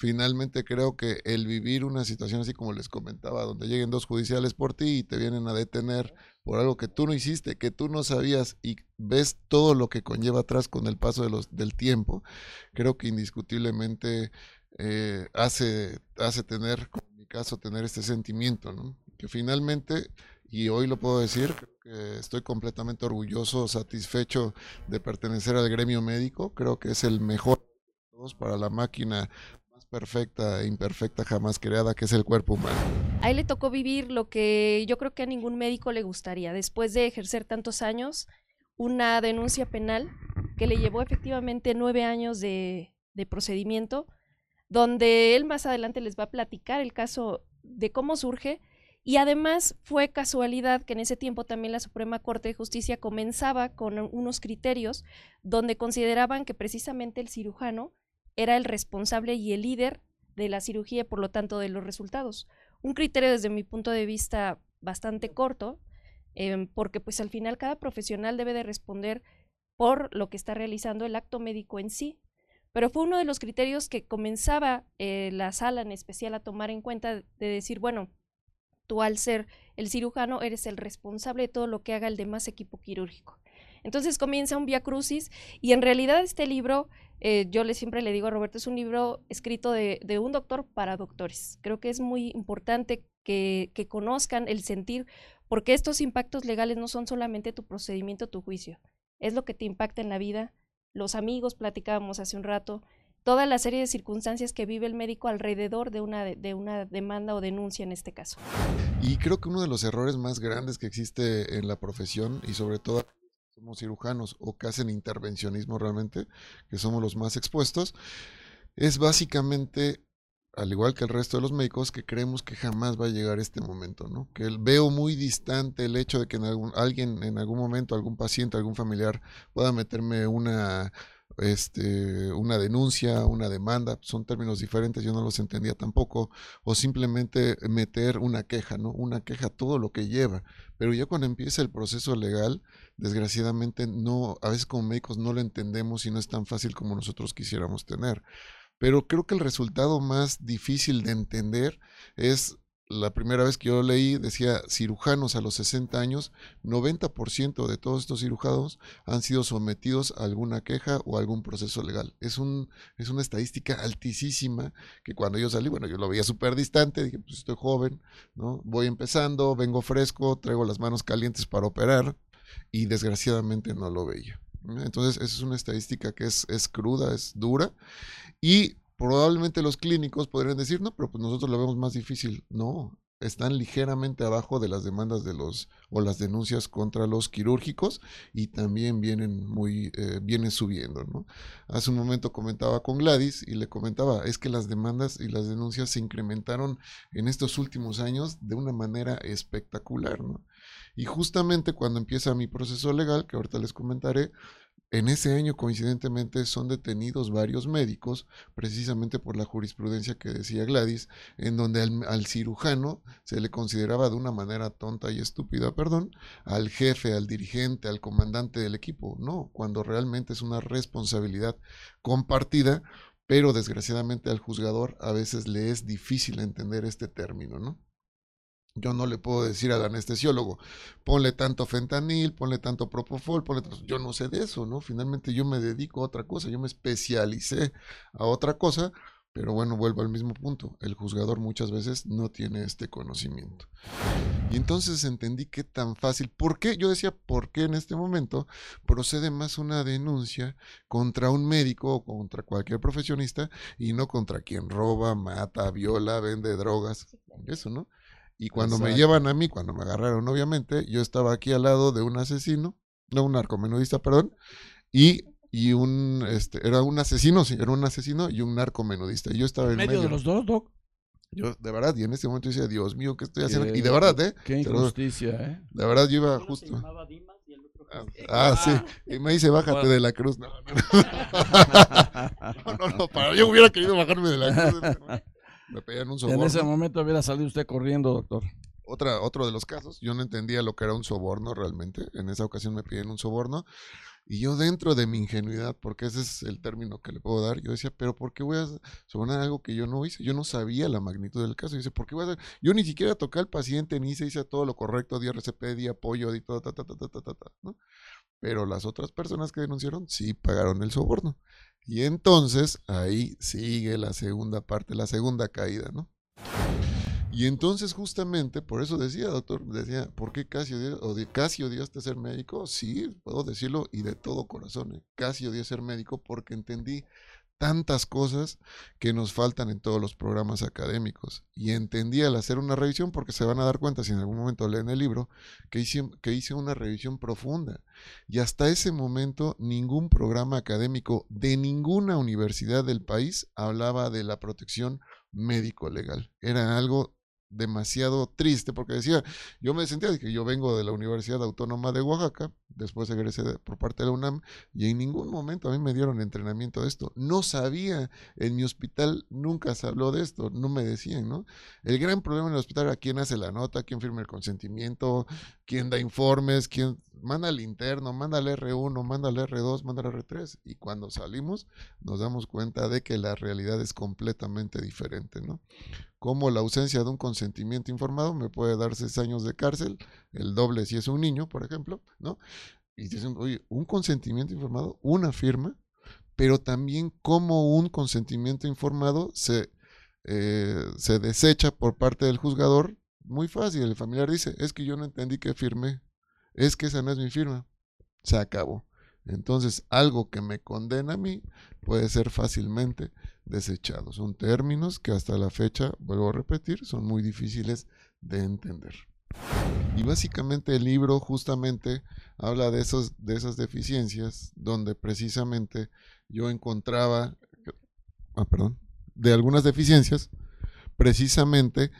finalmente creo que el vivir una situación así como les comentaba, donde lleguen dos judiciales por ti y te vienen a detener por algo que tú no hiciste, que tú no sabías y ves todo lo que conlleva atrás con el paso del tiempo, creo que indiscutiblemente eh, hace, hace tener, como en mi caso, tener este sentimiento, ¿no? Que finalmente, y hoy lo puedo decir, estoy completamente orgulloso, satisfecho de pertenecer al gremio médico, creo que es el mejor para la máquina perfecta imperfecta jamás creada, que es el cuerpo humano. A él le tocó vivir lo que yo creo que a ningún médico le gustaría, después de ejercer tantos años, una denuncia penal que le llevó efectivamente nueve años de, de procedimiento, donde él más adelante les va a platicar el caso de cómo surge. Y además fue casualidad que en ese tiempo también la Suprema Corte de Justicia comenzaba con unos criterios donde consideraban que precisamente el cirujano era el responsable y el líder de la cirugía por lo tanto de los resultados. Un criterio desde mi punto de vista bastante corto, em, porque pues al final cada profesional debe de responder por lo que está realizando el acto médico en sí, pero fue uno de los criterios que comenzaba eh, la sala en especial a tomar en cuenta de decir, bueno, tú al ser el cirujano eres el responsable de todo lo que haga el demás equipo quirúrgico. Entonces comienza un via crucis y en realidad este libro, eh, yo le siempre le digo a Roberto, es un libro escrito de, de un doctor para doctores. Creo que es muy importante que, conozcan el sentir, porque estos impactos legales no son solamente tu procedimiento, tu juicio, es lo que te impacta en la vida, los amigos, platicábamos hace un rato, toda la serie de circunstancias que vive el médico alrededor de una demanda o denuncia en este caso. Y creo que uno de los errores más grandes que existe en la profesión y sobre todo somos cirujanos o que hacen intervencionismo realmente, que somos los más expuestos, es básicamente al igual que el resto de los médicos, que creemos que jamás va a llegar este momento, ¿no? Que veo muy distante el hecho de que en algún, alguien en algún momento, algún paciente, algún familiar pueda meterme una, este, una denuncia, una demanda, son términos diferentes, yo no los entendía tampoco, o simplemente meter una queja, ¿no? Una queja, todo lo que lleva. Pero ya cuando empieza el proceso legal, desgraciadamente no, a veces como médicos no lo entendemos y no es tan fácil como nosotros quisiéramos tener. Pero creo que el resultado más difícil de entender es la primera vez que yo leí, decía cirujanos a los 60 años, 90% de todos estos cirujanos han sido sometidos a alguna queja o algún proceso legal. Es, un, es una estadística altísima que cuando yo salí, bueno, yo lo veía súper distante, dije, pues estoy joven, ¿no? Voy empezando, vengo fresco, traigo las manos calientes para operar y desgraciadamente no lo veía. Entonces, esa es una estadística que es, es cruda, es dura. Y probablemente los clínicos podrían decir, no, pero pues nosotros lo vemos más difícil. No, están ligeramente abajo de las demandas de los o las denuncias contra los quirúrgicos y también vienen muy eh, vienen subiendo ¿no? hace un momento comentaba con Gladys y le comentaba es que las demandas y las denuncias se incrementaron en estos últimos años de una manera espectacular ¿no? y justamente cuando empieza mi proceso legal que ahorita les comentaré en ese año, coincidentemente, son detenidos varios médicos, precisamente por la jurisprudencia que decía Gladys, en donde al, cirujano se le consideraba de una manera tonta y estúpida, perdón, al jefe, al dirigente, al comandante del equipo. No, cuando realmente es una responsabilidad compartida, pero desgraciadamente al juzgador a veces le es difícil entender este término, ¿no? Yo no le puedo decir al anestesiólogo, ponle tanto fentanil, ponle tanto propofol, ponle yo no sé de eso, ¿no? Finalmente yo me dedico a otra cosa, yo me especialicé a otra cosa, pero bueno, vuelvo al mismo punto, el juzgador muchas veces no tiene este conocimiento. Y entonces entendí qué tan fácil, ¿por qué? Yo decía, ¿por qué en este momento procede más una denuncia contra un médico o contra cualquier profesionista y no contra quien roba, mata, viola, vende drogas? Eso, ¿no? Y cuando me llevan a mí, cuando me agarraron, obviamente, yo estaba aquí al lado de un asesino, no un narcomenudista, perdón, y, y un, este, era un asesino, sí, era un asesino y un narcomenudista. Y yo estaba en medio, de los dos, Doc. Yo, de verdad, y en ese momento decía, Dios mío, ¿qué estoy haciendo? y de verdad, ¿eh? Qué injusticia, ¿eh? De verdad, yo iba justo. Ah, ah, sí. Y me dice, bájate de la cruz. No, no, no. no, no, para, yo hubiera querido bajarme de la cruz. Me pedían un soborno. En ese momento hubiera salido usted corriendo, doctor. Otra, otro de los casos, yo no entendía lo que era un soborno realmente. En esa ocasión me piden un soborno Y yo dentro de mi ingenuidad, porque ese es el término que le puedo dar, yo decía, pero ¿por qué voy a sonar algo que yo no hice? Yo no sabía la magnitud del caso. Y dice, ¿por qué voy a hacer? Yo ni siquiera toqué al paciente, ni se hice todo lo correcto, di RCP, di apoyo, di todo, ta, ta, ta, ta, ta, ta, ta, ¿no? Pero las otras personas que denunciaron sí pagaron el soborno. Y entonces ahí sigue la segunda parte, la segunda caída, ¿no? Y entonces justamente, por eso decía, doctor, decía, ¿por qué casi, odi casi odiaste ser médico? Sí, puedo decirlo y de todo corazón, ¿eh? casi odié ser médico porque entendí tantas cosas que nos faltan en todos los programas académicos. Y entendí al hacer una revisión, porque se van a dar cuenta si en algún momento leen el libro, que hice, que hice una revisión profunda. Y hasta ese momento ningún programa académico de ninguna universidad del país hablaba de la protección médico legal. Era algo demasiado triste porque decía, yo me sentía que yo vengo de la Universidad Autónoma de Oaxaca, después egresé por parte de la UNAM y en ningún momento a mí me dieron entrenamiento de esto. No sabía, en mi hospital nunca se habló de esto, no me decían, ¿no? El gran problema en el hospital era quién hace la nota, quién firma el consentimiento, quién da informes, quién manda al interno, manda al R1, manda al R2, manda al R3 y cuando salimos nos damos cuenta de que la realidad es completamente diferente, ¿no? como la ausencia de un consentimiento informado me puede dar seis años de cárcel, el doble si es un niño, por ejemplo, ¿no? Y dicen, oye, un consentimiento informado, una firma, pero también como un consentimiento informado se, eh, se desecha por parte del juzgador, muy fácil, el familiar dice, es que yo no entendí que firmé, es que esa no es mi firma, se acabó. Entonces, algo que me condena a mí puede ser fácilmente desechado. Son términos que hasta la fecha, vuelvo a repetir, son muy difíciles de entender. Y básicamente el libro justamente habla de, esos, de esas deficiencias donde precisamente yo encontraba, ah, perdón, de algunas deficiencias, precisamente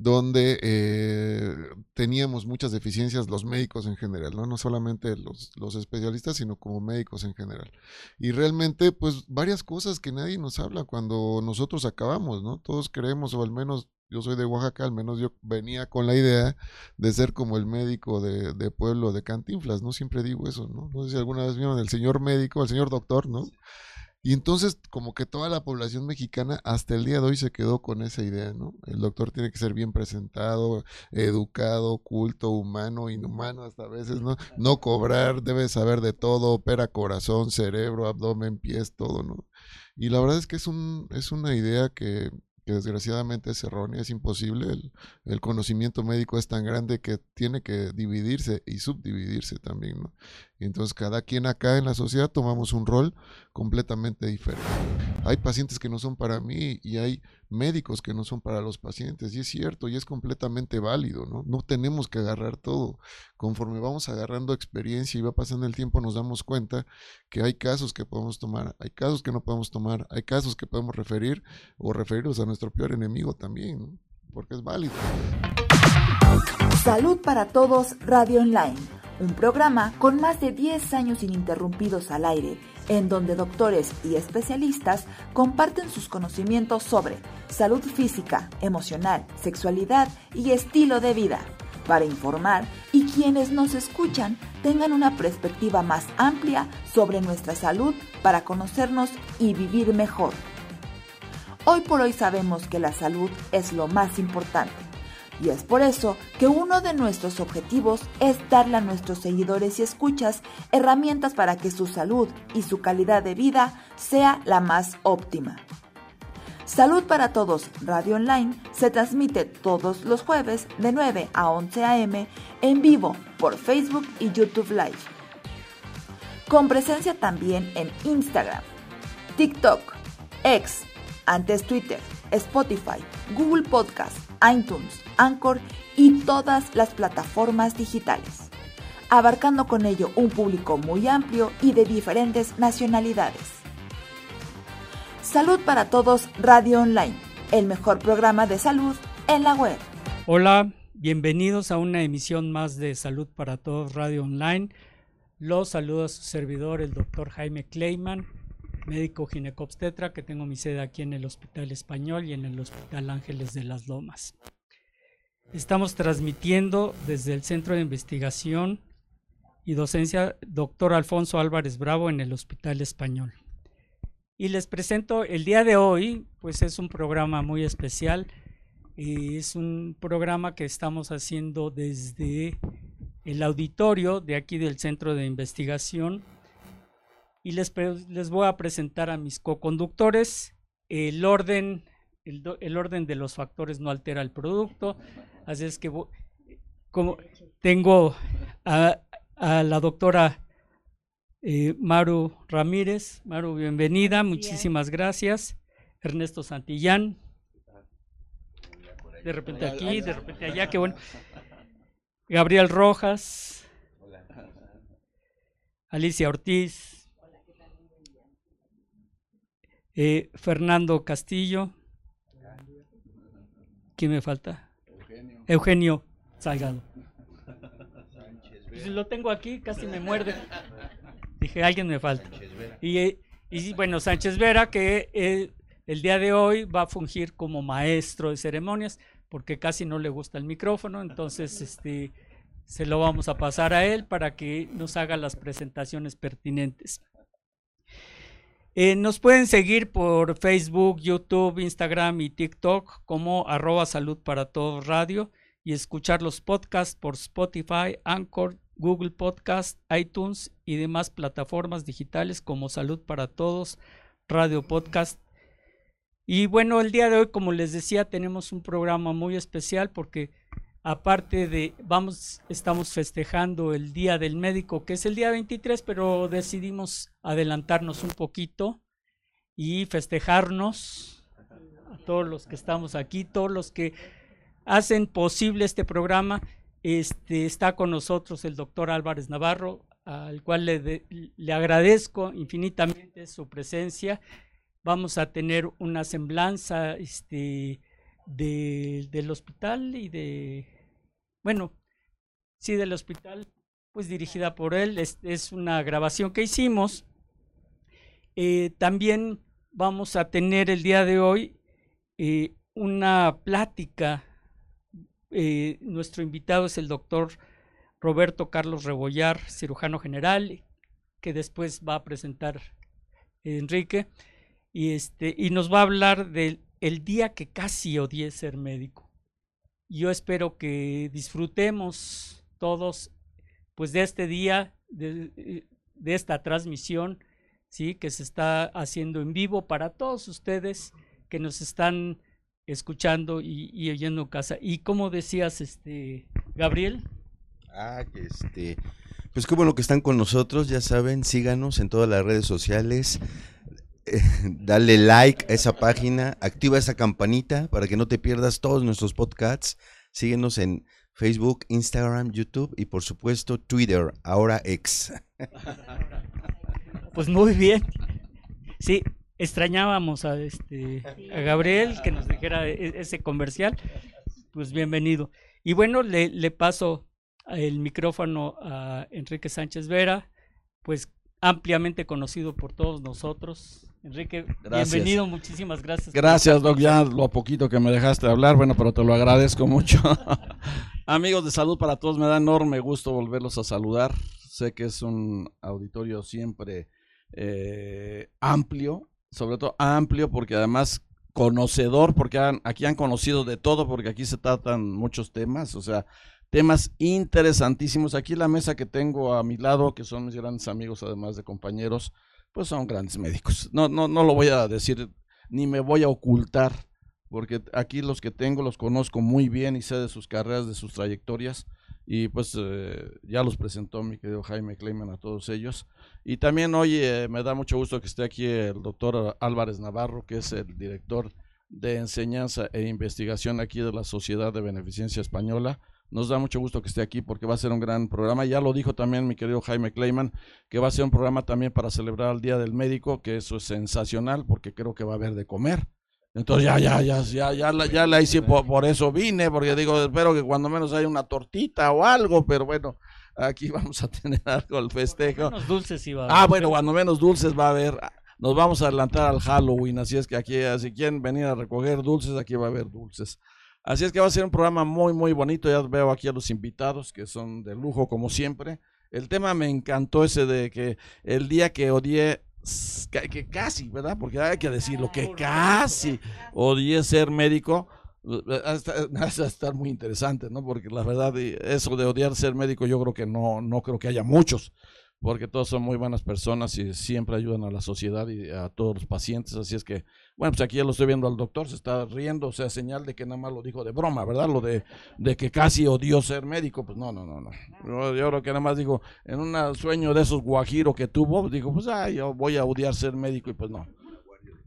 donde eh, teníamos muchas deficiencias los médicos en general, ¿no? no solamente los, los, especialistas, sino como médicos en general. Y realmente, pues varias cosas que nadie nos habla cuando nosotros acabamos, ¿no? Todos creemos, o al menos yo soy de Oaxaca, al menos yo venía con la idea de ser como el médico de, de pueblo de Cantinflas, ¿no? Siempre digo eso, ¿no? No sé si alguna vez vieron el señor médico, el señor doctor, ¿no? Y entonces, como que toda la población mexicana hasta el día de hoy se quedó con esa idea, ¿no? El doctor tiene que ser bien presentado, educado, culto, humano, inhumano hasta a veces, ¿no? No cobrar, debe saber de todo, opera corazón, cerebro, abdomen, pies, todo, ¿no? Y la verdad es que es, un, es una idea que, que desgraciadamente es errónea, es imposible. El, el, conocimiento médico es tan grande que tiene que dividirse y subdividirse también, ¿no? Entonces cada quien acá en la sociedad tomamos un rol completamente diferente. Hay pacientes que no son para mí y hay médicos que no son para los pacientes. Y es cierto y es completamente válido, ¿no? No tenemos que agarrar todo. Conforme vamos agarrando experiencia y va pasando el tiempo nos damos cuenta que hay casos que podemos tomar, hay casos que no podemos tomar, hay casos que podemos referir o referirnos a nuestro peor enemigo también. Porque es válido. Salud para todos, Radio Online un programa con más de 10 años ininterrumpidos al aire, en donde doctores y especialistas comparten sus conocimientos sobre salud física, emocional, sexualidad y estilo de vida, para informar y quienes nos escuchan tengan una perspectiva más amplia sobre nuestra salud para conocernos y vivir mejor. Hoy por hoy sabemos que la salud es lo más importante y es por eso que uno de nuestros objetivos es darle a nuestros seguidores y escuchas herramientas para que su salud y su calidad de vida sea la más óptima. Salud para Todos Radio Online se transmite todos los jueves de 9 a 11 a.m. en vivo por Facebook y YouTube Live. Con presencia también en Instagram, TikTok, X, antes Twitter, Spotify, Google Podcast, iTunes, Anchor y todas las plataformas digitales, abarcando con ello un público muy amplio y de diferentes nacionalidades. Salud para Todos Radio Online, el mejor programa de salud en la web. Hola, bienvenidos a una emisión más de Salud para Todos Radio Online. Los saludos a su servidor, el doctor Jaime Kleiman médico ginecobstetra que tengo mi sede aquí en el Hospital Español y en el Hospital Ángeles de las Lomas. Estamos transmitiendo desde el Centro de Investigación y docencia, doctor Alfonso Álvarez Bravo en el Hospital Español. Y les presento el día de hoy, pues es un programa muy especial. Y es un programa que estamos haciendo desde el auditorio de aquí del Centro de Investigación. Y les, les voy a presentar a mis co-conductores. El orden, el, el, orden de los factores no altera el producto. Así es que como tengo a, a la doctora eh, Maru Ramírez. Maru, bienvenida, muchísimas gracias. Ernesto Santillán. De repente aquí, de repente allá, qué bueno. Gabriel Rojas. Alicia Ortiz. Eh, Fernando Castillo. ¿Quién me falta? Eugenio, Salgado. Pues lo tengo aquí, casi me muerde. Dije, alguien me falta. Y, y bueno, Sánchez Vera, que eh, el día de hoy va a fungir como maestro de ceremonias, porque casi no le gusta el micrófono, entonces este, se lo vamos a pasar a él para que nos haga las presentaciones pertinentes. Eh, nos pueden seguir por Facebook, YouTube, Instagram y TikTok como arroba salud para todos radio y escuchar los podcasts por Spotify, Anchor, Google Podcast, iTunes y demás plataformas digitales como Salud para Todos, Radio Podcast. Y bueno, el día de hoy, como les decía, tenemos un programa muy especial porque aparte de, vamos, estamos festejando el Día del Médico, que es el día 23, pero decidimos adelantarnos un poquito y festejarnos a todos los que estamos aquí, todos los que hacen posible este programa este, está con nosotros el doctor Álvarez Navarro, al cual le, le, agradezco infinitamente su presencia. Vamos a tener una semblanza este, de, del hospital y de, bueno, sí, del hospital, pues dirigida por él. Es, es una grabación que hicimos. Eh, también vamos a tener el día de hoy eh, una plática eh, nuestro invitado es el doctor Roberto Carlos Rebollar, cirujano general, que después va a presentar Enrique, y, este, y nos va a hablar del el día que casi odié ser médico. Yo espero que disfrutemos todos pues de este día, de, de esta transmisión, ¿sí? que se está haciendo en vivo para todos ustedes que nos están escuchando y, oyendo en casa. Y como decías, este, Gabriel. Ah, que este, pues qué bueno que están con nosotros, ya saben, síganos en todas las redes sociales, eh, dale like a esa página, activa esa campanita para que no te pierdas todos nuestros podcasts, síguenos en Facebook, Instagram, YouTube y por supuesto Twitter, ahora ex. Pues muy bien. Sí, extrañábamos a este a Gabriel que nos dijera e, ese comercial. Pues bienvenido. Y bueno, le, le paso el micrófono a Enrique Sánchez Vera, pues ampliamente conocido por todos nosotros. Enrique, bienvenido, muchísimas gracias. Gracias, Doc, ya lo poquito que me dejaste hablar, bueno, pero te lo agradezco mucho. Amigos de Salud para Todos, me da enorme gusto volverlos a saludar. Sé que es un auditorio siempre eh, amplio, sobre todo amplio, porque además conocedor, porque aquí han conocido de todo, porque aquí se tratan muchos temas, o sea, temas interesantísimos. Aquí la mesa que tengo a mi lado, que son mis grandes amigos, además de compañeros, pues son grandes médicos. No, no, no lo voy a decir, ni me voy a ocultar, porque aquí los que tengo los conozco muy bien y sé de sus carreras, de sus trayectorias y pues eh, ya los presentó mi querido Jaime Kleiman a todos ellos. Y también hoy eh, me da mucho gusto que esté aquí el doctor Álvarez Navarro, que es el director de enseñanza e investigación aquí de la Sociedad de Beneficencia Española. Nos da mucho gusto que esté aquí porque va a ser un gran programa. Ya lo dijo también mi querido Jaime Kleiman, que va a ser un programa también para celebrar el Día del Médico, que eso es sensacional porque creo que va a haber de comer. Entonces ya, ya, ya, ya, ya, la, ya la hice, por, eso vine, porque digo, espero que cuando menos haya una tortita o algo, pero bueno, aquí vamos a tener algo al festejo. Menos dulces iba Ah, bueno, cuando menos dulces va a haber. Nos vamos a adelantar al Halloween, así es que aquí, si quieren venir a recoger dulces, aquí va a haber dulces. Así es que va a ser un programa muy, muy bonito. Ya veo aquí a los invitados que son de lujo, como siempre. el tema me encantó ese de que el día que odié, que casi, ¿verdad? Porque hay que decirlo, que casi odié ser médico, va a estar muy interesante, ¿no? Porque la verdad, eso de odiar ser médico, yo creo que no, no creo que haya muchos porque todos son muy buenas personas y siempre ayudan a la sociedad y a todos los pacientes. Así es que, bueno, pues aquí ya lo estoy viendo al doctor, se está riendo, o sea, señal de que nada más lo dijo de broma, ¿verdad? Lo de, de que casi odió ser médico, pues no, no, no, no. Yo, creo que nada más dijo, en un sueño de esos guajiro que tuvo, dijo, pues, ay, yo voy a odiar ser médico y pues no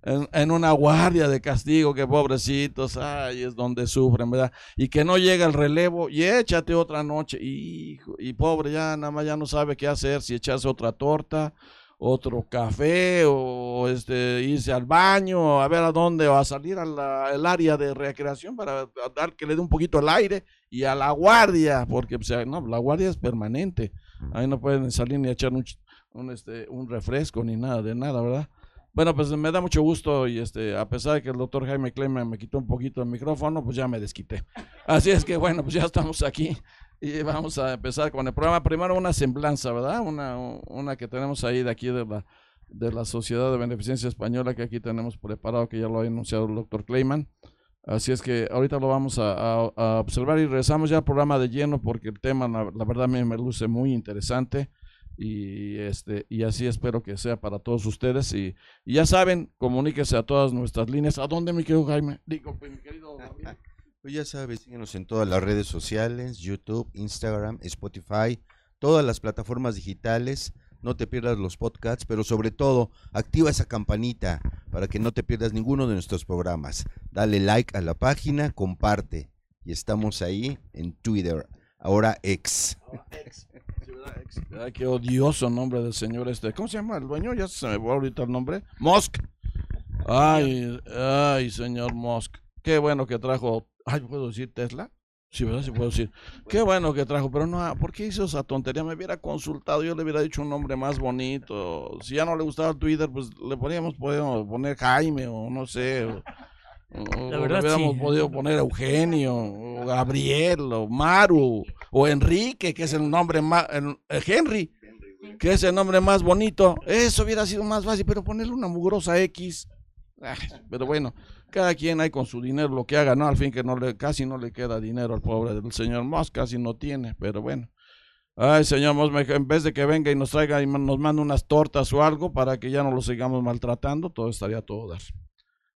en, una guardia de castigo, que pobrecitos, ay, es donde sufren, ¿verdad? Y que no llega el relevo y échate otra noche, y, y pobre, ya nada más ya no sabe qué hacer, si echarse otra torta, otro café, o este, irse al baño, a ver a dónde, o a salir al área de recreación para dar que le dé un poquito el aire, y a la guardia, porque no, la guardia es permanente, ahí no pueden salir ni echar un, un, este, un refresco ni nada de nada, ¿verdad? Bueno, pues me da mucho gusto y este, a pesar de que el doctor Jaime Clemen me quitó un poquito el micrófono, pues ya me desquité. Así es que bueno, pues ya estamos aquí y vamos a empezar con el programa. Primero una semblanza, ¿verdad? Una, una que tenemos ahí de aquí de la, de la Sociedad de Beneficencia Española que aquí tenemos preparado, que ya lo ha anunciado el doctor Clayman. Así es que ahorita lo vamos a, observar y regresamos ya al programa de lleno porque el tema, la, la verdad, me, me luce muy interesante y este y así espero que sea para todos ustedes. Y, ya saben comuníquese a todas nuestras líneas. A dónde mi querido Jaime digo pues, mi querido pues ya sabes síguenos en todas las redes sociales YouTube Instagram Spotify todas las plataformas digitales. No te pierdas los podcasts pero sobre todo activa esa campanita para que no te pierdas ninguno de nuestros programas. Dale like a la página comparte. Y estamos ahí en Twitter ahora ex. Ay, qué odioso nombre del señor este. ¿Cómo se llama el dueño? Ya se me va ahorita el nombre. Musk. Ay, ay, señor Musk. Qué bueno que trajo. Ay, ¿puedo decir Tesla? Sí, ¿verdad? Sí puedo decir. Qué bueno que trajo, pero no, ¿por qué hizo esa tontería? Me hubiera consultado, yo le hubiera dicho un nombre más bonito. Si ya no le gustaba Twitter, pues le podríamos, podríamos poner Jaime o no sé. La verdad, hubiéramos podido poner Eugenio, o Gabriel, o Maru, o Enrique, que es el nombre más, Henry, que es el nombre más bonito. Eso hubiera sido más fácil, pero ponerle una mugrosa X. pero bueno, cada quien hay con su dinero lo que haga, ¿no? Al fin que no le, casi no le queda dinero al pobre del señor Moss, casi no tiene, pero bueno. Ay, señor Moss, en vez de que venga y nos traiga y nos mande unas tortas o algo para que ya no lo sigamos maltratando, todo estaría todo dar.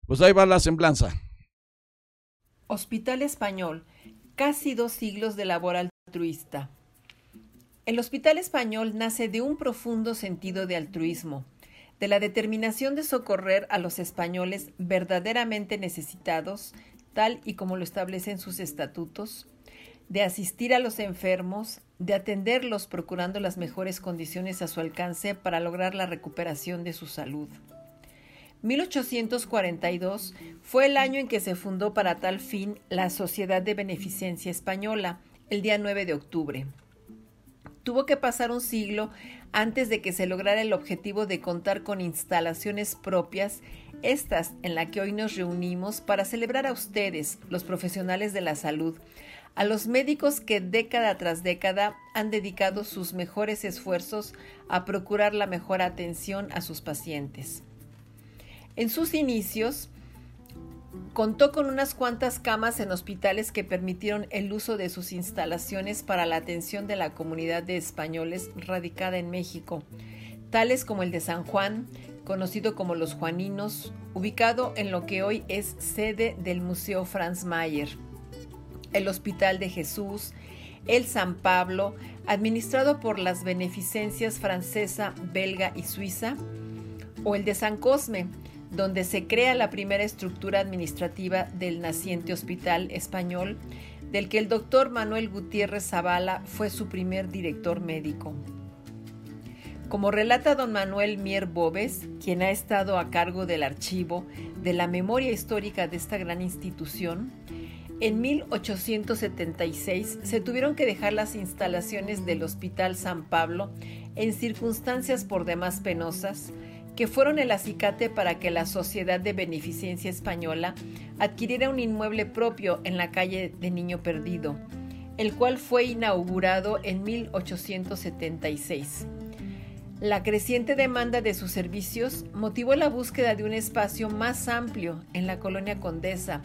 Pues ahí va la semblanza. Hospital Español, casi dos siglos de labor altruista. El Hospital Español nace de un profundo sentido de altruismo, de la determinación de socorrer a los españoles verdaderamente necesitados, tal y como lo establecen sus estatutos, de asistir a los enfermos, de atenderlos procurando las mejores condiciones a su alcance para lograr la recuperación de su salud. 1842 fue el año en que se fundó para tal fin la Sociedad de Beneficencia Española, el día 9 de octubre. Tuvo que pasar un siglo antes de que se lograra el objetivo de contar con instalaciones propias, estas en la que hoy nos reunimos para celebrar a ustedes, los profesionales de la salud, a los médicos que década tras década han dedicado sus mejores esfuerzos a procurar la mejor atención a sus pacientes. En sus inicios, contó con unas cuantas camas en hospitales que permitieron el uso de sus instalaciones para la atención de la comunidad de españoles radicada en México, tales como el de San Juan, conocido como Los Juaninos, ubicado en lo que hoy es sede del Museo Franz Mayer, el Hospital de Jesús, el San Pablo, administrado por las beneficencias francesa, belga y suiza, o el de San Cosme, donde se crea la primera estructura administrativa del naciente hospital español, del que el doctor Manuel Gutiérrez Zavala fue su primer director médico. Como relata don Manuel Mier Bobes, quien ha estado a cargo del archivo de la memoria histórica de esta gran institución, en 1876 se tuvieron que dejar las instalaciones del Hospital San Pablo en circunstancias por demás penosas, que fueron el acicate para que la Sociedad de Beneficencia Española adquiriera un inmueble propio en la calle de Niño Perdido, el cual fue inaugurado en 1876. La creciente demanda de sus servicios motivó la búsqueda de un espacio más amplio en la colonia Condesa,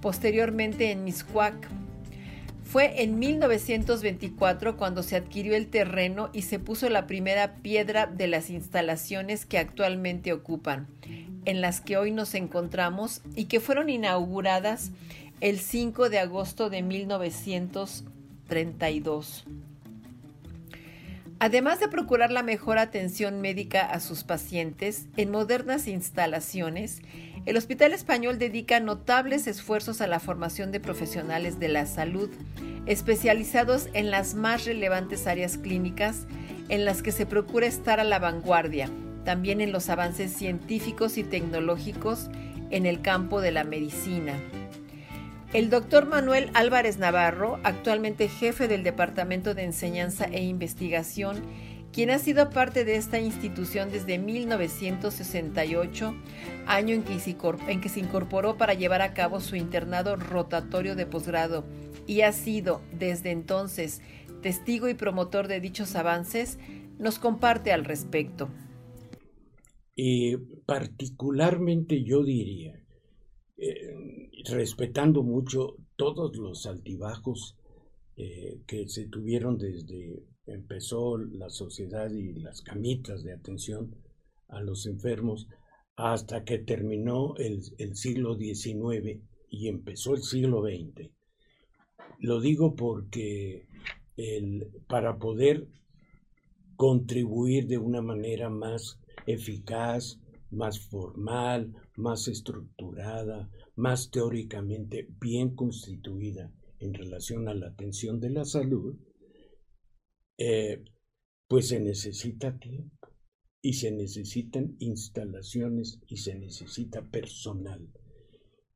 posteriormente en Miscuac. Fue en 1924 cuando se adquirió el terreno y se puso la primera piedra de las instalaciones que actualmente ocupan, en las que hoy nos encontramos y que fueron inauguradas el 5 de agosto de 1932. Además de procurar la mejor atención médica a sus pacientes en modernas instalaciones, el Hospital Español dedica notables esfuerzos a la formación de profesionales de la salud, especializados en las más relevantes áreas clínicas en las que se procura estar a la vanguardia, también en los avances científicos y tecnológicos en el campo de la medicina. El doctor Manuel Álvarez Navarro, actualmente jefe del Departamento de Enseñanza e Investigación, quien ha sido parte de esta institución desde 1968, año en que, se incorporó para llevar a cabo su internado rotatorio de posgrado, y ha sido desde entonces testigo y promotor de dichos avances, nos comparte al respecto. Y particularmente yo diría eh, respetando mucho todos los altibajos eh, que se tuvieron desde empezó la sociedad y las camitas de atención a los enfermos hasta que terminó el, siglo XIX y empezó el siglo XX. Lo digo porque para poder contribuir de una manera más eficaz, más formal, más estructurada, más teóricamente bien constituida en relación a la atención de la salud, eh, pues se necesita tiempo y se necesitan instalaciones y se necesita personal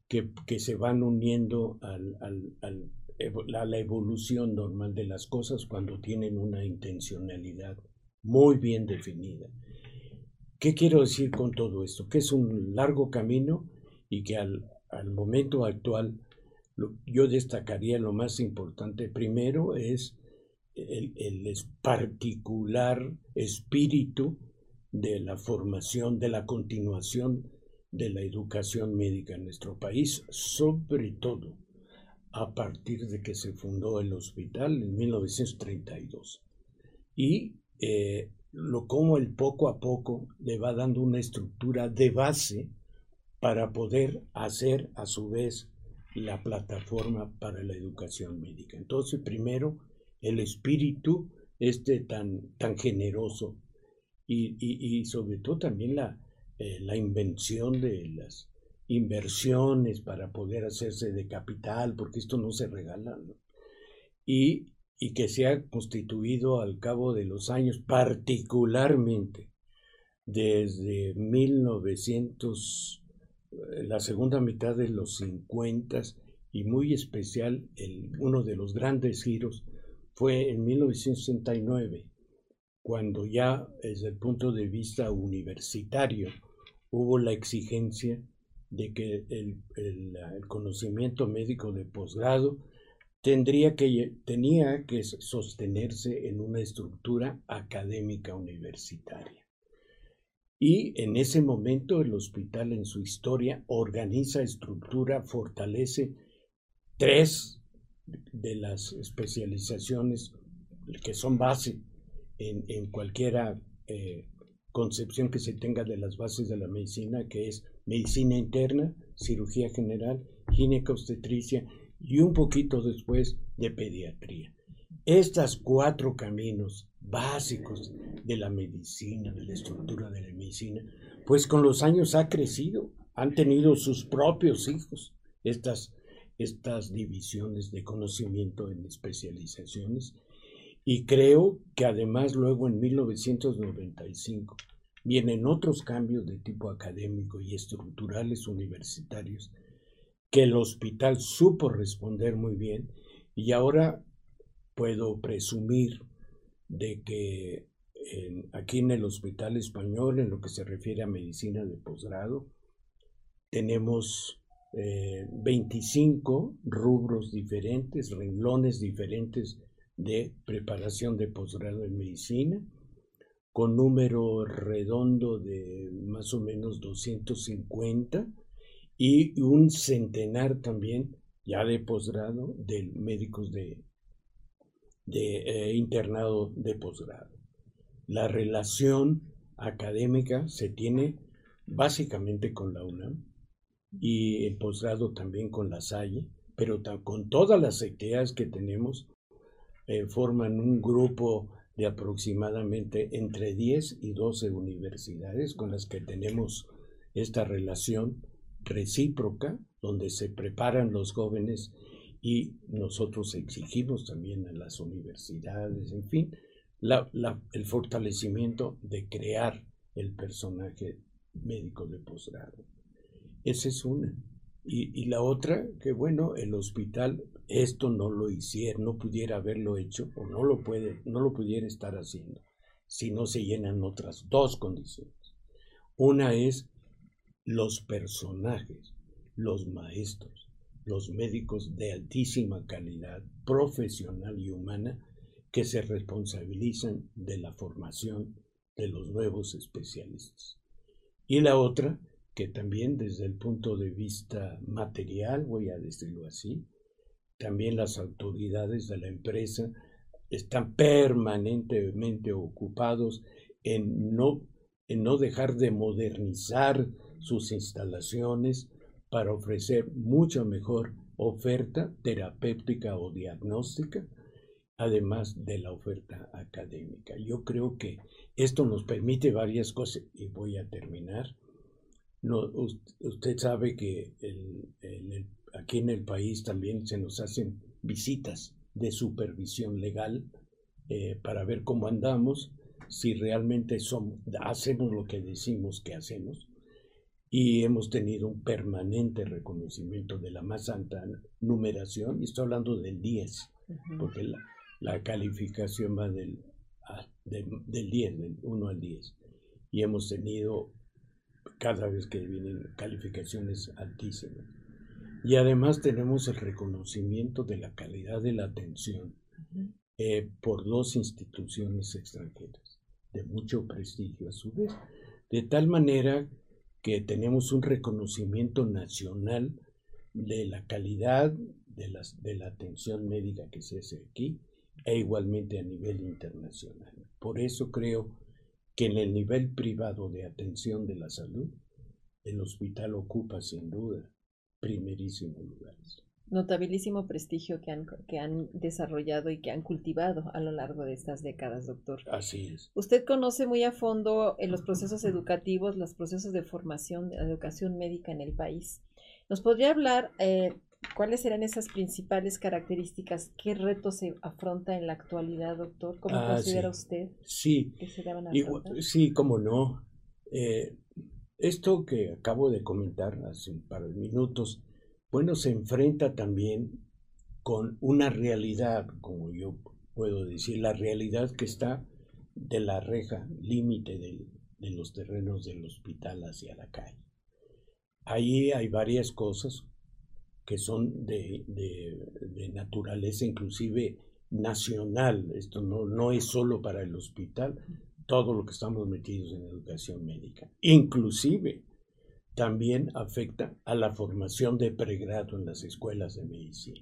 que, se van uniendo al, a la evolución normal de las cosas cuando tienen una intencionalidad muy bien definida. ¿Qué quiero decir con todo esto? Que es un largo camino y que al, momento actual yo destacaría lo más importante. Primero es el, particular espíritu de la formación, de la continuación de la educación médica en nuestro país, sobre todo a partir de que se fundó el hospital en 1932. Y eh, lo como el poco a poco le va dando una estructura de base para poder hacer a su vez la plataforma para la educación médica. Entonces, primero, el espíritu este tan, tan generoso y, sobre todo también la, eh, la invención de las inversiones para poder hacerse de capital, porque esto no se regala, y y que se ha constituido al cabo de los años, particularmente desde 1900, eh, la segunda mitad de los 50 y muy especial, uno de los grandes giros fue en 1969, cuando ya desde el punto de vista universitario hubo la exigencia de que el, conocimiento médico de posgrado tendría que, tenía que sostenerse en una estructura académica universitaria. Y en ese momento el hospital en su historia organiza, estructura, fortalece tres de las especializaciones que son base en, en cualquier eh, concepción que se tenga de las bases de la medicina, que es medicina interna, cirugía general, ginecobstetricia y un poquito después de pediatría. Estos cuatro caminos básicos de la medicina, de la estructura de la medicina, pues con los años ha crecido, han tenido sus propios hijos, estas, estas divisiones de conocimiento en especializaciones, y creo que además luego en 1995 vienen otros cambios de tipo académico y estructurales universitarios que el hospital supo responder muy bien y ahora puedo presumir de que aquí en el Hospital Español, en lo que se refiere a medicina de posgrado, tenemos 25 eh, rubros diferentes, renglones diferentes de preparación de posgrado en medicina, con número redondo de más o menos 250 y un centenar también ya de posgrado de médicos de, de eh, internado de posgrado. La relación académica se tiene básicamente con la UNAM y el posgrado también con la Salle, pero con todas las actividades que tenemos eh, forman un grupo de aproximadamente entre 10 y 12 universidades con las que tenemos esta relación recíproca, donde se preparan los jóvenes y nosotros exigimos también a las universidades, en fin, el fortalecimiento de crear el personaje médico de posgrado. Esa es una. Y, la otra, que bueno, el hospital esto no lo hiciera, no pudiera haberlo hecho o no lo puede, no lo pudiera estar haciendo si no se llenan otras dos condiciones. Una es los personajes, los maestros, los médicos de altísima calidad profesional y humana que se responsabilizan de la formación de los nuevos especialistas. Y la otra, que también desde el punto de vista material, voy a decirlo así, también las autoridades de la empresa están permanentemente ocupados en no, en no dejar de modernizar sus instalaciones para ofrecer mucha mejor oferta terapéutica o diagnóstica, además de la oferta académica. Yo creo que esto nos permite varias cosas y voy a terminar. No, usted sabe que aquí en el país también se nos hacen visitas de supervisión legal eh, para ver cómo andamos, si realmente somos, hacemos lo que decimos que hacemos y hemos tenido un permanente reconocimiento de la más alta numeración, y estoy hablando del 10, porque la, calificación va del, del 10, del 1 al 10, y hemos tenido cada vez que vienen calificaciones altísimas. Y además tenemos el reconocimiento de la calidad de la atención eh, por dos instituciones extranjeras, de mucho prestigio a su vez, de tal manera que tenemos un reconocimiento nacional de la calidad de, las, de la atención médica que se hace aquí e igualmente a nivel internacional. Por eso creo que en el nivel privado de atención de la salud, el hospital ocupa sin duda primerísimos lugares. Notabilísimo prestigio que han, que han desarrollado y que han cultivado a lo largo de estas décadas, doctor. Así es. Usted conoce muy a fondo en los procesos educativos, los procesos de formación, de educación médica en el país. ¿Nos podría hablar eh, cuáles serán esas principales características? ¿Qué retos se afronta en la actualidad, doctor? ¿Cómo ah, considera usted sí. que se daban a Sí, cómo no. Eh, esto que acabo de comentar hace un par de minutos bueno, se enfrenta también con una realidad, como yo puedo decir, la realidad que está de la reja límite de los terrenos del hospital hacia la calle. Ahí hay varias cosas que son de, naturaleza inclusive nacional. Esto no, no es solo para el hospital, todo lo que estamos metidos en educación médica. Inclusive también afecta a la formación de pregrado en las escuelas de medicina.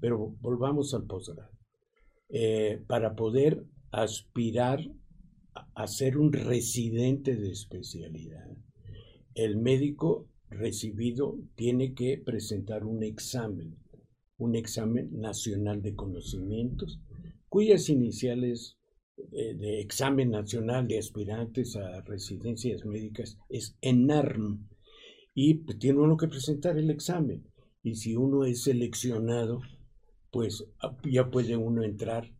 Pero volvamos al posgrado. Eh, para poder aspirar a ser un residente de especialidad, el médico recibido tiene que presentar un examen, un examen nacional de conocimientos, cuyas iniciales eh, de examen nacional de aspirantes a residencias médicas es ENARM. Y pues, tiene uno que presentar el examen. Y si uno es seleccionado pues ah, ya puede uno entrar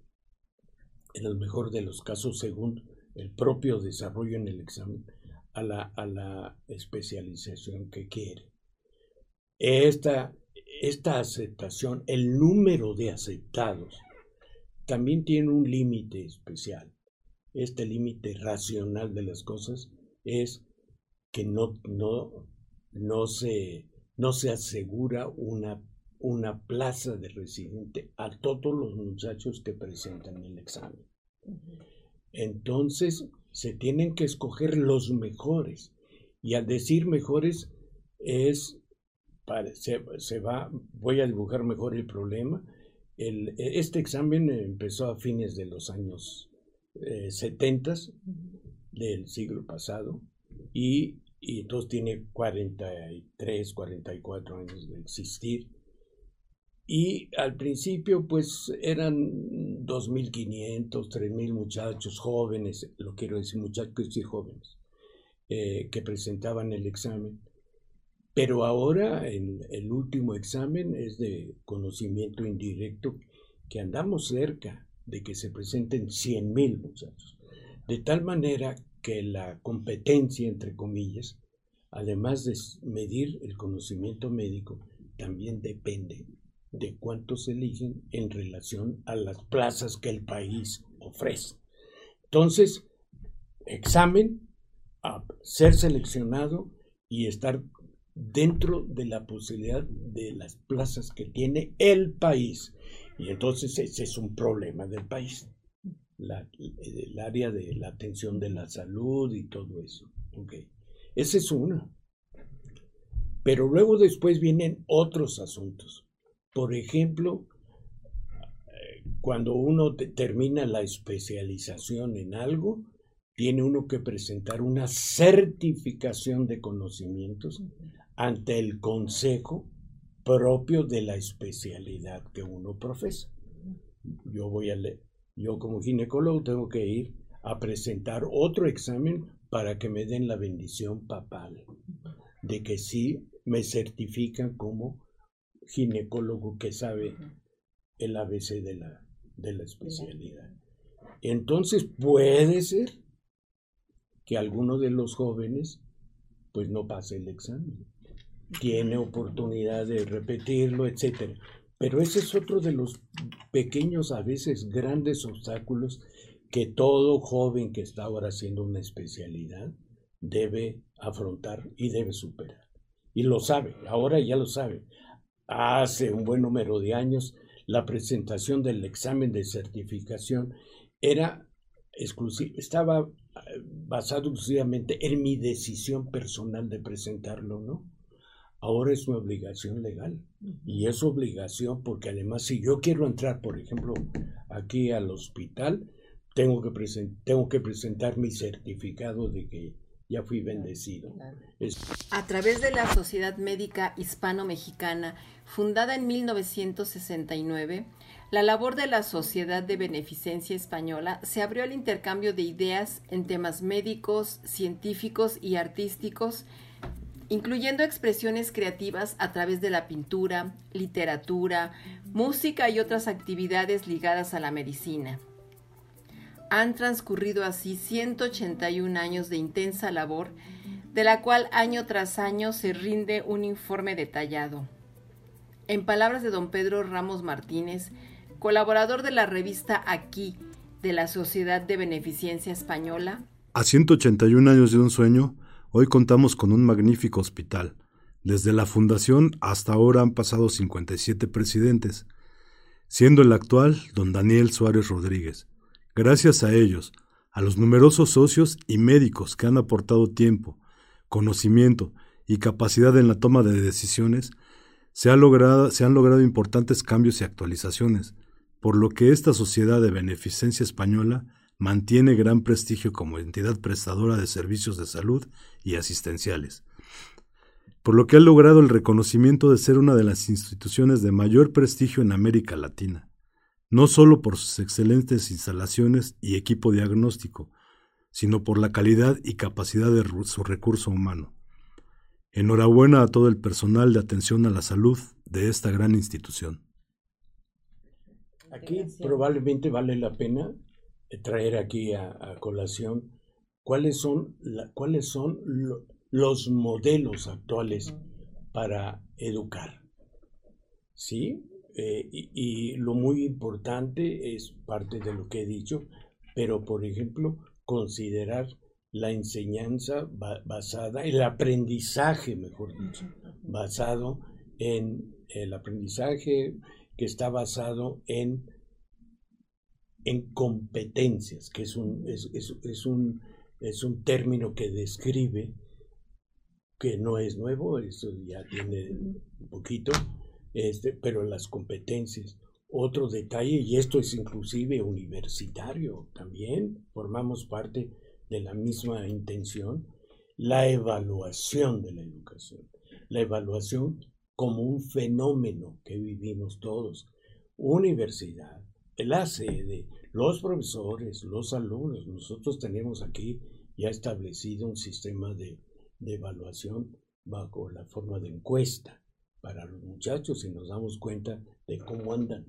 en el mejor de los casos según el propio desarrollo en el examen a la, a la especialización que quiere. Esta, esta aceptación, el número de aceptados, también tiene un límite especial. Este límite racional de las cosas es que no, no, no, se, no se asegura una, una plaza de residente a todos los muchachos que presentan el examen. Entonces, se tienen que escoger los mejores. Y al decir mejores es, se, se va, voy a dibujar mejor el problema. El, este examen empezó a fines de los años 70 eh, del siglo pasado y, y entonces tiene 43, 44 años de existir. Y al principio pues eran 2.500, 3.000 muchachos jóvenes, lo quiero decir muchachos y jóvenes, eh, que presentaban el examen. Pero ahora el, el último examen es de conocimiento indirecto, que andamos cerca de que se presenten 100.000 muchachos. De tal manera que la competencia, entre comillas, además de medir el conocimiento médico, también depende de cuántos eligen en relación a las plazas que el país ofrece. Entonces, examen, a ser seleccionado y estar dentro de la posibilidad de las plazas que tiene el país. Y entonces ese es un problema del país, el área de la atención de la salud y todo eso. Okay. Ese es uno. Pero luego después vienen otros asuntos. Por ejemplo, cuando uno termina la especialización en algo, tiene uno que presentar una certificación de conocimientos ante el consejo propio de la especialidad que uno profesa. Yo voy a leer, yo como ginecólogo tengo que ir a presentar otro examen para que me den la bendición papal de que sí me certifican como ginecólogo que sabe el ABC de la, de la especialidad. Entonces puede ser que alguno de los jóvenes pues no pase el examen. Tiene oportunidad de repetirlo, etcétera. Pero ese es otro de los pequeños, a veces grandes obstáculos que todo joven que está ahora haciendo una especialidad debe afrontar y debe superar. Y lo sabe, ahora ya lo sabe hace un buen número de años, la presentación del examen de certificación era exclusiva, estaba eh, basado exclusivamente en mi decisión personal de presentarlo, ¿no? Ahora es una obligación legal y es obligación porque además si yo quiero entrar, por ejemplo, aquí al hospital, tengo que, tengo que presentar mi certificado de que ya fui bendecido. A través de la Sociedad Médica Hispano-Mexicana, fundada en 1969, la labor de la Sociedad de Beneficencia Española se abrió al intercambio de ideas en temas médicos, científicos y artísticos, incluyendo expresiones creativas a través de la pintura, literatura, música y otras actividades ligadas a la medicina. Han transcurrido así 181 años de intensa labor, de la cual año tras año se rinde un informe detallado. En palabras de don Pedro Ramos Martínez, colaborador de la revista Aquí de la Sociedad de Beneficencia Española, a 181 años de un sueño, hoy contamos con un magnífico hospital. Desde la fundación hasta ahora han pasado 57 presidentes, siendo el actual don Daniel Suárez Rodríguez. Gracias a ellos, a los numerosos socios y médicos que han aportado tiempo, conocimiento y capacidad en la toma de decisiones, se, logrado, se han logrado importantes cambios y actualizaciones, por lo que esta sociedad de beneficencia española mantiene gran prestigio como entidad prestadora de servicios de salud y asistenciales, por lo que ha logrado el reconocimiento de ser una de las instituciones de mayor prestigio en América Latina no solo por sus excelentes instalaciones y equipo diagnóstico, sino por la calidad y capacidad de su recurso humano. Enhorabuena a todo el personal de atención a la salud de esta gran institución. Aquí probablemente vale la pena traer aquí a, colación cuáles son, cuáles son los modelos actuales para educar. ¿Sí? Eh, y, lo muy importante es parte de lo que he dicho, pero por ejemplo, considerar la enseñanza basada, el aprendizaje, mejor dicho, basado en el aprendizaje que está basado en, en competencias, que es un, es, un, es un término que describe, que no es nuevo, eso ya tiene un poquito, este, pero las competencias. Otro detalle, y esto es inclusive universitario también, formamos parte de la misma intención, la evaluación de la educación. La evaluación como un fenómeno que vivimos todos. Universidad, la sede, los profesores, los alumnos. Nosotros tenemos aquí ya establecido un sistema de, de evaluación bajo la forma de encuesta para los muchachos y nos damos cuenta de cómo andan.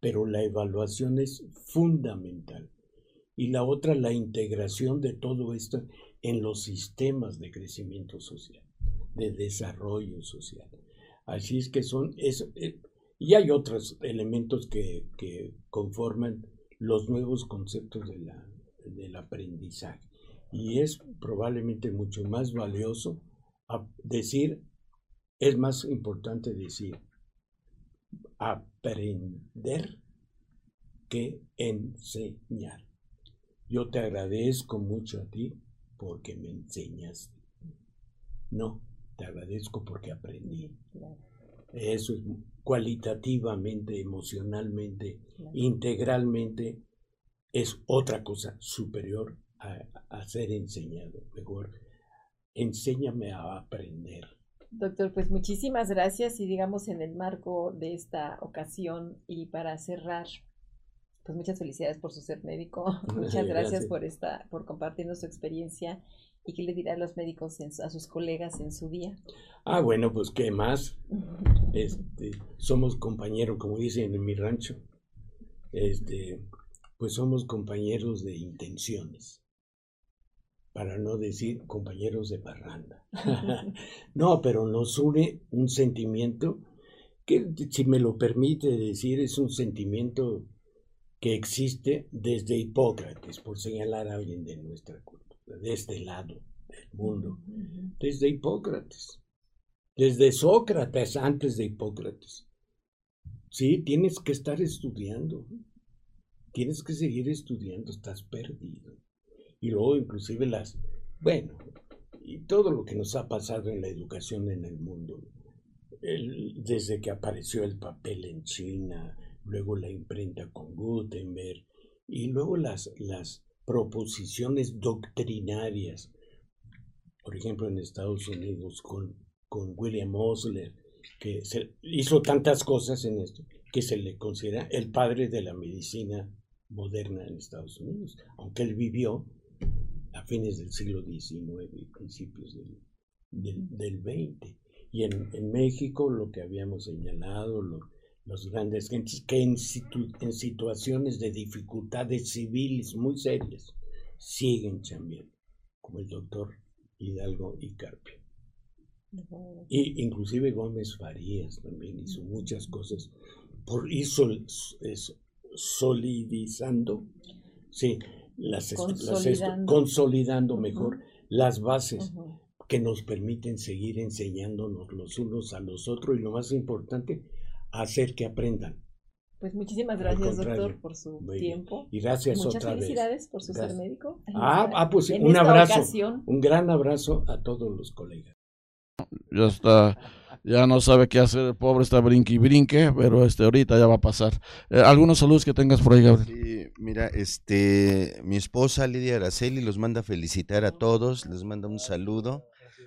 Pero la evaluación es fundamental y la otra la integración de todo esto en los sistemas de crecimiento social, de desarrollo social. Así es que son eso. Eh, y hay otros elementos que, conforman los nuevos conceptos de la, del aprendizaje. Y es probablemente mucho más valioso decir, es más importante decir, aprender que enseñar. Yo te agradezco mucho a ti porque me enseñaste. No, te agradezco porque aprendí. Eso es cualitativamente, emocionalmente, integralmente, es otra cosa superior a, ser enseñado. Mejor, enséñame a aprender. Doctor, pues muchísimas gracias y digamos en el marco de esta ocasión y para cerrar, pues muchas felicidades por su ser médico. Muchas gracias, por esta, por compartirnos su experiencia. ¿Y qué le dirá a los médicos, a sus colegas en su día? Ah, bueno, pues qué más. Este, somos compañeros, como dicen en mi rancho. Este, pues somos compañeros de intenciones. Para no decir compañeros de parranda. no, pero nos une un sentimiento que, si me lo permite decir, es un sentimiento que existe desde Hipócrates, por señalar a alguien de nuestra cultura, de este lado del mundo, desde Hipócrates, desde Sócrates, antes de Hipócrates. Sí, tienes que estar estudiando, tienes que seguir estudiando, estás perdido. Y luego inclusive las, bueno, y todo lo que nos ha pasado en la educación en el mundo, desde que apareció el papel en China, luego la imprenta con Gutenberg y luego las, las proposiciones doctrinarias, por ejemplo en Estados Unidos con, con William Osler, que se hizo tantas cosas en esto, que se le considera el padre de la medicina moderna en Estados Unidos, aunque él vivió a fines del siglo XIX y principios del, del, XX. Y en, en, México lo que habíamos señalado, lo, los grandes gentes que en, situaciones de dificultades civiles muy serias siguen chambeando, como el doctor Hidalgo y Carpio. Y inclusive Gómez Farías también hizo muchas cosas, por hizo solidizando, sí, las, consolidando, mejor las bases que nos permiten seguir enseñándonos los unos a los otros y lo más importante, hacer que aprendan. Pues muchísimas gracias, doctor, por su tiempo. Y gracias Muchas otra felicidades por su ser médico. Ah, ah, pues un abrazo. Un gran abrazo a todos los colegas. Ya está, ya no sabe qué hacer, el pobre está brinque y brinque, pero este ahorita ya va a pasar. Eh, ¿Algunos saludos que tengas por ahí, Gabriel? mira, este, mi esposa Lidia Araceli los manda felicitar a todos, les manda un saludo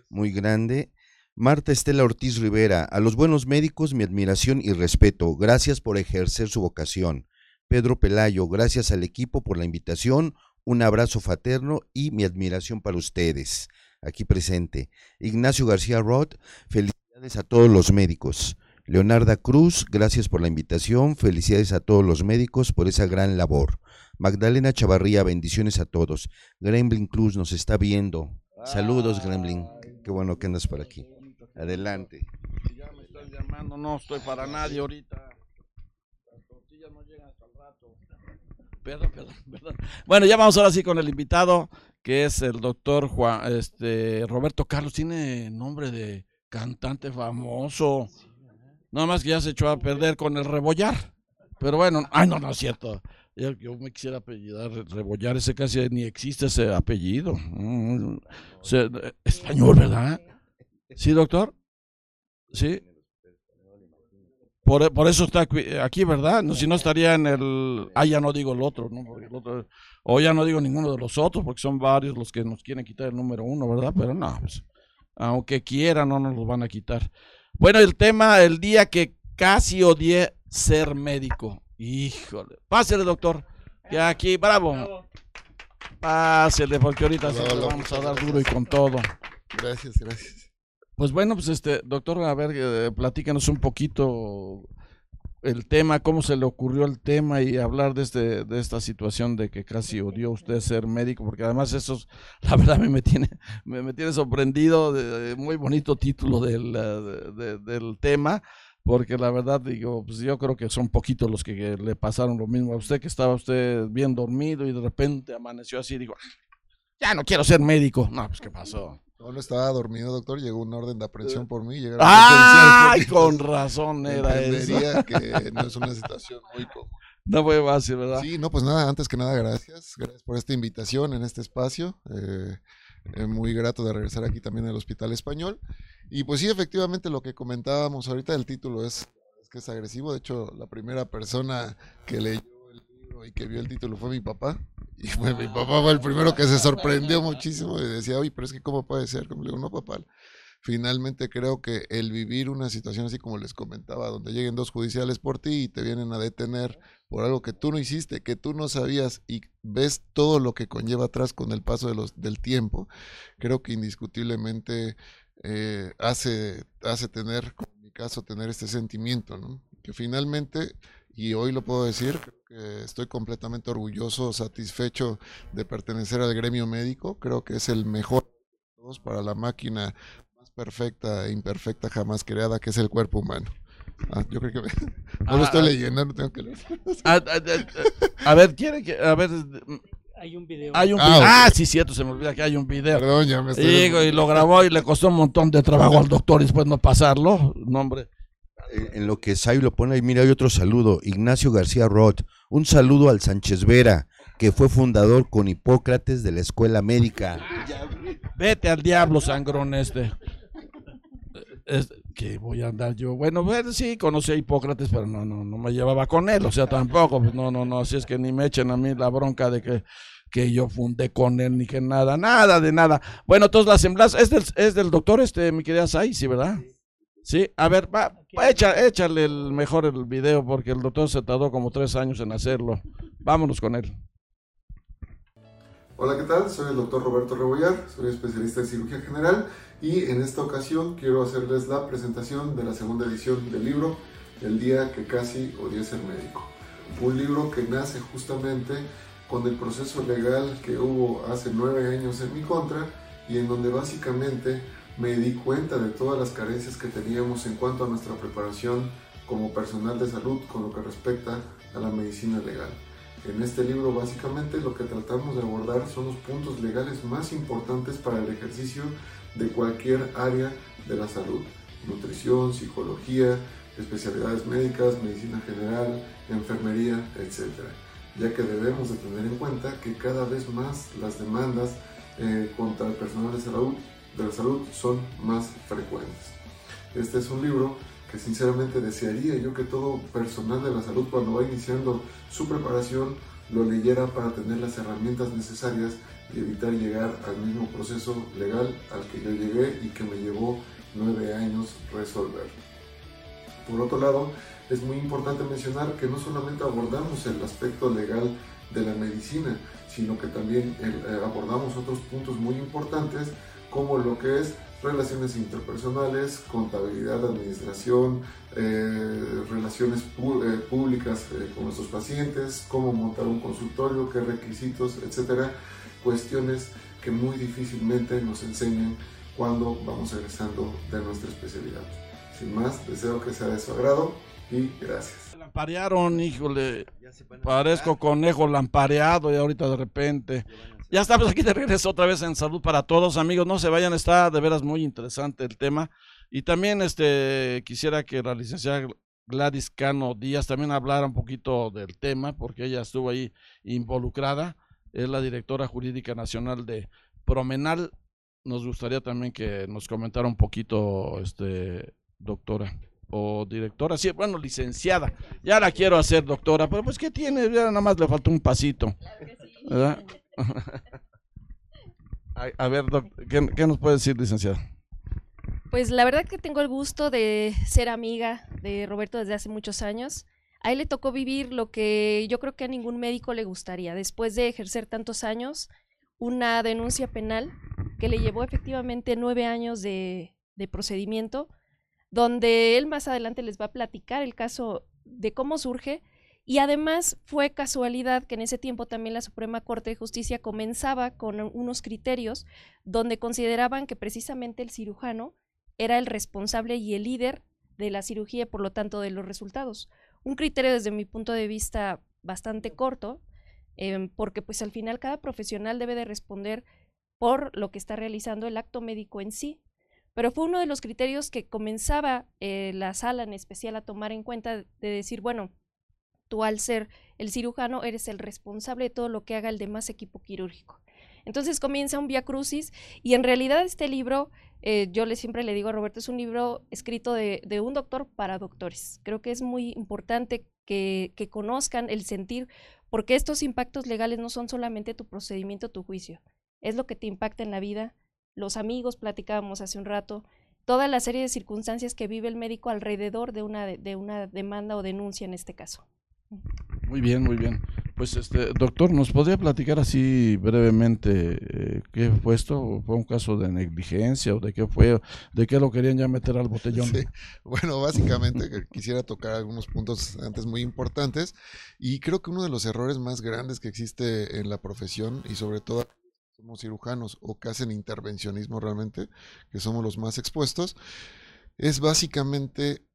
muy grande Marta Estela Ortiz Rivera, a los buenos médicos mi admiración y respeto. Gracias por ejercer su vocación. Pedro Pelayo, gracias al equipo por la invitación. Un abrazo fraterno y mi admiración para ustedes. Aquí presente. Ignacio García Roth, felicidades a todos los médicos. Leonarda Cruz, gracias por la invitación. Felicidades a todos los médicos por esa gran labor. Magdalena Chavarría, bendiciones a todos. Gremlin Cruz nos está viendo. Saludos, Gremlin. Qué bueno que andas por aquí. Adelante. Ya me están llamando, no estoy para nadie ahorita. Las tortillas no llegan hasta el rato. Perdón, perdón, perdón. Bueno, ya vamos ahora sí con el invitado que es el doctor Juan, este, Roberto Carlos, tiene nombre de cantante famoso. Nada más que ya se echó a perder con el rebollar. Pero bueno, ay, no, no es cierto. Yo, me quisiera apellidar rebollar, ese casi ni existe ese apellido. Mm, español, ¿verdad? ¿Sí, doctor? ¿Sí? Por, por, eso está aquí, ¿verdad? No, si no estaría en el... Ah, ya no digo el otro, ¿no? El otro, o ya no digo ninguno de los otros, porque son varios los que nos quieren quitar el número uno, ¿verdad? Pero no, pues, aunque quieran, no nos lo van a quitar. Bueno, el tema, el día que casi odié ser médico. Híjole. Pásele, doctor. Que aquí, bravo. Pásele, porque ahorita sí le vamos a dar duro y con todo. Gracias, gracias. Pues bueno, pues este, doctor, a ver, eh, platícanos un poquito el tema, cómo se le ocurrió el tema y hablar de este, de esta situación de que casi odió usted ser médico, porque además eso, la verdad, me, tiene, me, tiene sorprendido, de, muy bonito título del, de, del tema, porque la verdad digo, pues yo creo que son poquitos los que, que, le pasaron lo mismo a usted, que estaba usted bien dormido y de repente amaneció así, digo, ya no quiero ser médico. No, pues qué pasó. No, no estaba dormido, doctor. Llegó una orden de aprehensión por mí. ¡Ay! Con razón era eso. que no es una situación muy común. No fue fácil, ¿verdad? Sí, no, pues nada, antes que nada, gracias. Gracias por esta invitación en este espacio. Eh, eh, muy grato de regresar aquí también al Hospital Español. Y pues sí, efectivamente, lo que comentábamos ahorita, el título es, es que es agresivo. De hecho, la primera persona que leyó el libro y que vio el título fue mi papá. Y mi papá fue el primero que se sorprendió muchísimo y decía, oye, pero es que ¿cómo puede ser? Como le digo, no, papá. Finalmente creo que el vivir una situación así como les comentaba, donde lleguen dos judiciales por ti y te vienen a detener por algo que tú no hiciste, que tú no sabías y ves todo lo que conlleva atrás con el paso de los, del tiempo, creo que indiscutiblemente eh, hace, hace tener, como en mi caso, tener este sentimiento, ¿no? Que finalmente y hoy lo puedo decir, que estoy completamente orgulloso, satisfecho de pertenecer al gremio médico, creo que es el mejor de todos para la máquina más perfecta e imperfecta jamás creada, que es el cuerpo humano. Ah, yo creo que me... no lo estoy leyendo, no tengo que leer. A, a ver, quiere que, a ver, hay un video. Hay un video. Ah, ah, sí, cierto, se me olvida que hay un video. Perdón, ya me estoy... Digo, y lo grabó y le costó un montón de trabajo al doctor y después no pasarlo. No, hombre en lo que Sai lo pone ahí, mira, hay otro saludo. Ignacio García Roth. Un saludo al Sánchez Vera, que fue fundador con Hipócrates de la Escuela Médica. Vete al diablo, sangrón este. Es, que voy a andar yo. Bueno, bueno, sí, conocí a Hipócrates, pero no, no, no me llevaba con él, o sea, tampoco, pues no, no, no, así es que ni me echen a mí la bronca de que, que yo fundé con él, ni que nada, nada de nada. Bueno, todas las semblanzas, es del, es del doctor, este, mi querida Sai, sí, ¿verdad? A ver, va, échale el mejor el video porque el doctor se tardó como tres años en hacerlo. Vámonos con él. Hola, ¿qué tal? Soy el doctor Roberto Rebollar, soy especialista en cirugía general y en esta ocasión quiero hacerles la presentación de la segunda edición del libro El día que casi odié ser médico. Un libro que nace justamente con el proceso legal que hubo hace nueve años en mi contra y en donde básicamente me di cuenta de todas las carencias que teníamos en cuanto a nuestra preparación como personal de salud con lo que respecta a la medicina legal. En este libro básicamente lo que tratamos de abordar son los puntos legales más importantes para el ejercicio de cualquier área de la salud. Nutrición, psicología, especialidades médicas, medicina general, enfermería, etc. Ya que debemos de tener en cuenta que cada vez más las demandas eh, contra el personal de salud de la salud son más frecuentes. Este es un libro que sinceramente desearía yo que todo personal de la salud cuando va iniciando su preparación lo leyera para tener las herramientas necesarias y evitar llegar al mismo proceso legal al que yo llegué y que me llevó nueve años resolver. Por otro lado, es muy importante mencionar que no solamente abordamos el aspecto legal de la medicina, sino que también eh, abordamos otros puntos muy importantes como lo que es relaciones interpersonales, contabilidad, administración, eh, relaciones eh, públicas eh, con nuestros pacientes, cómo montar un consultorio, qué requisitos, etcétera, cuestiones que muy difícilmente nos enseñan cuando vamos egresando de nuestra especialidad. Sin más, deseo que sea de su agrado y gracias. Lamparearon, híjole, parezco conejo lampareado y ahorita de repente Ya estamos aquí de regreso otra vez en Salud para Todos, amigos. No se vayan, está de veras muy interesante el tema. Y también este quisiera que la licenciada Gladys Cano Díaz también hablara un poquito del tema, porque ella estuvo ahí involucrada. Es la directora jurídica nacional de Promenal. Nos gustaría también que nos comentara un poquito, este, doctora o directora, sí, bueno, licenciada. Ya la quiero hacer doctora, pero pues ¿qué tiene? Ya nada más le falta un pasito. ¿verdad? a, ver, doc, ¿qué, ¿qué nos puede decir, licenciada? Pues la verdad que tengo el gusto de ser amiga de Roberto desde hace muchos años. A él le tocó vivir lo que yo creo que a ningún médico le gustaría. Después de ejercer tantos años, una denuncia penal que le llevó efectivamente nueve años de, de procedimiento, donde él más adelante les va a platicar el caso de cómo surge. Y además fue casualidad que en ese tiempo también la Suprema Corte de Justicia comenzaba con unos criterios donde consideraban que precisamente el cirujano era el responsable y el líder de la cirugía y por lo tanto de los resultados. Un criterio desde mi punto de vista bastante corto, eh, porque pues al final cada profesional debe de responder por lo que está realizando el acto médico en sí. Pero fue uno de los criterios que comenzaba eh, la sala en especial a tomar en cuenta de decir, bueno, tú al ser el cirujano eres el responsable de todo lo que haga el demás equipo quirúrgico. Entonces comienza un via crucis y en realidad este libro, eh, yo le siempre le digo a Roberto, es un libro escrito de, un doctor para doctores. Creo que es muy importante que, que conozcan el sentir, porque estos impactos legales no son solamente tu procedimiento, tu juicio, es lo que te impacta en la vida. Los amigos platicábamos hace un rato, toda la serie de circunstancias que vive el médico alrededor de una, de una demanda o denuncia en este caso. Muy bien, muy bien. Pues, este, doctor, ¿nos podría platicar así brevemente eh, qué fue esto? ¿Fue un caso de negligencia o de qué fue? ¿De qué lo querían ya meter al botellón? Sí. Bueno, básicamente quisiera tocar algunos puntos antes muy importantes y creo que uno de los errores más grandes que existe en la profesión y sobre todo somos cirujanos o que hacen intervencionismo realmente, que somos los más expuestos, es básicamente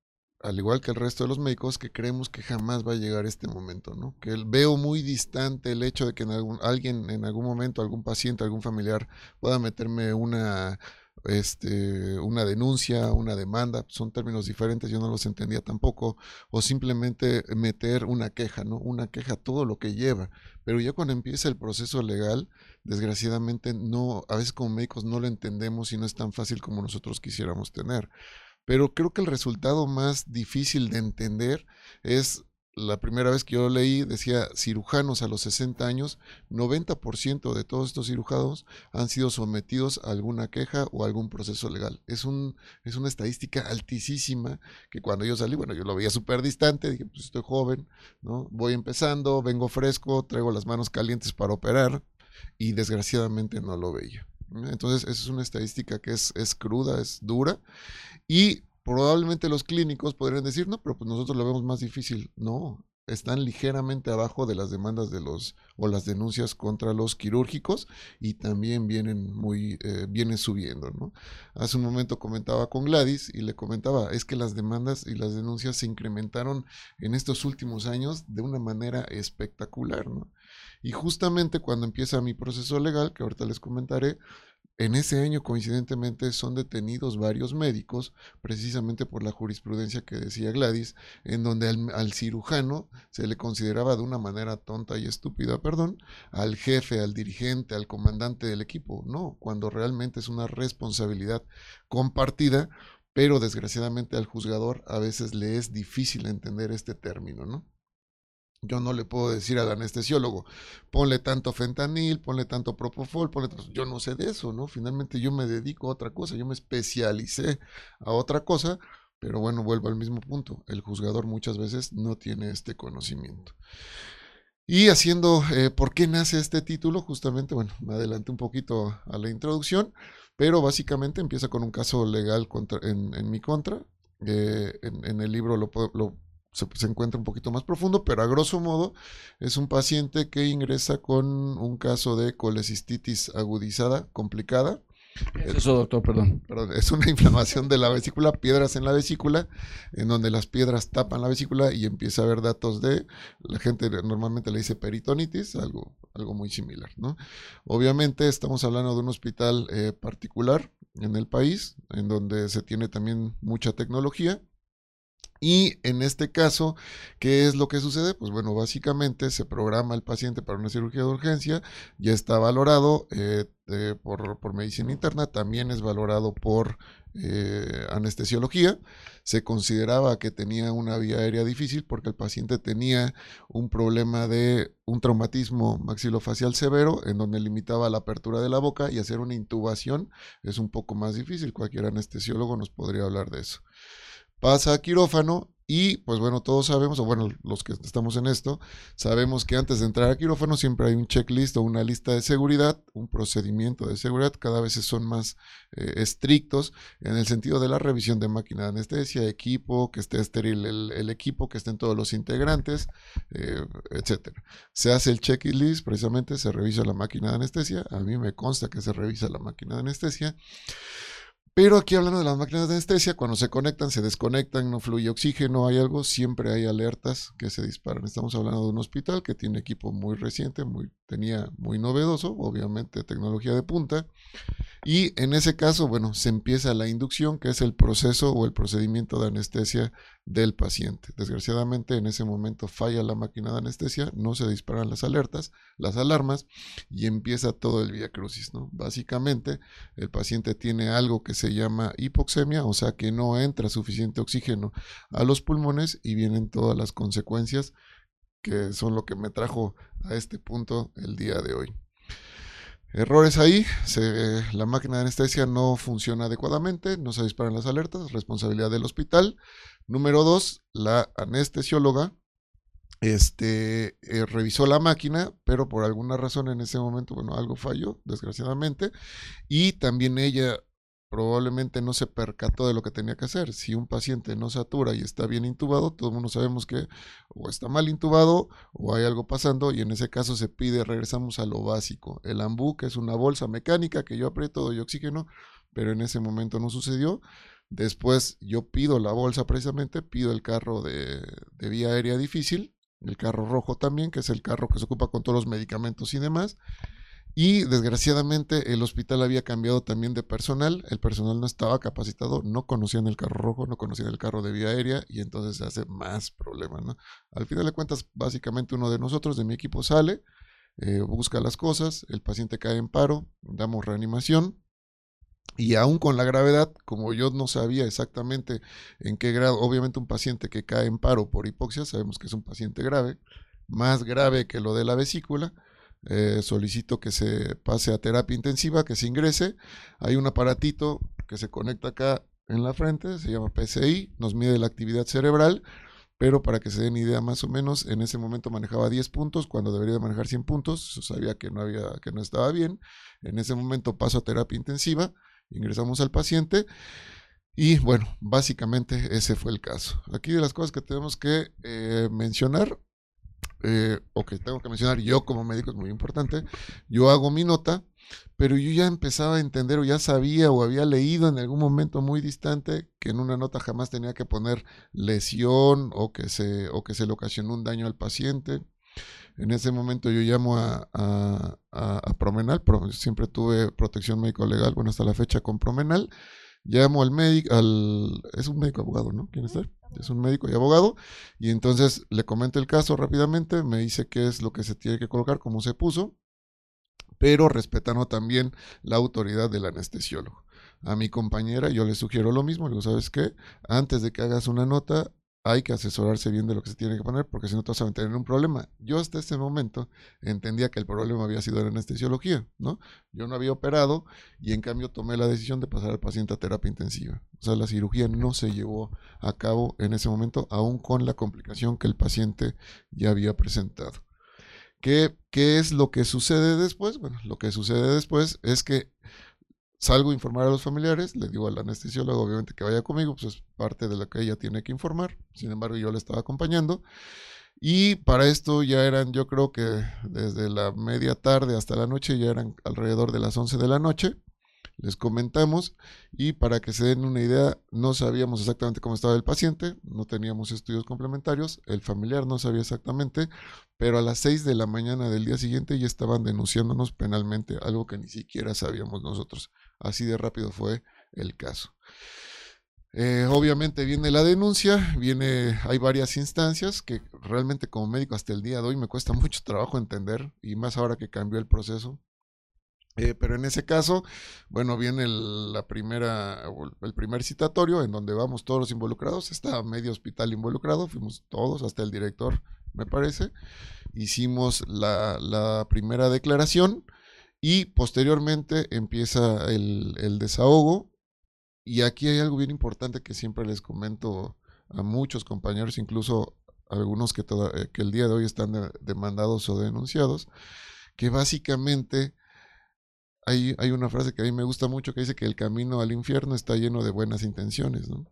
al igual que el resto de los médicos, que creemos que jamás va a llegar este momento, ¿no? Que veo muy distante el hecho de que en algún, alguien, en algún momento, algún paciente, algún familiar pueda meterme una, este, una denuncia, una demanda, son términos diferentes, yo no los entendía tampoco, o simplemente meter una queja, ¿no? Una queja, todo lo que lleva. Pero ya cuando empieza el proceso legal, desgraciadamente no, a veces como médicos no lo entendemos y no es tan fácil como nosotros quisiéramos tener. Pero creo que el resultado más difícil de entender es la primera vez que yo leí, decía cirujanos a los 60 años, 90% de todos estos cirujanos han sido sometidos a alguna queja o algún proceso legal. Es, un, es una estadística altísima que cuando yo salí, bueno, yo lo veía súper distante, dije, pues estoy joven, ¿no? Voy empezando, vengo fresco, traigo las manos calientes para operar y desgraciadamente no lo veía. Entonces, esa es una estadística que es, es cruda, es dura y probablemente los clínicos podrían decir, no, pero pues nosotros lo vemos más difícil. No, están ligeramente abajo de las demandas de los o las denuncias contra los quirúrgicos y también vienen muy eh, vienen subiendo no hace un momento comentaba con Gladys y le comentaba es que las demandas y las denuncias se incrementaron en estos últimos años de una manera espectacular no y justamente cuando empieza mi proceso legal que ahorita les comentaré en ese año, coincidentemente, son detenidos varios médicos, precisamente por la jurisprudencia que decía Gladys, en donde al, cirujano se le consideraba de una manera tonta y estúpida, perdón, al jefe, al dirigente, al comandante del equipo. No, cuando realmente es una responsabilidad compartida, pero desgraciadamente al juzgador a veces le es difícil entender este término, ¿no? Yo no le puedo decir al anestesiólogo, ponle tanto fentanil, ponle tanto propofol, ponle yo no sé de eso, ¿no? Finalmente yo me dedico a otra cosa, yo me especialicé a otra cosa, pero bueno, vuelvo al mismo punto, el juzgador muchas veces no tiene este conocimiento. Y haciendo, eh, ¿por qué nace este título? Justamente, bueno, me adelanté un poquito a la introducción, pero básicamente empieza con un caso legal en, mi contra. Eh, en, en, el libro lo, lo se, se, encuentra un poquito más profundo, pero a grosso modo es un paciente que ingresa con un caso de colecistitis agudizada, complicada, es eso, doctor? Perdón. Perdón, es una inflamación de la vesícula, piedras en la vesícula, en donde las piedras tapan la vesícula y empieza a haber datos de, la gente normalmente le dice peritonitis, algo, algo muy similar, ¿no? Obviamente estamos hablando de un hospital eh, particular en el país, en donde se tiene también mucha tecnología, y en este caso, ¿qué es lo que sucede? Pues bueno, básicamente se programa el paciente para una cirugía de urgencia, ya está valorado eh, por, medicina interna, también es valorado por eh, anestesiología. Se consideraba que tenía una vía aérea difícil porque el paciente tenía un problema de un traumatismo maxilofacial severo en donde limitaba la apertura de la boca y hacer una intubación es un poco más difícil. Cualquier anestesiólogo nos podría hablar de eso pasa a quirófano y pues bueno, todos sabemos, o bueno, los que estamos en esto, sabemos que antes de entrar a quirófano siempre hay un checklist o una lista de seguridad, un procedimiento de seguridad, cada vez son más eh, estrictos en el sentido de la revisión de máquina de anestesia, equipo, que esté estéril el, equipo, que estén todos los integrantes, eh, etcétera. Se hace el checklist, precisamente se revisa la máquina de anestesia, a mí me consta que se revisa la máquina de anestesia. Pero aquí hablando de las máquinas de anestesia, cuando se conectan, se desconectan, no fluye oxígeno, hay algo, siempre hay alertas que se disparan. Estamos hablando de un hospital que tiene equipo muy reciente, muy, tenía muy novedoso, obviamente tecnología de punta. Y en ese caso, bueno, se empieza la inducción, que es el proceso o el procedimiento de anestesia del paciente. Desgraciadamente, en ese momento falla la máquina de anestesia, no se disparan las alertas, las alarmas, y empieza todo el vía crucis, ¿no? Básicamente, el paciente tiene algo que se llama hipoxemia, o sea que no entra suficiente oxígeno a los pulmones y vienen todas las consecuencias que son lo que me trajo a este punto el día de hoy. Errores ahí, la máquina de anestesia no funciona adecuadamente, no se disparan las alertas, responsabilidad del hospital. Número dos, la anestesióloga este, eh, revisó la máquina, pero por alguna razón en ese momento, bueno, algo falló, desgraciadamente, y también ella probablemente no se percató de lo que tenía que hacer. Si un paciente no satura y está bien intubado, todo el mundo sabemos que o está mal intubado o hay algo pasando y en ese caso se pide, regresamos a lo básico. El ambú, que es una bolsa mecánica que yo aprieto, doy oxígeno, pero en ese momento no sucedió. Después yo pido la bolsa precisamente, pido el carro de, de vía aérea difícil, el carro rojo también, que es el carro que se ocupa con todos los medicamentos y demás. Y desgraciadamente el hospital había cambiado también de personal, el personal no estaba capacitado, no conocían el carro rojo, no conocían el carro de vía aérea y entonces se hace más problema. ¿no? Al final de cuentas, básicamente uno de nosotros, de mi equipo, sale, eh, busca las cosas, el paciente cae en paro, damos reanimación y aún con la gravedad, como yo no sabía exactamente en qué grado, obviamente un paciente que cae en paro por hipoxia, sabemos que es un paciente grave, más grave que lo de la vesícula, eh, solicito que se pase a terapia intensiva, que se ingrese. Hay un aparatito que se conecta acá en la frente, se llama PCI, nos mide la actividad cerebral, pero para que se den idea más o menos, en ese momento manejaba 10 puntos cuando debería de manejar 100 puntos, sabía que no, había, que no estaba bien. En ese momento paso a terapia intensiva, ingresamos al paciente. Y bueno, básicamente ese fue el caso. Aquí de las cosas que tenemos que eh, mencionar, eh, o que tengo que mencionar yo como médico es muy importante, yo hago mi nota, pero yo ya empezaba a entender o ya sabía o había leído en algún momento muy distante que en una nota jamás tenía que poner lesión o que se, o que se le ocasionó un daño al paciente. En ese momento yo llamo a, Promenal, siempre tuve protección médico legal, bueno, hasta la fecha con Promenal. Llamo al médico, es un médico abogado, ¿no? ¿Quién está? es un médico y abogado, y entonces le comento el caso rápidamente, me dice qué es lo que se tiene que colocar, cómo se puso, pero respetando también la autoridad del anestesiólogo. A mi compañera yo le sugiero lo mismo, le digo, ¿sabes qué? Antes de que hagas una nota, hay que asesorarse bien de lo que se tiene que poner, porque si no te vas a tener un problema. Yo hasta ese momento entendía que el problema había sido la anestesiología, ¿no? Yo no había operado y en cambio tomé la decisión de pasar al paciente a terapia intensiva. O sea, la cirugía no se llevó a cabo en ese momento, aún con la complicación que el paciente ya había presentado. ¿Qué, qué es lo que sucede después? Bueno, lo que sucede después es que salgo a informar a los familiares, le digo al anestesiólogo obviamente que vaya conmigo, pues es parte de lo que ella tiene que informar, sin embargo yo le estaba acompañando. Y para esto ya eran, yo creo que desde la media tarde hasta la noche, ya eran alrededor de las 11 de la noche. les comentamos y para que se den una idea, no sabíamos exactamente cómo estaba el paciente, no teníamos estudios complementarios, el familiar no sabía exactamente, pero a las 6 de la mañana del día siguiente ya estaban denunciándonos penalmente, algo que ni siquiera sabíamos nosotros. Así de rápido fue el caso. Eh, obviamente viene la denuncia, viene, hay varias instancias que realmente como médico hasta el día de hoy me cuesta mucho trabajo entender y más ahora que cambió el proceso. Eh, pero en ese caso, bueno, viene el, la primera, el primer citatorio en donde vamos todos los involucrados, está medio hospital involucrado, fuimos todos, hasta el director, me parece. Hicimos la, la primera declaración y posteriormente empieza el, desahogo y aquí hay algo bien importante que siempre les comento a muchos compañeros, incluso algunos que, eh, el día de hoy están demandados o denunciados, que básicamente hay, hay, una frase que a mí me gusta mucho que dice que el camino al infierno está lleno de buenas intenciones, ¿no?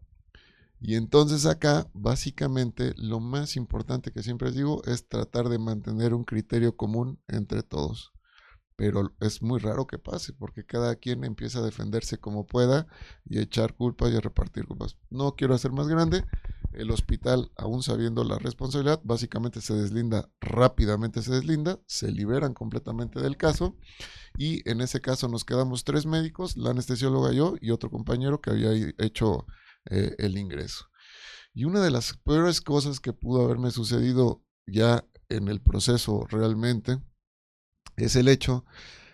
Y entonces acá, básicamente, lo más importante que siempre digo es tratar de mantener un criterio común entre todos pero es muy raro que pase porque cada quien empieza a defenderse como pueda y a echar culpas y a repartir culpas. No quiero hacer más grande. El hospital, aún sabiendo la responsabilidad, básicamente se deslinda, rápidamente se deslinda, se liberan completamente del caso y en ese caso nos quedamos tres médicos, la anestesióloga yo y otro compañero que había hecho eh, el ingreso. Y una de las peores cosas que pudo haberme sucedido ya en el proceso realmente es el hecho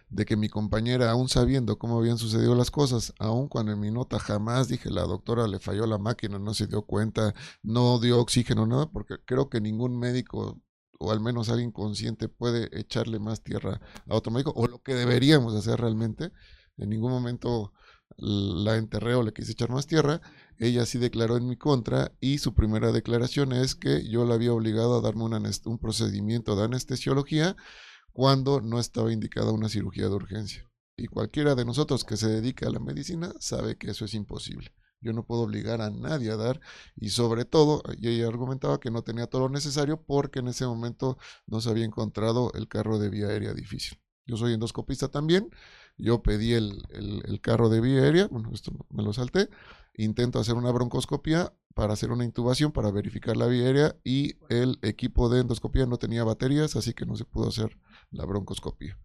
de que mi compañera, aún sabiendo cómo habían sucedido las cosas, aún cuando en mi nota jamás dije la doctora le falló la máquina, no se dio cuenta, no dio oxígeno, nada, porque creo que ningún médico o al menos alguien consciente puede echarle más tierra a otro médico, o lo que deberíamos hacer realmente. En ningún momento la enterré o le quise echar más tierra. Ella sí declaró en mi contra y su primera declaración es que yo la había obligado a darme un procedimiento de anestesiología cuando no estaba indicada una cirugía de urgencia. Y cualquiera de nosotros que se dedica a la medicina sabe que eso es imposible. Yo no puedo obligar a nadie a dar y sobre todo, ella argumentaba que no tenía todo lo necesario porque en ese momento no se había encontrado el carro de vía aérea difícil. Yo soy endoscopista también, yo pedí el, el carro de vía aérea, bueno, esto me lo salté, intento hacer una broncoscopia para hacer una intubación para verificar la vía aérea y el equipo de endoscopia no tenía baterías, así que no se pudo hacer la broncoscopia.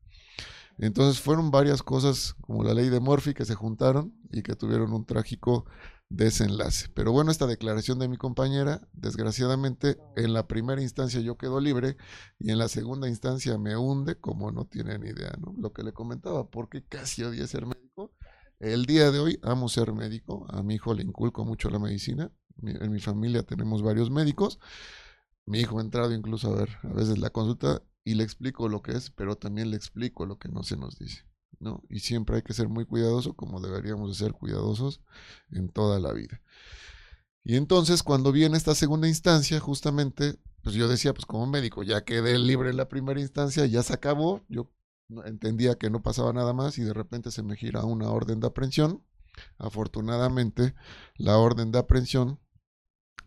Entonces fueron varias cosas como la ley de Murphy que se juntaron y que tuvieron un trágico desenlace. Pero bueno, esta declaración de mi compañera, desgraciadamente, en la primera instancia yo quedo libre y en la segunda instancia me hunde como no tienen idea, ¿no? Lo que le comentaba, porque casi odié ser médico. El día de hoy amo ser médico, a mi hijo le inculco mucho la medicina, en mi familia tenemos varios médicos, mi hijo ha entrado incluso a ver a veces la consulta y le explico lo que es, pero también le explico lo que no se nos dice, ¿no? Y siempre hay que ser muy cuidadoso como deberíamos de ser cuidadosos en toda la vida. Y entonces cuando viene esta segunda instancia, justamente, pues yo decía, pues como médico, ya quedé libre en la primera instancia, ya se acabó, yo entendía que no pasaba nada más y de repente se me gira una orden de aprehensión. Afortunadamente, la orden de aprehensión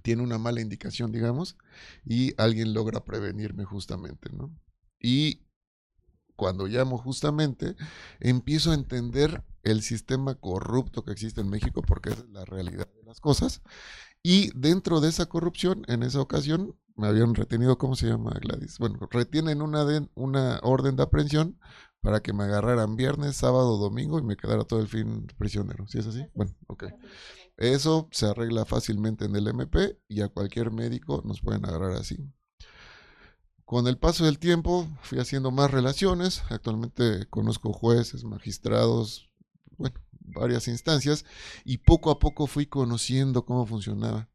tiene una mala indicación, digamos, y alguien logra prevenirme justamente, ¿no? Y cuando llamo justamente, empiezo a entender el sistema corrupto que existe en México, porque es la realidad de las cosas. Y dentro de esa corrupción, en esa ocasión, me habían retenido, ¿cómo se llama Gladys? Bueno, retienen una, de, una orden de aprehensión para que me agarraran viernes, sábado, domingo y me quedara todo el fin prisionero. ¿Sí es así? Bueno, ok. Eso se arregla fácilmente en el MP y a cualquier médico nos pueden agarrar así. Con el paso del tiempo fui haciendo más relaciones. Actualmente conozco jueces, magistrados, bueno, varias instancias y poco a poco fui conociendo cómo funcionaba.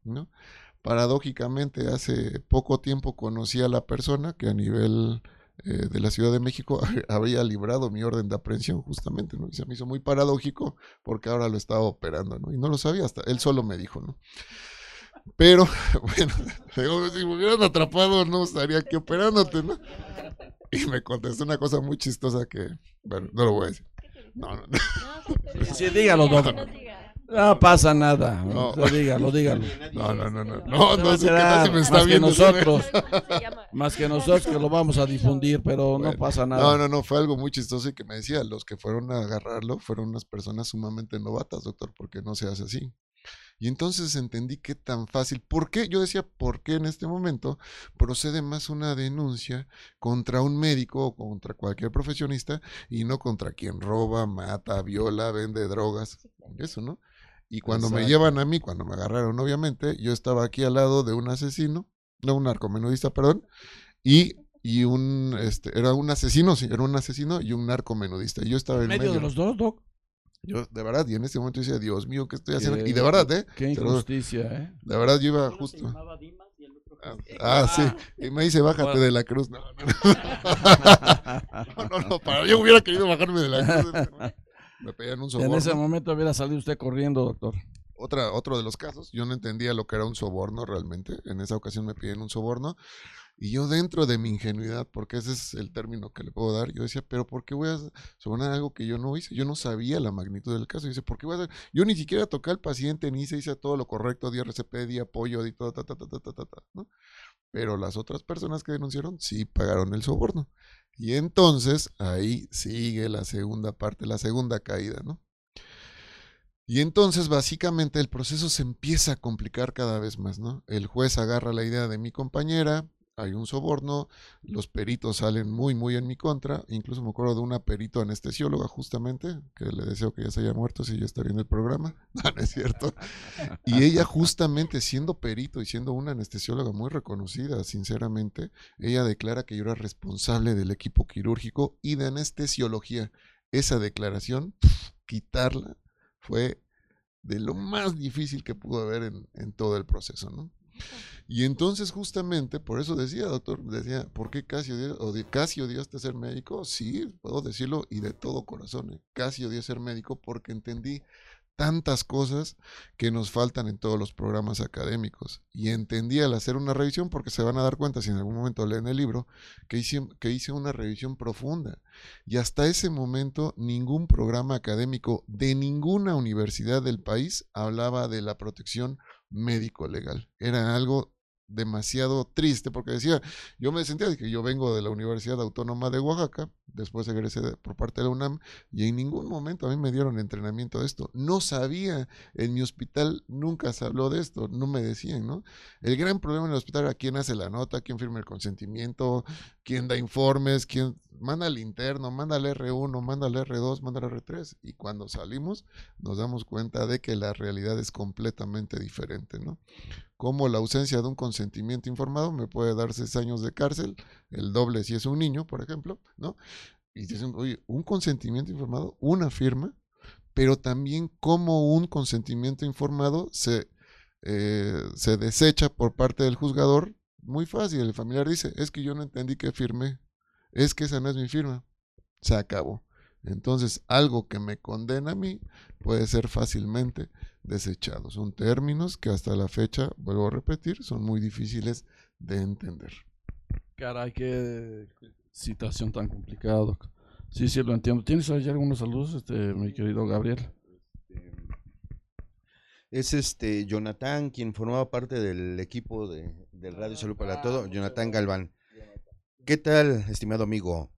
Paradójicamente, hace poco tiempo conocí a la persona que a nivel eh, de la Ciudad de México había librado mi orden de aprehensión justamente, se me hizo muy paradójico porque ahora lo estaba operando. Y no lo sabía hasta, él solo me dijo, ¿no? Pero, bueno, si me hubieran atrapado no estaría aquí operándote, ¿no? Y me contestó una cosa muy chistosa que, bueno, no lo voy a decir. No, no, no. Sí, dígalo, no. No pasa nada. No. Dígalo, dígalo. No, no, no, no. No, no sé qué me está viendo. nosotros. Se llama más que nosotros que lo vamos a difundir, pero no pasa nada. No, no, no, fue algo muy chistoso y que me decía, los que fueron a agarrarlo fueron unas personas sumamente novatas, doctor, porque no se hace así. Y entonces entendí qué tan fácil, ¿por qué? Yo decía, ¿por qué en este momento procede más una denuncia contra un médico o contra cualquier profesionista y no contra quien roba, mata, viola, vende drogas? Eso, ¿no? Y cuando me llevan a mí, cuando me agarraron, obviamente, yo estaba aquí al lado de un asesino, no un narcomenudista, perdón, y, y un, este, era un asesino, sí, era un asesino y un narcomenudista. Y yo estaba en medio, medio de los dos, Doc. Yo, de verdad, y en ese momento decía, Dios mío, ¿qué estoy haciendo? Qué- Y de verdad, ¿eh? Qué injusticia, ¿eh? De verdad, yo iba justo. Ah, ah, sí. Y me dice, bájate de la cruz. No, no, no. no, no, para, yo hubiera querido bajarme de la cruz. Me pedían un En soborno. ese momento hubiera salido usted corriendo, doctor. Otra, otro de los casos, yo no entendía lo que era un soborno realmente. En esa ocasión me piden un soborno. Y yo dentro de mi ingenuidad, porque ese es el término que le puedo dar, yo decía, pero ¿por qué voy a sobornar algo que yo no hice? Yo no sabía la magnitud del caso. Y dice, ¿por qué voy a hacer? Yo ni siquiera toqué al paciente, ni hice, hice todo lo correcto, di RCP, di apoyo, di todo, ta, ta, ta, ta, ta, ta, ta, ¿no? Pero las otras personas que denunciaron sí pagaron el soborno. Y entonces ahí sigue la segunda parte, la segunda caída, ¿no? Y entonces básicamente el proceso se empieza a complicar cada vez más, ¿no? El juez agarra la idea de mi compañera, hay un soborno, los peritos salen muy, muy en mi contra, incluso me acuerdo de una perito anestesióloga justamente, que le deseo que ya se haya muerto si ya está viendo el programa, no, es cierto. Y ella justamente siendo perito y siendo una anestesióloga muy reconocida, sinceramente, ella declara que yo era responsable del equipo quirúrgico y de anestesiología. Esa declaración, quitarla, fue de lo más difícil que pudo haber en, en todo el proceso, ¿no? Y entonces justamente, por eso decía, doctor, decía, ¿por qué casi, odi- odi- casi odiaste ser médico? Sí, puedo decirlo y de todo corazón, ¿eh? casi odié ser médico porque entendí tantas cosas que nos faltan en todos los programas académicos. Y entendí al hacer una revisión, porque se van a dar cuenta si en algún momento leen el libro, que hice, que hice una revisión profunda. Y hasta ese momento ningún programa académico de ninguna universidad del país hablaba de la protección médico legal. Era algo demasiado triste porque decía, yo me sentía que yo vengo de la Universidad Autónoma de Oaxaca, después egresé por parte de la UNAM y en ningún momento a mí me dieron entrenamiento de esto. No sabía, en mi hospital nunca se habló de esto, no me decían, ¿no? El gran problema en el hospital era quién hace la nota, quién firma el consentimiento, quién da informes, quién manda al interno, manda al R1, manda al R2, manda al R3 y cuando salimos nos damos cuenta de que la realidad es completamente diferente, ¿no? Como la ausencia de un consentimiento informado me puede dar seis años de cárcel, el doble si es un niño, por ejemplo, ¿no? Y dicen, oye, un consentimiento informado, una firma, pero también cómo un consentimiento informado se, eh, se desecha por parte del juzgador, muy fácil, el familiar dice, es que yo no entendí que firmé, es que esa no es mi firma, se acabó. Entonces, algo que me condena a mí puede ser fácilmente desechado. Son términos que hasta la fecha, vuelvo a repetir, son muy difíciles de entender. Caray, qué situación tan complicada, doc. Sí, sí, lo entiendo. ¿Tienes ahí algunos saludos, este, mi querido Gabriel? Es este Jonathan, quien formaba parte del equipo de, del Radio Salud para Todo, Jonathan Galván. ¿Qué tal, estimado amigo?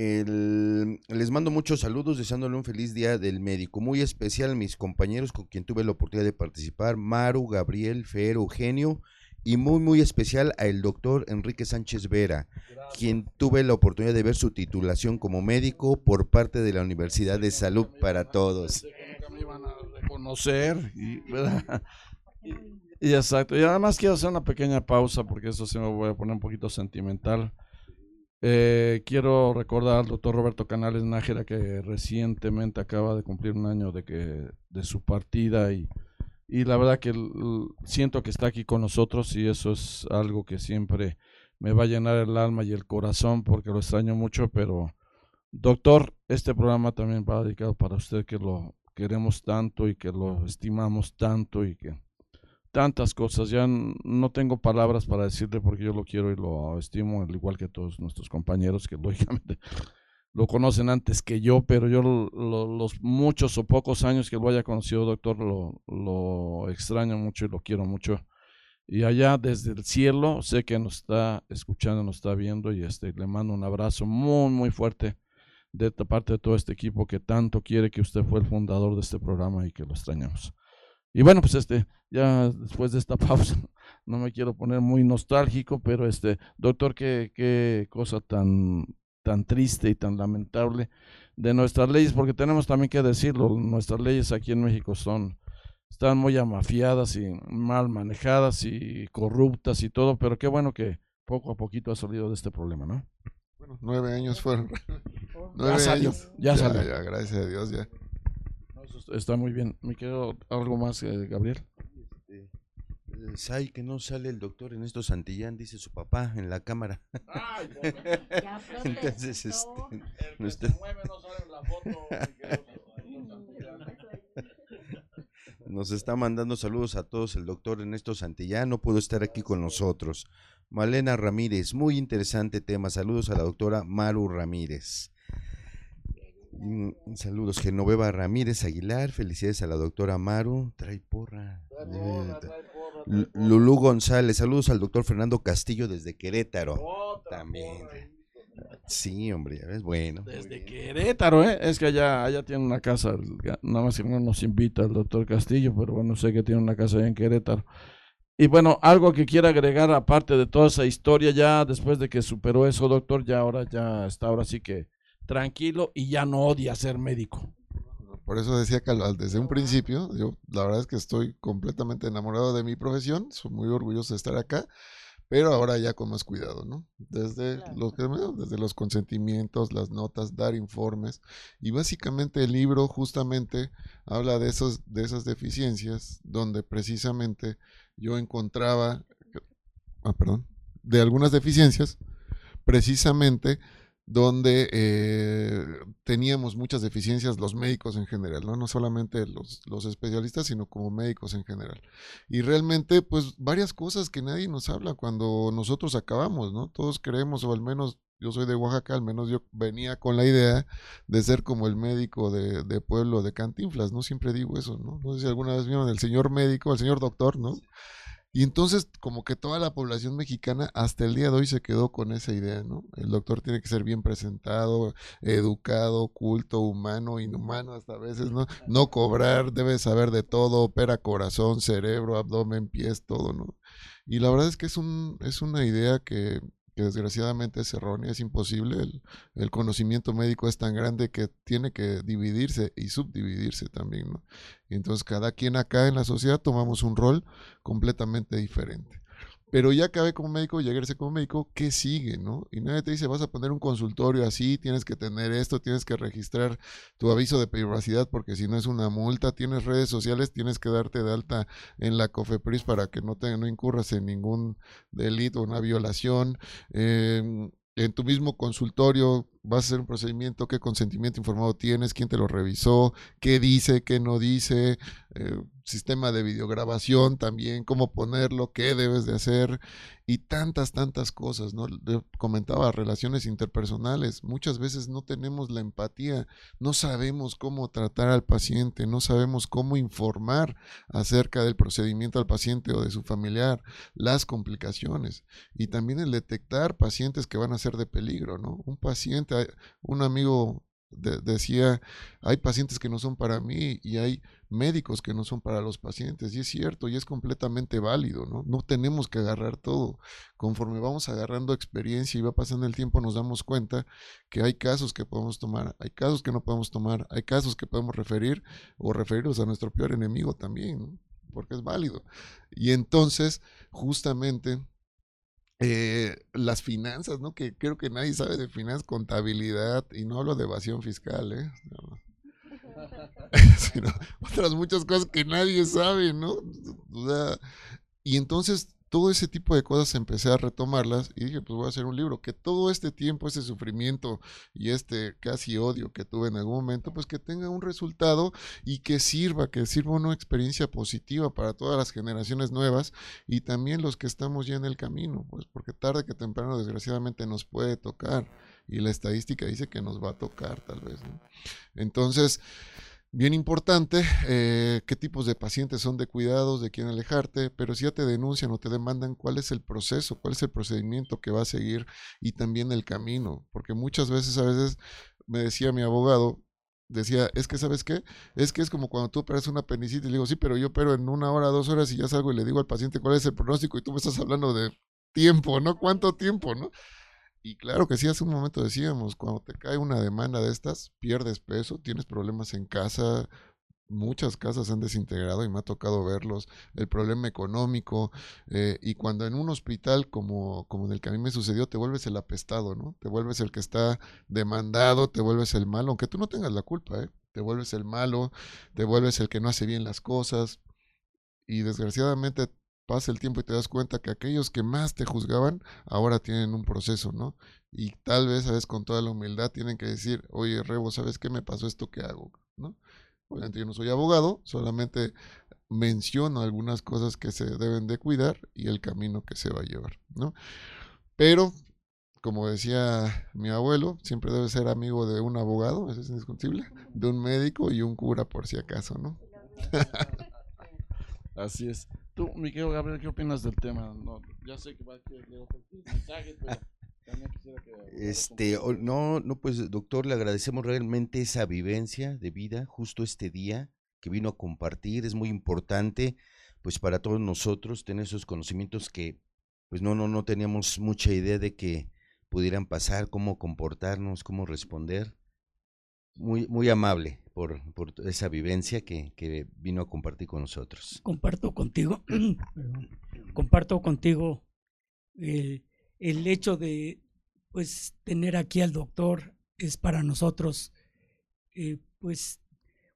El- les mando muchos saludos, deseándole un feliz día del médico. Muy especial a mis compañeros con quien tuve la oportunidad de participar, Maru, Gabriel, Fer, Eugenio, y muy, muy especial al doctor Enrique Sánchez Vera, quien tuve la oportunidad de ver su titulación como médico por parte de la Universidad de Salud para Todos. me iban a reconocer y, y, y exacto. Y además quiero hacer una pequeña pausa porque eso se me voy a poner un poquito sentimental. Eh, quiero recordar al doctor Roberto Canales Nájera que recientemente acaba de cumplir un año de que de su partida y, y la verdad que siento que está aquí con nosotros y eso es algo que siempre me va a llenar el alma y el corazón porque lo extraño mucho, pero doctor, este programa también va dedicado para usted que lo queremos tanto y que lo estimamos tanto y que tantas cosas. Ya no tengo palabras para decirle porque yo lo quiero y lo estimo, al igual que todos nuestros compañeros que lógicamente lo conocen antes que yo, pero yo lo- lo- los muchos o pocos años que lo haya conocido, doctor, lo, lo extraño mucho y lo quiero mucho. Y allá desde el cielo, sé que nos está escuchando, nos está viendo y este, le mando un abrazo muy, muy fuerte de parte de todo este equipo que tanto quiere que usted fue el fundador de este programa y que lo extrañamos. Y bueno, pues este, ya después de esta pausa, no me quiero poner muy nostálgico, pero este, doctor, qué, qué cosa tan, tan triste y tan lamentable de nuestras leyes, porque tenemos también que decirlo, nuestras leyes aquí en México son, están muy amafiadas y mal manejadas y corruptas y todo, pero qué bueno que poco a poquito ha salido de este problema, ¿no? Bueno, nueve años fueron. nueve ya salió, años. Ya, salió. Ya, gracias a Dios, ya. Está muy bien. ¿Me quedo algo más, eh, Gabriel? Este, Sai, que no sale el doctor en estos Santillán, dice su papá en la cámara. Ay, ya Entonces, este, el que se mueve no sale en la foto. Nos está mandando saludos a todos el doctor Ernesto Santillán, no pudo estar aquí con nosotros. Malena Ramírez, muy interesante tema. Saludos a la doctora Maru Ramírez. Saludos, Genoveva Ramírez Aguilar. Felicidades a la doctora Maru. Trae porra. Lulú González. Saludos al doctor Fernando Castillo desde Querétaro. También. Sí, hombre, ya ves, bueno. Desde Querétaro, ¿eh? Es que allá, allá tiene una casa, nada más que no nos invita el doctor Castillo, pero bueno, sé que tiene una casa allá en Querétaro. Y bueno, algo que quiera agregar aparte de toda esa historia, ya después de que superó eso, doctor, ya ahora ya está ahora sí que tranquilo y ya no odia ser médico. Por eso decía que desde un principio, yo la verdad es que estoy completamente enamorado de mi profesión, soy muy orgulloso de estar acá, pero ahora ya con más cuidado, ¿no? Desde los desde los consentimientos, las notas, dar informes y básicamente el libro justamente habla de esos de esas deficiencias donde precisamente yo encontraba ah, perdón, de algunas deficiencias precisamente donde eh, teníamos muchas deficiencias los médicos en general, ¿no? No solamente los, los, especialistas, sino como médicos en general. Y realmente, pues, varias cosas que nadie nos habla cuando nosotros acabamos, ¿no? Todos creemos, o al menos yo soy de Oaxaca, al menos yo venía con la idea de ser como el médico de, de pueblo de Cantinflas, ¿no? Siempre digo eso, ¿no? No sé si alguna vez vieron el señor médico, el señor doctor, ¿no? Y entonces, como que toda la población mexicana hasta el día de hoy se quedó con esa idea, ¿no? El doctor tiene que ser bien presentado, educado, culto, humano, inhumano hasta a veces, ¿no? No cobrar, debe saber de todo, opera corazón, cerebro, abdomen, pies, todo, ¿no? Y la verdad es que es, un, es una idea que, que desgraciadamente es errónea, es imposible. El, el, conocimiento médico es tan grande que tiene que dividirse y subdividirse también, ¿no? Entonces cada quien acá en la sociedad tomamos un rol completamente diferente. Pero ya acabé como médico, llegarse como médico, ¿qué sigue, no? Y nadie te dice, vas a poner un consultorio así, tienes que tener esto, tienes que registrar tu aviso de privacidad porque si no es una multa, tienes redes sociales, tienes que darte de alta en la COFEPRIS para que no te no incurras en ningún delito, una violación. Eh, en tu mismo consultorio vas a hacer un procedimiento, qué consentimiento informado tienes, quién te lo revisó, qué dice, qué no dice, eh, sistema de videograbación también, cómo ponerlo, qué debes de hacer y tantas, tantas cosas, ¿no? comentaba relaciones interpersonales, muchas veces no tenemos la empatía, no sabemos cómo tratar al paciente, no sabemos cómo informar acerca del procedimiento al paciente o de su familiar, las complicaciones y también el detectar pacientes que van a ser de peligro, ¿no? Un paciente, un amigo decía, hay pacientes que no son para mí y hay médicos que no son para los pacientes. Y es cierto y es completamente válido, ¿no? No tenemos que agarrar todo. Conforme vamos agarrando experiencia y va pasando el tiempo, nos damos cuenta que hay casos que podemos tomar, hay casos que no podemos tomar, hay casos que podemos referir o referirnos a nuestro peor enemigo también, porque es válido. Y entonces, justamente eh, las finanzas, ¿no? Que creo que nadie sabe de finanzas, contabilidad, y no hablo de evasión fiscal, ¿eh? Sino otras muchas cosas que nadie sabe, ¿no? Y entonces todo ese tipo de cosas empecé a retomarlas y dije, pues voy a hacer un libro, que todo este tiempo, ese sufrimiento y este casi odio que tuve en algún momento, pues que tenga un resultado y que sirva, que sirva una experiencia positiva para todas las generaciones nuevas y también los que estamos ya en el camino, pues porque tarde que temprano desgraciadamente nos puede tocar y la estadística dice que nos va a tocar tal vez. Entonces, bien importante, eh, qué tipos de pacientes son de cuidados, de quién alejarte, pero si ya te denuncian o te demandan, cuál es el proceso, cuál es el procedimiento que va a seguir y también el camino, porque muchas veces, a veces, me decía mi abogado, decía, es que, ¿sabes qué? Es que es como cuando tú operas una apendicitis y le digo, sí, pero yo opero en una hora, dos horas y ya salgo y le digo al paciente cuál es el pronóstico y tú me estás hablando de tiempo, ¿no? ¿Cuánto tiempo, no? Y claro que sí, hace un momento decíamos, cuando te cae una demanda de estas, pierdes peso, tienes problemas en casa, muchas casas han desintegrado y me ha tocado verlos, el problema económico, eh, y cuando en un hospital como, como en el que a mí me sucedió, te vuelves el apestado, ¿no? Te vuelves el que está demandado, te vuelves el malo, aunque tú no tengas la culpa, ¿eh? Te vuelves el malo, te vuelves el que no hace bien las cosas, y desgraciadamente pasa el tiempo y te das cuenta que aquellos que más te juzgaban ahora tienen un proceso, ¿no? Y tal vez, a veces con toda la humildad, tienen que decir, oye, Rebo, ¿sabes qué me pasó esto? ¿Qué hago? ¿No? Obviamente yo no soy abogado, solamente menciono algunas cosas que se deben de cuidar y el camino que se va a llevar, ¿no? Pero, como decía mi abuelo, siempre debe ser amigo de un abogado, eso es indiscutible, de un médico y un cura por si acaso, ¿no? Así es. Tú, Miguel Gabriel, ¿qué opinas del tema? No, ya sé que va a leer mensajes, pero también quisiera que... Este, no, no, pues doctor, le agradecemos realmente esa vivencia de vida justo este día que vino a compartir. Es muy importante, pues para todos nosotros, tener esos conocimientos que, pues no, no, no teníamos mucha idea de que pudieran pasar, cómo comportarnos, cómo responder. Muy, muy amable por, por esa vivencia que, que, vino a compartir con nosotros. Comparto contigo, comparto contigo el, el, hecho de pues tener aquí al doctor es para nosotros eh, pues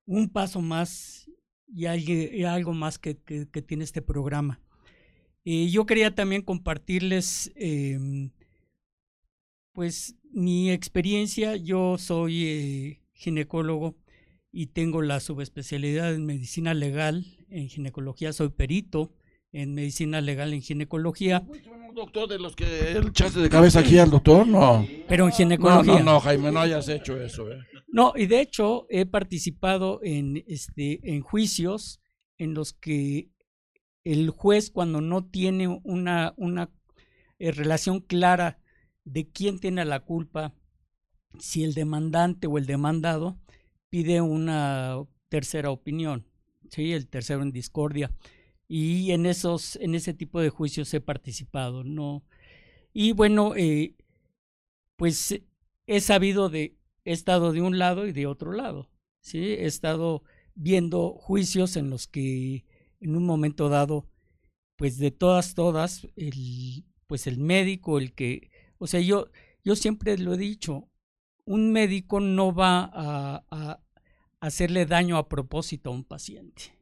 un paso más y algo, y algo más que, que, que, tiene este programa. Eh, yo quería también compartirles eh, pues mi experiencia. Yo soy eh, ginecólogo y tengo la subespecialidad en medicina legal, en ginecología, soy perito en medicina legal en ginecología. ¿Un doctor de los que echaste de cabeza aquí al doctor? No. Pero en ginecología. No, no, no, Jaime, no hayas hecho eso. ¿eh? No, y de hecho he participado en, este, en juicios en los que el juez cuando no tiene una, una eh, relación clara de quién tiene la culpa, si el demandante o el demandado, pide una tercera opinión, ¿sí? el tercero en discordia. Y en, esos, en ese tipo de juicios he participado. ¿no? Y bueno, eh, pues he sabido de, he estado de un lado y de otro lado. ¿sí? He estado viendo juicios en los que en un momento dado, pues de todas, todas, el, pues el médico, el que, o sea, yo, yo siempre lo he dicho, un médico no va a, hacerle daño a propósito a un paciente.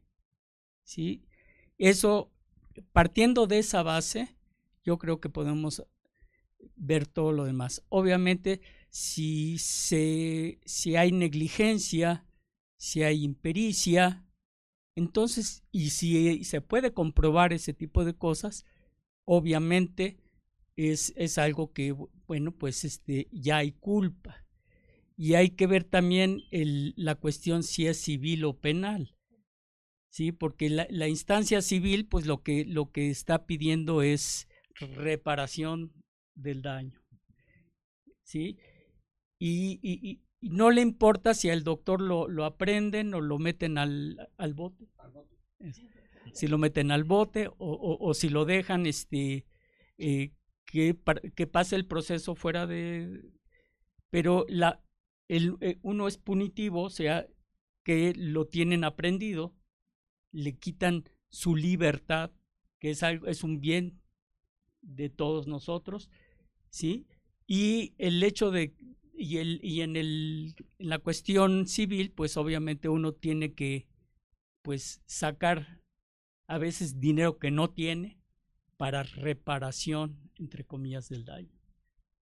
¿Sí? Eso, partiendo de esa base, yo creo que podemos ver todo lo demás. Obviamente, si, se, si hay negligencia, si hay impericia, entonces, y si se puede comprobar ese tipo de cosas, obviamente es, es algo que, bueno, pues este, ya hay culpa y hay que ver también el, la cuestión si es civil o penal. Sí, porque la, la, instancia civil, pues lo que, lo que está pidiendo es reparación del daño. ¿Sí? Y, y, y no le importa si al doctor lo, lo aprenden o lo meten al, al bote. Si lo meten al bote o, o, o si lo dejan este, eh, que, que pase el proceso fuera de... Pero la, eh, uno es punitivo, o sea, que lo tienen aprendido, le quitan su libertad, que es, algo, es un bien de todos nosotros, ¿sí? Y el hecho de, y, el, y en, el, en la cuestión civil, pues obviamente uno tiene que, pues, sacar a veces dinero que no tiene para reparación, entre comillas, del daño.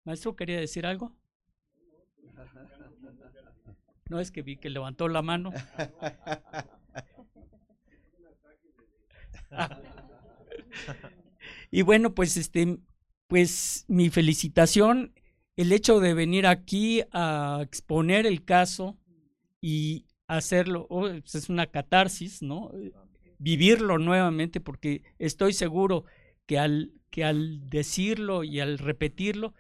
Maestro, ¿quería decir algo? No es que vi que levantó la mano. y bueno, pues este, pues mi felicitación, el hecho de venir aquí a exponer el caso y hacerlo, oh, pues, es una catarsis, ¿no? Vivirlo nuevamente porque estoy seguro que al, que al decirlo y al repetirlo,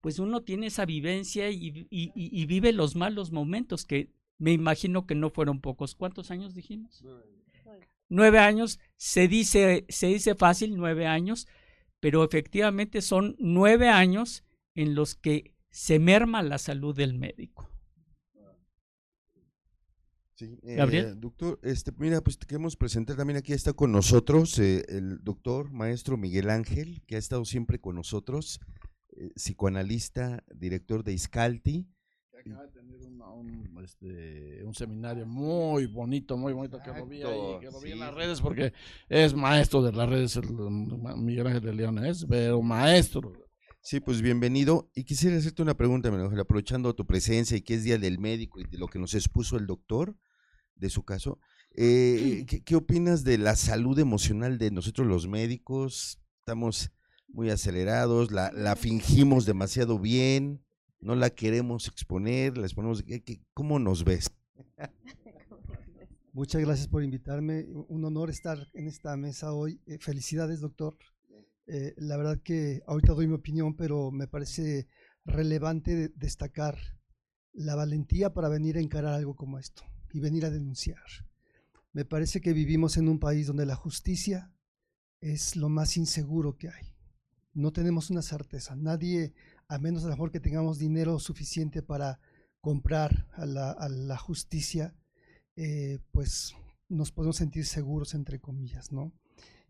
pues uno tiene esa vivencia y, y, vive los malos momentos que me imagino que no fueron pocos. ¿Cuántos años dijimos? Nueve años, se dice, se dice fácil, nueve años, pero efectivamente son nueve años en los que se merma la salud del médico. Sí, eh, doctor, este, mira, pues te queremos presentar también aquí está con nosotros eh, el doctor maestro Miguel Ángel, que ha estado siempre con nosotros, eh, psicoanalista, director de Iscalti. Acaba de tener un, este, un, seminario muy bonito, muy bonito, que lo vi ahí, que lo vi en las redes, porque es maestro de las redes, el, Miguel Ángel de León es, pero maestro. Sí, pues bienvenido. Y quisiera hacerte una pregunta, aprovechando tu presencia y que es Día del Médico y de lo que nos expuso el doctor de su caso. Eh, ¿qué, opinas de la salud emocional de nosotros los médicos? Estamos muy acelerados, la, la fingimos demasiado bien, no la queremos exponer, la exponemos. ¿Cómo nos ves? Muchas gracias por invitarme. Un honor estar en esta mesa hoy. Eh, felicidades, doctor. Eh, la verdad que ahorita doy mi opinión, pero me parece relevante destacar la valentía para venir a encarar algo como esto y venir a denunciar. Me parece que vivimos en un país donde la justicia es lo más inseguro que hay. No tenemos una certeza. Nadie, a menos a lo mejor que tengamos dinero suficiente para comprar a la, justicia, eh, pues nos podemos sentir seguros, entre comillas, ¿no?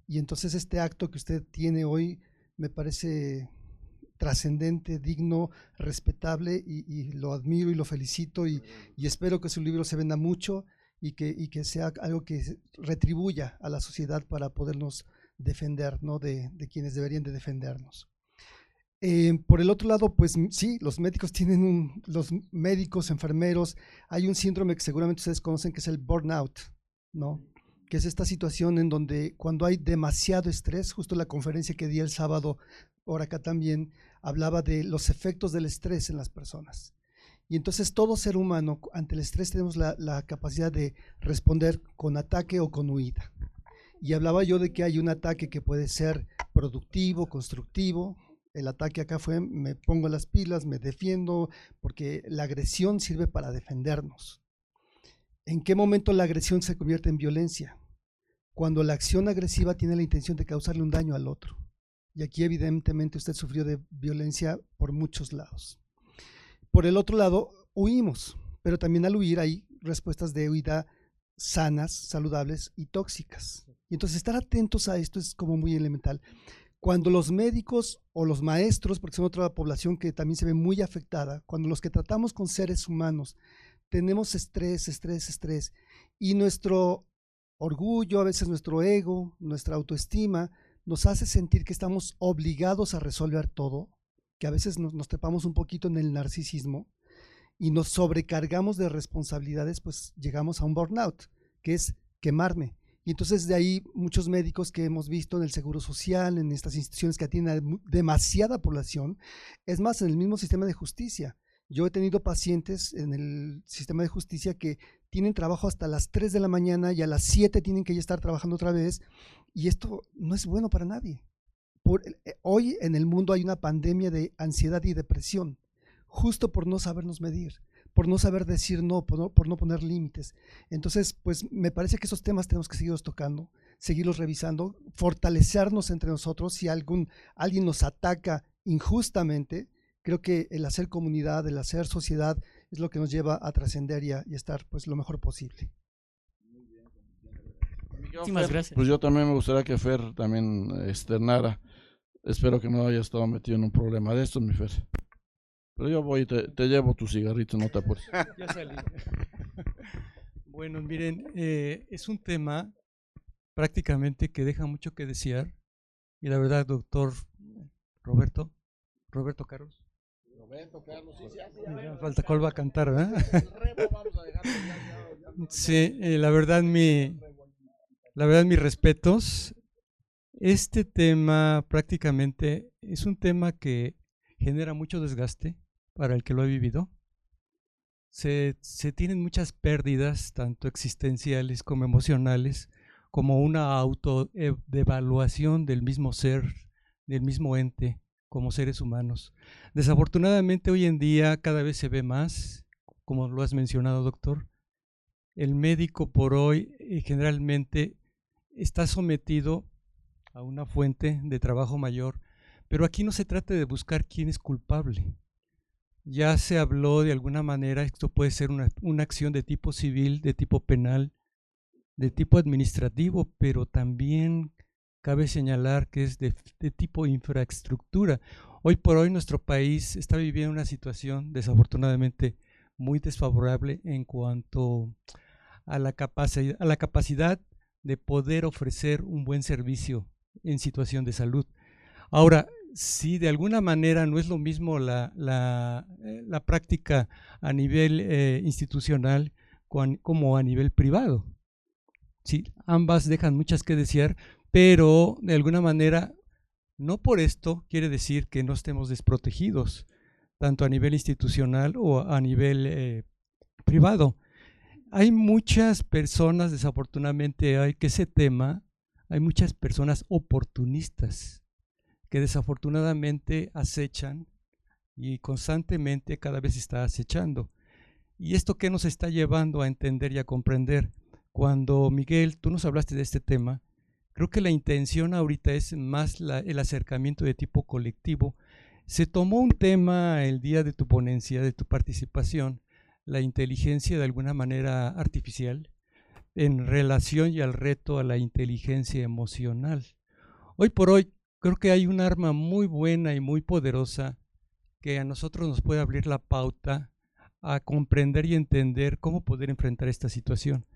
Y entonces este acto que usted tiene hoy me parece trascendente, digno, respetable y, lo admiro y lo felicito y, espero que su libro se venda mucho y que, que sea algo que retribuya a la sociedad para podernos defender, ¿no? De, quienes deberían de defendernos. Eh, por el otro lado, pues sí, los médicos tienen un, los médicos, enfermeros, hay un síndrome que seguramente ustedes conocen que es el burnout, ¿no? Que es esta situación en donde cuando hay demasiado estrés, justo la conferencia que di el sábado por acá también, hablaba de los efectos del estrés en las personas. Y entonces todo ser humano ante el estrés tenemos la, capacidad de responder con ataque o con huida. Y hablaba yo de que hay un ataque que puede ser productivo, constructivo. El ataque acá fue me pongo las pilas, me defiendo, porque la agresión sirve para defendernos. ¿En qué momento la agresión se convierte en violencia? Cuando la acción agresiva tiene la intención de causarle un daño al otro. Y aquí evidentemente usted sufrió de violencia por muchos lados. Por el otro lado, huimos, pero también al huir hay respuestas de huida sanas, saludables y tóxicas. Y entonces estar atentos a esto es como muy elemental. Cuando los médicos o los maestros, porque son otra población que también se ve muy afectada, cuando los que tratamos con seres humanos tenemos estrés, estrés, estrés, y nuestro orgullo, a veces nuestro ego, nuestra autoestima, nos hace sentir que estamos obligados a resolver todo, que a veces nos, nos trepamos un poquito en el narcisismo y nos sobrecargamos de responsabilidades, pues llegamos a un burnout, que es quemarme. Y entonces de ahí muchos médicos que hemos visto en el Seguro Social, en estas instituciones que atienden a demasiada población, es más, en el mismo sistema de justicia. Yo he tenido pacientes en el sistema de justicia que tienen trabajo hasta las 3 de la mañana y a las 7 tienen que ya estar trabajando otra vez y esto no es bueno para nadie. Eh, hoy en el mundo hay una pandemia de ansiedad y depresión, justo por no sabernos medir, por no saber decir no, por no, por no poner límites. Entonces, pues me parece que esos temas tenemos que seguirlos tocando, seguirlos revisando, fortalecernos entre nosotros. Si algún, alguien nos ataca injustamente, creo que el hacer comunidad, el hacer sociedad es lo que nos lleva a trascender y, a estar pues lo mejor posible. Muchísimas gracias. Pues yo también me gustaría que Fer también externara. Espero que no haya estado metido en un problema de estos, mi Fer. Pero yo voy y te, llevo tu cigarrito, no te apures. ya salí. bueno, miren, eh, es un tema prácticamente que deja mucho que desear. Y la verdad, doctor Roberto, Roberto Carlos. Roberto Carlos, sí, sí, falta cuál va a cantar, ¿verdad? sí, eh, la verdad, mi, la verdad, mis respetos. Este tema prácticamente es un tema que genera mucho desgaste para el que lo ha vivido. se, tienen muchas pérdidas, tanto existenciales como emocionales, como una autoevaluación del mismo ser, del mismo ente, como seres humanos. Desafortunadamente hoy en día cada vez se ve más, como lo has mencionado, doctor. El médico por hoy eh, generalmente está sometido a una fuente de trabajo mayor, pero aquí no se trata de buscar quién es culpable. Ya se habló de alguna manera, esto puede ser una, una acción de tipo civil, de tipo penal, de tipo administrativo, pero también cabe señalar que es de, tipo infraestructura. Hoy por hoy nuestro país está viviendo una situación desafortunadamente muy desfavorable en cuanto a la, capacidad, a la capacidad de poder ofrecer un buen servicio en situación de salud. Ahora, si de alguna manera no es lo mismo la, la, eh, la práctica a nivel eh, institucional como a nivel privado. Sí, ambas dejan muchas que desear, pero de alguna manera, no por esto quiere decir que no estemos desprotegidos, tanto a nivel institucional o a nivel eh, privado. Hay muchas personas, desafortunadamente, hay que ese tema, hay muchas personas oportunistas que desafortunadamente acechan y constantemente cada vez está acechando. ¿Y esto qué nos está llevando a entender y a comprender? Cuando Miguel, tú nos hablaste de este tema, creo que la intención ahorita es más el acercamiento de tipo colectivo. Se tomó un tema el día de tu ponencia, de tu participación, la inteligencia de alguna manera artificial, en relación y al reto a la inteligencia emocional. Hoy por hoy creo que hay un arma muy buena y muy poderosa que a nosotros nos puede abrir la pauta a comprender y entender cómo poder enfrentar esta situación.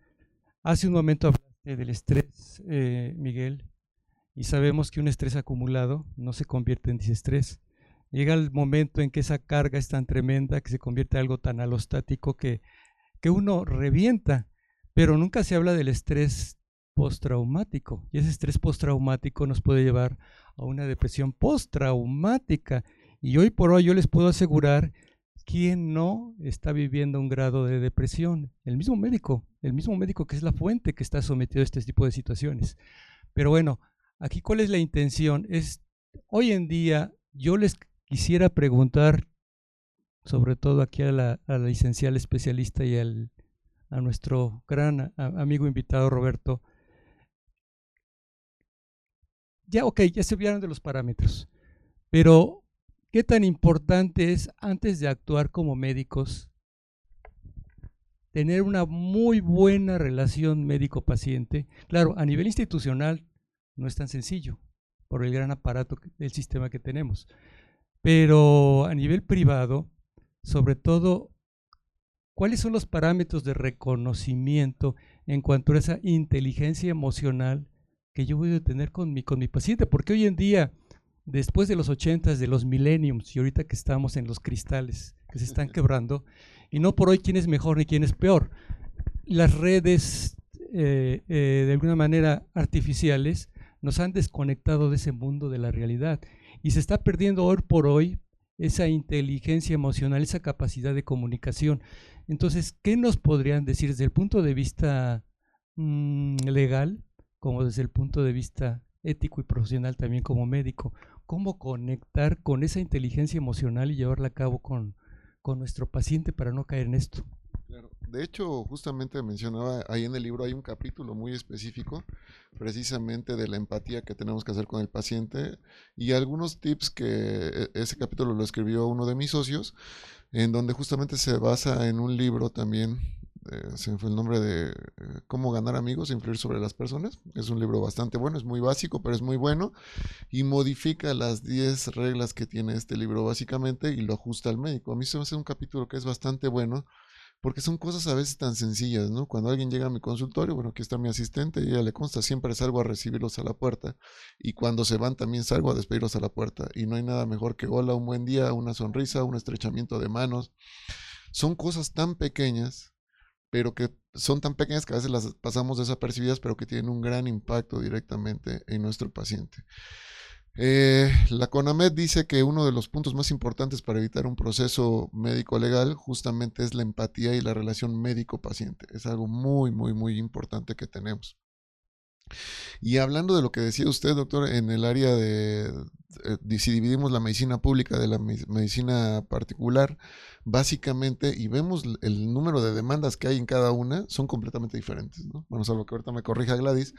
Hace un momento hablaste del estrés, eh, Miguel, y sabemos que un estrés acumulado no se convierte en disestrés. Llega el momento en que esa carga es tan tremenda que se convierte en algo tan alostático que, que uno revienta, pero nunca se habla del estrés postraumático. Y ese estrés postraumático nos puede llevar a una depresión postraumática. Y hoy por hoy yo les puedo asegurar ¿quién no está viviendo un grado de depresión? El mismo médico, el mismo médico que es la fuente que está sometido a este tipo de situaciones. Pero bueno, aquí cuál es la intención? Es hoy en día yo les quisiera preguntar, sobre todo aquí a la, a la licenciada especialista y al, a nuestro gran amigo invitado Roberto. Ya, ok, ya se vieron de los parámetros, pero ¿Qué tan importante es antes de actuar como médicos tener una muy buena relación médico-paciente? Claro, a nivel institucional no es tan sencillo por el gran aparato del sistema que tenemos, pero a nivel privado, sobre todo, ¿cuáles son los parámetros de reconocimiento en cuanto a esa inteligencia emocional que yo voy a tener con mi, con mi paciente? Porque hoy en día después de los ochentas, de los millenniums y ahorita que estamos en los cristales que se están quebrando, y no por hoy quién es mejor ni quién es peor. Las redes, eh, eh, de alguna manera artificiales, nos han desconectado de ese mundo de la realidad y se está perdiendo hoy por hoy esa inteligencia emocional, esa capacidad de comunicación. Entonces, ¿qué nos podrían decir desde el punto de vista mmm, legal como desde el punto de vista ético y profesional también como médico? cómo conectar con esa inteligencia emocional y llevarla a cabo con, con nuestro paciente para no caer en esto. Claro. De hecho, justamente mencionaba ahí en el libro hay un capítulo muy específico precisamente de la empatía que tenemos que hacer con el paciente y algunos tips que e, ese capítulo lo escribió uno de mis socios, en donde justamente se basa en un libro también eh, se me fue el nombre de eh, Cómo ganar amigos e influir sobre las personas. Es un libro bastante bueno, es muy básico, pero es muy bueno y modifica las 10 reglas que tiene este libro básicamente y lo ajusta al médico. A mí se me hace un capítulo que es bastante bueno porque son cosas a veces tan sencillas, ¿no? Cuando alguien llega a mi consultorio, bueno, aquí está mi asistente y ella le consta, siempre salgo a recibirlos a la puerta y cuando se van también salgo a despedirlos a la puerta y no hay nada mejor que hola, un buen día, una sonrisa, un estrechamiento de manos. Son cosas tan pequeñas pero que son tan pequeñas que a veces las pasamos desapercibidas, pero que tienen un gran impacto directamente en nuestro paciente. Eh, la CONAMED dice que uno de los puntos más importantes para evitar un proceso médico legal justamente es la empatía y la relación médico-paciente. Es algo muy, muy, muy importante que tenemos. Y hablando de lo que decía usted, doctor, en el área de, si dividimos la medicina pública de la medicina particular, básicamente, y vemos el número de demandas que hay en cada una, son completamente diferentes. ¿no? Bueno, salvo que ahorita me corrija Gladys,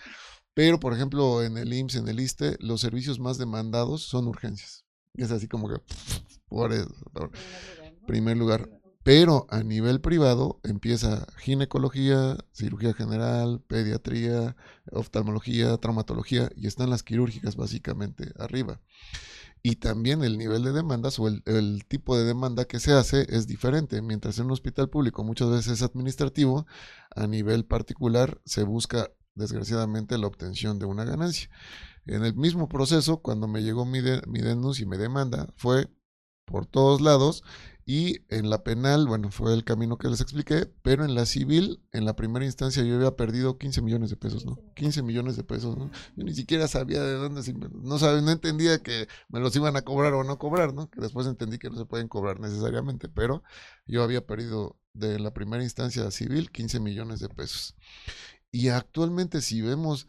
pero, por ejemplo, en el IMSS, en el ISTE, los servicios más demandados son urgencias. Es así como que, por, primer lugar. Pero a nivel privado empieza ginecología, cirugía general, pediatría, oftalmología, traumatología y están las quirúrgicas básicamente arriba. Y también el nivel de demandas o el, tipo de demanda que se hace es diferente. Mientras en un hospital público muchas veces es administrativo, a nivel particular se busca desgraciadamente la obtención de una ganancia. En el mismo proceso, cuando me llegó mi, mi denuncia y me demanda, fue por todos lados y en la penal, bueno, fue el camino que les expliqué, pero en la civil, en la primera instancia yo había perdido 15 millones de pesos, ¿no? 15 millones de pesos, ¿no? Yo ni siquiera sabía de dónde, no sabía, no entendía que me los iban a cobrar o no cobrar, ¿no? Que después entendí que no se pueden cobrar necesariamente, pero yo había perdido de la primera instancia civil 15 millones de pesos. Y actualmente si vemos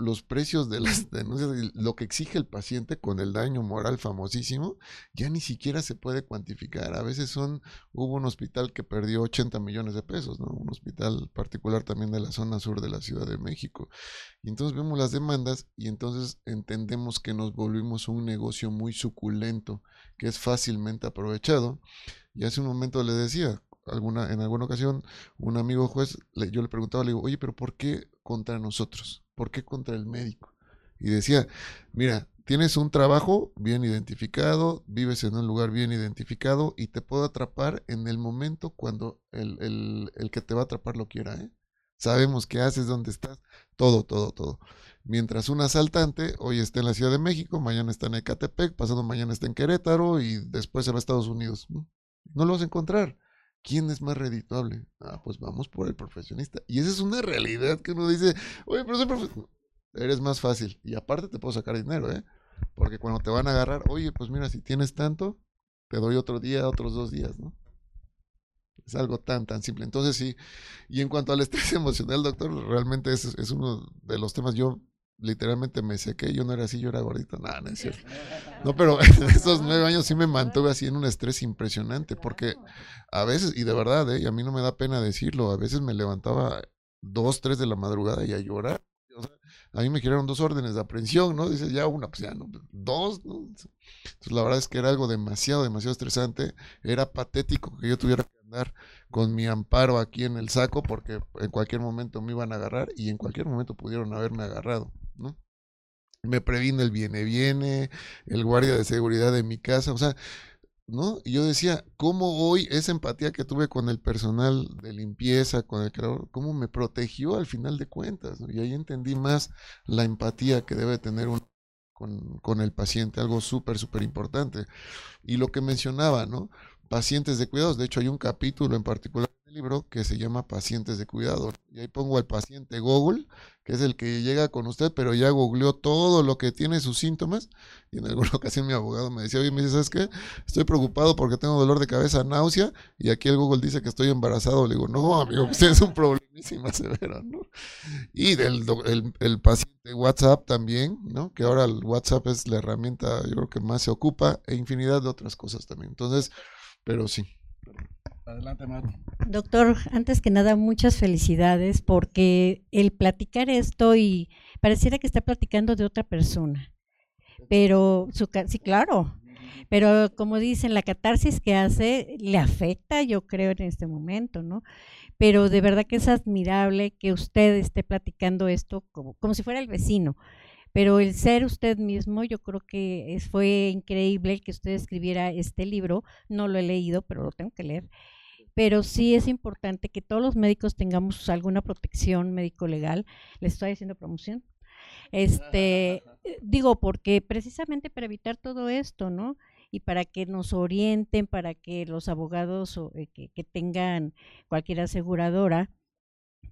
los precios de las denuncias, lo que exige el paciente con el daño moral famosísimo, ya ni siquiera se puede cuantificar. A veces son, hubo un hospital que perdió 80 millones de pesos, ¿no? Un hospital particular también de la zona sur de la Ciudad de México. Y entonces vemos las demandas y entonces entendemos que nos volvimos un negocio muy suculento, que es fácilmente aprovechado. Y hace un momento le decía, alguna, en alguna ocasión, un amigo juez, yo le preguntaba, le digo, oye, pero ¿por qué contra nosotros? ¿Por qué contra el médico? Y decía, mira, tienes un trabajo bien identificado, vives en un lugar bien identificado y te puedo atrapar en el momento cuando el, el, el que te va a atrapar lo quiera, ¿eh? Sabemos qué haces, dónde estás, todo, todo, todo. Mientras un asaltante hoy está en la Ciudad de México, mañana está en Ecatepec, pasado mañana está en Querétaro y después se va a Estados Unidos. No, no lo vas a encontrar. ¿Quién es más redituable? Ah, pues vamos por el profesionista. Y esa es una realidad que uno dice, oye, pero soy profesionista. Eres más fácil. Y aparte te puedo sacar dinero, ¿eh? Porque cuando te van a agarrar, oye, pues mira, si tienes tanto, te doy otro día, otros dos días, ¿no? Es algo tan, tan simple. Entonces sí, y en cuanto al estrés emocional, doctor, realmente es, es uno de los temas, yo literalmente me sequé, yo no era así, yo era gordito, nada, no es cierto. No, pero esos nueve años sí me mantuve así en un estrés impresionante, porque a veces, y de verdad, ¿eh? y a mí no me da pena decirlo, a veces me levantaba dos, tres de la madrugada y a llorar. a mí me giraron dos órdenes de aprehensión, ¿no? Dices, ya una, pues ya no, dos, ¿no? Entonces, la verdad es que era algo demasiado, demasiado estresante. Era patético que yo tuviera que andar con mi amparo aquí en el saco porque en cualquier momento me iban a agarrar y en cualquier momento pudieron haberme agarrado. Me previne el viene, viene, el guardia de seguridad de mi casa, o sea, ¿no? Y yo decía, ¿cómo hoy esa empatía que tuve con el personal de limpieza, con el creador, cómo me protegió al final de cuentas? Y ahí entendí más la empatía que debe tener uno con, con el paciente, algo súper, súper importante. Y lo que mencionaba, ¿no? Pacientes de cuidados, de hecho hay un capítulo en particular libro que se llama Pacientes de Cuidado. Y ahí pongo al paciente Google, que es el que llega con usted, pero ya googleó todo lo que tiene sus síntomas. Y en alguna ocasión mi abogado me decía, oye, me dice, ¿sabes qué? Estoy preocupado porque tengo dolor de cabeza, náusea, y aquí el Google dice que estoy embarazado. Le digo, no, amigo, usted es un problemísima severo, ¿no? Y del el, paciente WhatsApp también, ¿no? Que ahora el WhatsApp es la herramienta, yo creo que más se ocupa, e infinidad de otras cosas también. Entonces, pero sí. Adelante, Maru. Doctor, antes que nada, muchas felicidades porque el platicar esto y pareciera que está platicando de otra persona. Pero, su, sí, claro. Pero como dicen, la catarsis que hace le afecta, yo creo, en este momento, ¿no? Pero de verdad que es admirable que usted esté platicando esto como, como si fuera el vecino. Pero el ser usted mismo, yo creo que fue increíble que usted escribiera este libro. No lo he leído, pero lo tengo que leer pero sí es importante que todos los médicos tengamos alguna protección médico-legal. Le estoy haciendo promoción. Este, eh, digo, porque precisamente para evitar todo esto, ¿no? Y para que nos orienten, para que los abogados eh, que, tengan cualquier aseguradora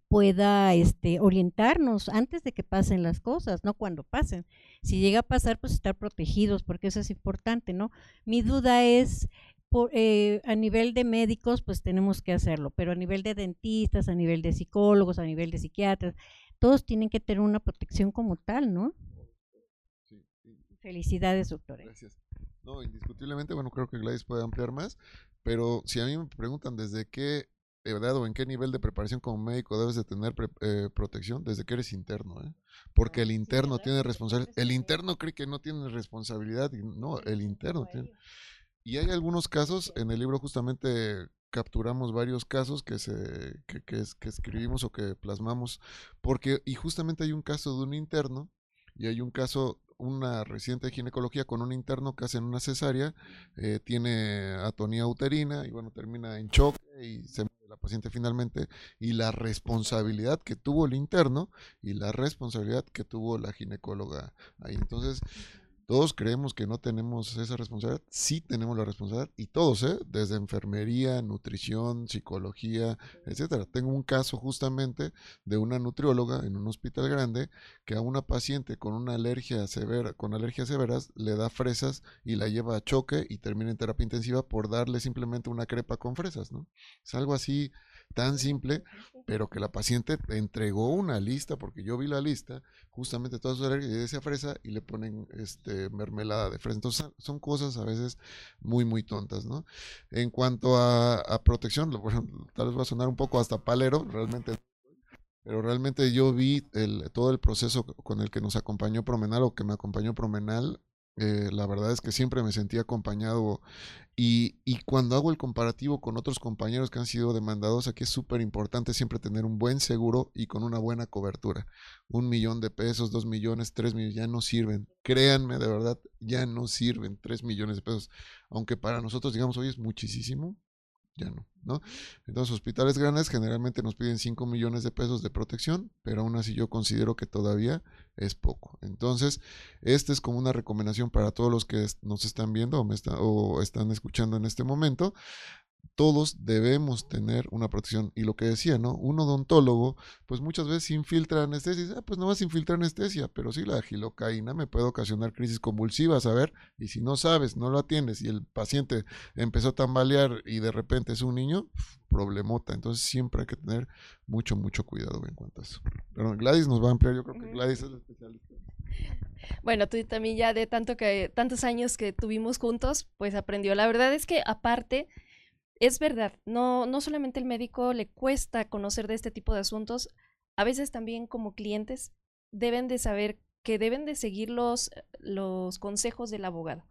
pueda este, orientarnos antes de que pasen las cosas, no cuando pasen. Si llega a pasar, pues estar protegidos, porque eso es importante, ¿no? Mi duda es, eh, a nivel de médicos, pues tenemos que hacerlo, pero a nivel de dentistas, a nivel de psicólogos, a nivel de psiquiatras, todos tienen que tener una protección como tal, ¿no? Felicidades, doctora. Gracias. No, indiscutiblemente, bueno, creo que Gladys puede ampliar más, pero si a mí me preguntan desde qué edad o en qué nivel de preparación como médico debes de tener eh, protección, desde que eres interno, ¿eh? Porque el interno tiene responsabilidad. El interno cree que no tiene responsabilidad, no, el interno tiene. Y hay algunos casos, en el libro justamente capturamos varios casos que se que, que, que, escribimos o que plasmamos porque y justamente hay un caso de un interno y hay un caso una residente de ginecología con un interno que hace una cesárea eh, tiene atonía uterina y bueno termina en choque y se muere la paciente finalmente y la responsabilidad que tuvo el interno y la responsabilidad que tuvo la ginecóloga ahí. Entonces todos creemos que no tenemos esa responsabilidad, sí tenemos la responsabilidad y todos, ¿eh? desde enfermería, nutrición, psicología, etcétera. Tengo un caso justamente de una nutrióloga en un hospital grande que a una paciente con una alergia severa, con alergias severas, le da fresas y la lleva a choque y termina en terapia intensiva por darle simplemente una crepa con fresas, ¿no? Es algo así tan simple, pero que la paciente entregó una lista, porque yo vi la lista, justamente todas sus alergias de esa fresa y le ponen este mermelada de fresa. Entonces son cosas a veces muy, muy tontas, ¿no? En cuanto a, protección, bueno, tal vez va a sonar un poco hasta palero, realmente pero realmente yo vi el, todo el proceso con el que nos acompañó Promenal o que me acompañó Promenal eh, la verdad es que siempre me sentí acompañado y, y, cuando hago el comparativo con otros compañeros que han sido demandados, aquí es súper importante siempre tener un buen seguro y con una buena cobertura. Un millón de pesos, dos millones, tres millones, ya no sirven. Créanme, de verdad, ya no sirven tres millones de pesos. Aunque para nosotros, digamos, hoy es muchísimo, ya no, ¿no? Entonces, hospitales grandes generalmente nos piden 5 millones de pesos de protección, pero aún así yo considero que todavía es poco. Entonces, esta es como una recomendación para todos los que nos están viendo o, me o están escuchando en este momento todos debemos tener una protección. Y lo que decía, ¿no? Un odontólogo, pues muchas veces infiltra anestesia. Dice, ah, pues no vas a infiltrar anestesia, pero sí la gilocaína me puede ocasionar crisis convulsivas, a ver, y si no sabes, no lo atiendes y el paciente empezó a tambalear y de repente es un niño, problemota. Entonces siempre hay que tener mucho, mucho cuidado en cuanto a eso. Pero Gladys nos va a ampliar, yo creo que Gladys es la especialista. Bueno, tú también ya de tanto que, tantos años que tuvimos juntos, pues aprendió. La verdad es que aparte es verdad, no, no solamente el médico le cuesta conocer de este tipo de asuntos, a veces también como clientes deben de saber que deben de seguir los, los consejos del abogado.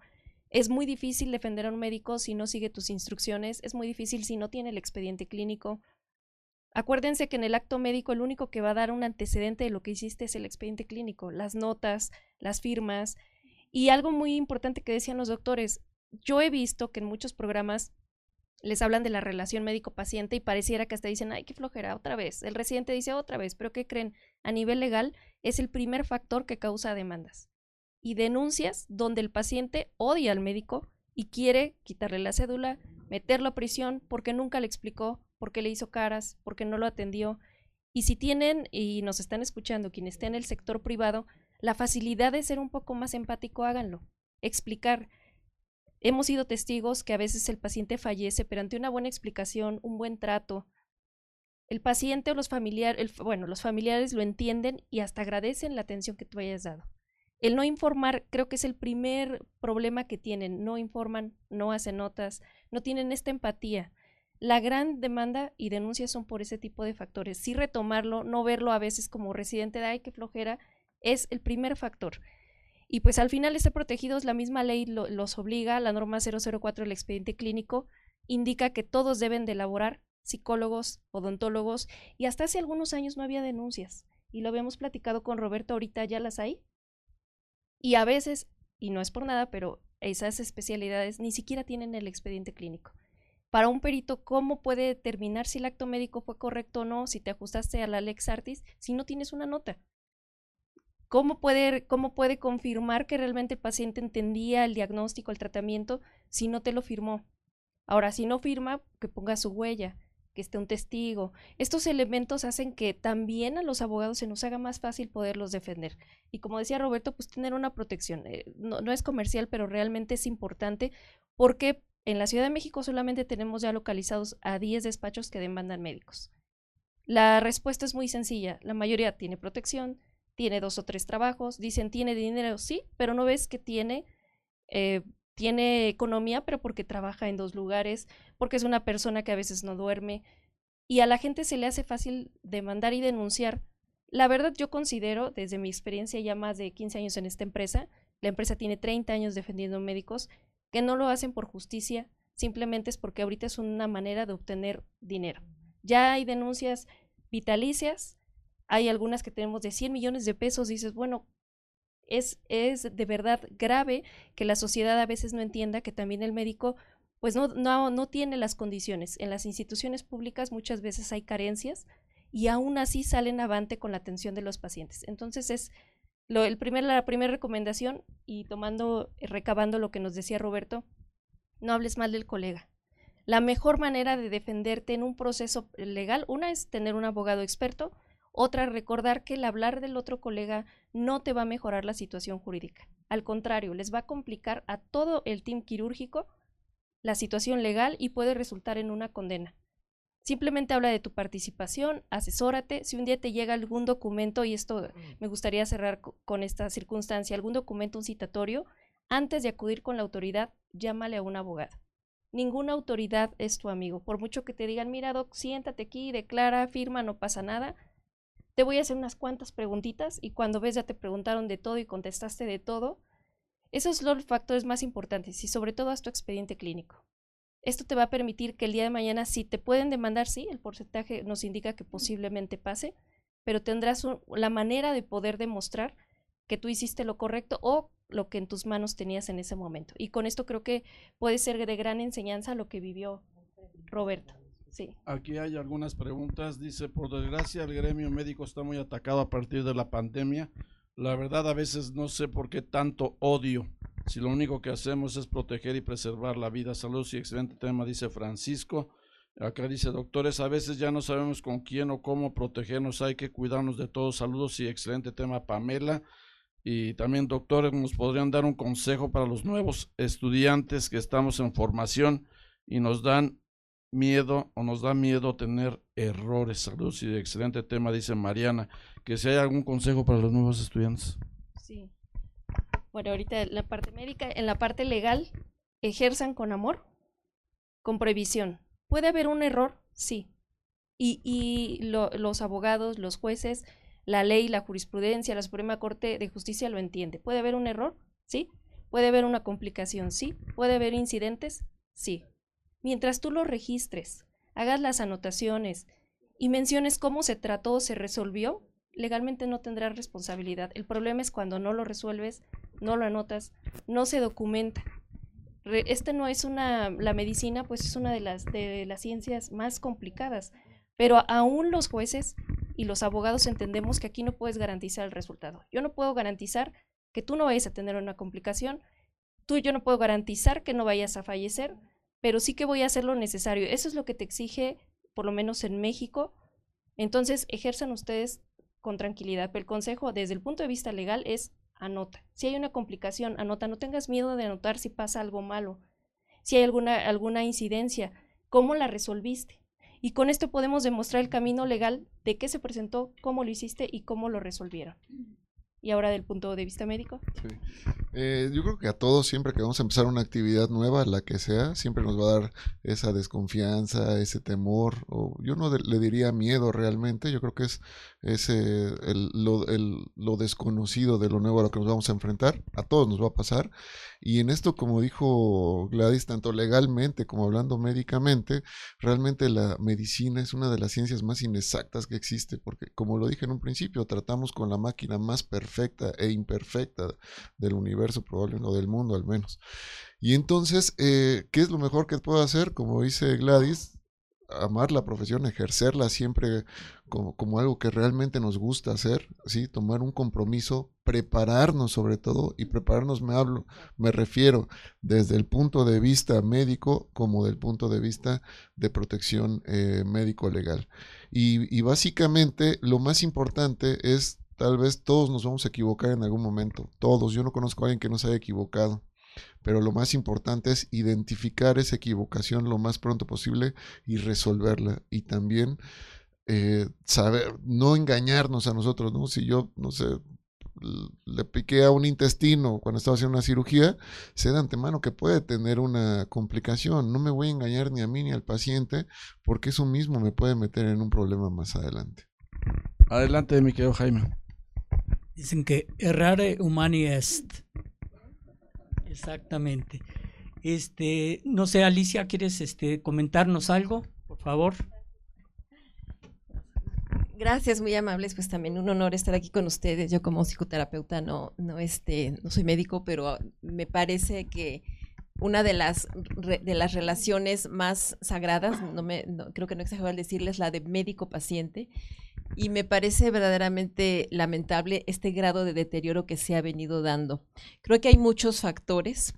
Es muy difícil defender a un médico si no sigue tus instrucciones, es muy difícil si no tiene el expediente clínico. Acuérdense que en el acto médico el único que va a dar un antecedente de lo que hiciste es el expediente clínico, las notas, las firmas. Y algo muy importante que decían los doctores, yo he visto que en muchos programas les hablan de la relación médico-paciente y pareciera que hasta dicen, ay, qué flojera, otra vez. El residente dice otra vez, pero ¿qué creen? A nivel legal es el primer factor que causa demandas y denuncias donde el paciente odia al médico y quiere quitarle la cédula, meterlo a prisión porque nunca le explicó, porque le hizo caras, porque no lo atendió. Y si tienen y nos están escuchando quien esté en el sector privado, la facilidad de ser un poco más empático, háganlo. Explicar, Hemos sido testigos que a veces el paciente fallece, pero ante una buena explicación, un buen trato, el paciente o los familiares, bueno, los familiares lo entienden y hasta agradecen la atención que tú hayas dado. El no informar creo que es el primer problema que tienen. No informan, no hacen notas, no tienen esta empatía. La gran demanda y denuncias son por ese tipo de factores. Sí retomarlo, no verlo a veces como residente de ay, qué flojera, es el primer factor. Y pues al final estar protegidos, la misma ley los obliga, la norma 004 del expediente clínico indica que todos deben de elaborar psicólogos, odontólogos, y hasta hace algunos años no había denuncias. Y lo habíamos platicado con Roberto, ahorita ya las hay. Y a veces, y no es por nada, pero esas especialidades ni siquiera tienen el expediente clínico. Para un perito, ¿cómo puede determinar si el acto médico fue correcto o no, si te ajustaste a la Lex Artis, si no tienes una nota? ¿Cómo puede, ¿Cómo puede confirmar que realmente el paciente entendía el diagnóstico, el tratamiento, si no te lo firmó? Ahora, si no firma, que ponga su huella. que esté un testigo. Estos elementos hacen que también a los abogados se nos haga más fácil poderlos defender. Y como decía Roberto, pues tener una protección. Eh, no, no, es comercial, pero realmente es importante porque en la Ciudad de México solamente tenemos ya localizados a 10 despachos que demandan médicos. La respuesta es muy sencilla. La mayoría tiene protección, tiene dos o tres trabajos, dicen tiene dinero, sí, pero no ves que tiene, eh, tiene economía, pero porque trabaja en dos lugares, porque es una persona que a veces no duerme. Y a la gente se le hace fácil demandar y denunciar. La verdad, yo considero, desde mi experiencia ya más de 15 años en esta empresa, la empresa tiene 30 años defendiendo médicos, que no lo hacen por justicia, simplemente es porque ahorita es una manera de obtener dinero. Ya hay denuncias vitalicias, hay algunas que tenemos de 100 millones de pesos, dices, bueno, es, es de verdad grave que la sociedad a veces no entienda que también el médico pues no, no, no tiene las condiciones. En las instituciones públicas muchas veces hay carencias y aún así salen avante con la atención de los pacientes. Entonces es lo, el primer, la primera recomendación y tomando, recabando lo que nos decía Roberto, no hables mal del colega. La mejor manera de defenderte en un proceso legal, una es tener un abogado experto, otra recordar que el hablar del otro colega no te va a mejorar la situación jurídica. Al contrario, les va a complicar a todo el team quirúrgico la situación legal y puede resultar en una condena. Simplemente habla de tu participación, asesórate. Si un día te llega algún documento, y esto me gustaría cerrar con esta circunstancia, algún documento, un citatorio, antes de acudir con la autoridad, llámale a un abogado. Ninguna autoridad es tu amigo. Por mucho que te digan, mira, doc, siéntate aquí, declara, firma, no pasa nada. Te voy a hacer unas cuantas preguntitas y cuando ves ya te preguntaron de todo y contestaste de todo. Esos son los factores más importantes y sobre todo haz tu expediente clínico. Esto te va a permitir que el día de mañana, si te pueden demandar, sí, el porcentaje nos indica que posiblemente pase, pero tendrás la manera de poder demostrar que tú hiciste lo correcto o lo que en tus manos tenías en ese momento. Y con esto creo que puede ser de gran enseñanza lo que vivió Roberto. Sí. Aquí hay algunas preguntas. Dice, por desgracia, el gremio médico está muy atacado a partir de la pandemia. La verdad, a veces no sé por qué tanto odio. Si lo único que hacemos es proteger y preservar la vida, salud y excelente tema, dice Francisco. Acá dice, doctores, a veces ya no sabemos con quién o cómo protegernos, hay que cuidarnos de todos. Saludos y excelente tema, Pamela. Y también, doctores, nos podrían dar un consejo para los nuevos estudiantes que estamos en formación y nos dan miedo o nos da miedo tener errores. Saludos y excelente tema, dice Mariana. Que si hay algún consejo para los nuevos estudiantes. Sí. Bueno, ahorita en la parte médica, en la parte legal, ejerzan con amor, con previsión. ¿Puede haber un error? Sí. Y, y los abogados, los jueces, la ley, la jurisprudencia, la Suprema Corte de Justicia lo entiende. ¿Puede haber un error? Sí. ¿Puede haber una complicación? Sí. ¿Puede haber incidentes? Sí. Mientras tú lo registres, hagas las anotaciones y menciones cómo se trató o se resolvió, legalmente no tendrás responsabilidad. El problema es cuando no lo resuelves, no lo anotas, no se documenta. este no es una, la medicina pues es una de las, de las ciencias más complicadas, pero aún los jueces y los abogados entendemos que aquí no puedes garantizar el resultado. Yo no puedo garantizar que tú no vayas a tener una complicación, tú yo no puedo garantizar que no vayas a fallecer, pero sí que voy a hacer lo necesario. Eso es lo que te exige, por lo menos en México. Entonces, ejerzan ustedes con tranquilidad. Pero el consejo desde el punto de vista legal es anota. Si hay una complicación, anota. No tengas miedo de anotar si pasa algo malo. Si hay alguna, alguna incidencia, ¿cómo la resolviste? Y con esto podemos demostrar el camino legal de qué se presentó, cómo lo hiciste y cómo lo resolvieron. Y ahora del punto de vista médico. Sí. Eh, yo creo que a todos, siempre que vamos a empezar una actividad nueva, la que sea, siempre nos va a dar esa desconfianza, ese temor, o yo no le diría miedo realmente, yo creo que es ese, el, lo, el, lo desconocido de lo nuevo a lo que nos vamos a enfrentar, a todos nos va a pasar, y en esto, como dijo Gladys, tanto legalmente como hablando médicamente, realmente la medicina es una de las ciencias más inexactas que existe, porque como lo dije en un principio, tratamos con la máquina más perfecta e imperfecta del universo, probablemente, o del mundo al menos. Y entonces, eh, ¿qué es lo mejor que puedo hacer? Como dice Gladys, amar la profesión, ejercerla siempre como, algo que realmente nos gusta hacer, ¿sí? tomar un compromiso, prepararnos sobre todo, y prepararnos me hablo, me refiero desde el punto de vista médico como del punto de vista de protección eh, médico legal. Y, y básicamente lo más importante es, tal vez todos nos vamos a equivocar en algún momento, todos, yo no conozco a alguien que no se haya equivocado pero lo más importante es identificar esa equivocación lo más pronto posible y resolverla. Y también eh, saber, no engañarnos a nosotros, ¿no? Si yo, no sé, le piqué a un intestino cuando estaba haciendo una cirugía, sé de antemano que puede tener una complicación. No me voy a engañar ni a mí ni al paciente porque eso mismo me puede meter en un problema más adelante. Adelante, mi querido Jaime. Dicen que errare humani est. Exactamente. Este, no sé, Alicia, ¿quieres este, comentarnos algo, por favor? Gracias, muy amables. Pues también un honor estar aquí con ustedes. Yo como psicoterapeuta no, no, este, no soy médico, pero me parece que una de las, de las relaciones más sagradas, no me, creo que no exagero al decirles, la de médico-paciente, y me parece verdaderamente lamentable este grado de deterioro que se ha venido dando. Creo que hay muchos factores.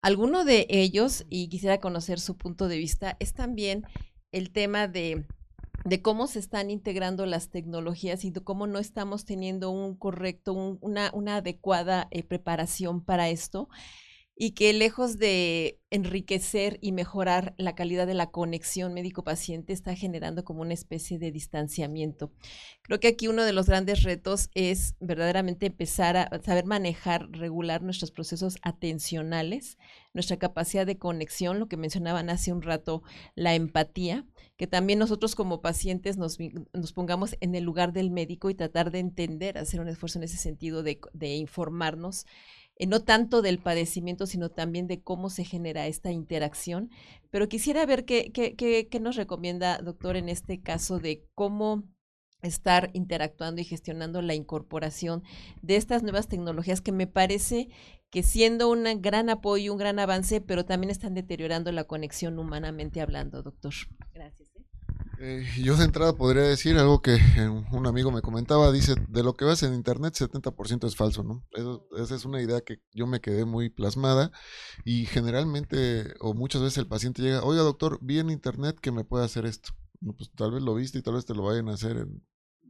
Alguno de ellos, y quisiera conocer su punto de vista, es también el tema de, de cómo se están integrando las tecnologías y de cómo no estamos teniendo un correcto, una, una, adecuada eh, preparación para esto y que lejos de enriquecer y mejorar la calidad de la conexión médico-paciente está generando como una especie de distanciamiento. Creo que aquí uno de los grandes retos es verdaderamente empezar a saber manejar, regular nuestros procesos atencionales, nuestra capacidad de conexión, lo que mencionaban hace un rato, la empatía, que también nosotros como pacientes nos, pongamos en el lugar del médico y tratar de entender, hacer un esfuerzo en ese sentido de informarnos eh, no tanto del padecimiento, sino también de cómo se genera esta interacción. Pero quisiera ver qué, qué, qué, nos recomienda, doctor, en este caso de cómo estar interactuando y gestionando la incorporación de estas nuevas tecnologías que me parece que siendo un gran apoyo, un gran avance, pero también están deteriorando la conexión humanamente hablando, doctor. Gracias. Eh, yo de entrada podría decir algo que eh, un amigo me comentaba, dice, de lo que ves en internet 70% es falso, ¿no? esa es una idea que yo me quedé muy plasmada y generalmente o muchas veces el paciente llega, oiga doctor, vi en internet que me puede hacer esto. pues tal vez lo viste y tal vez te lo vayan a hacer en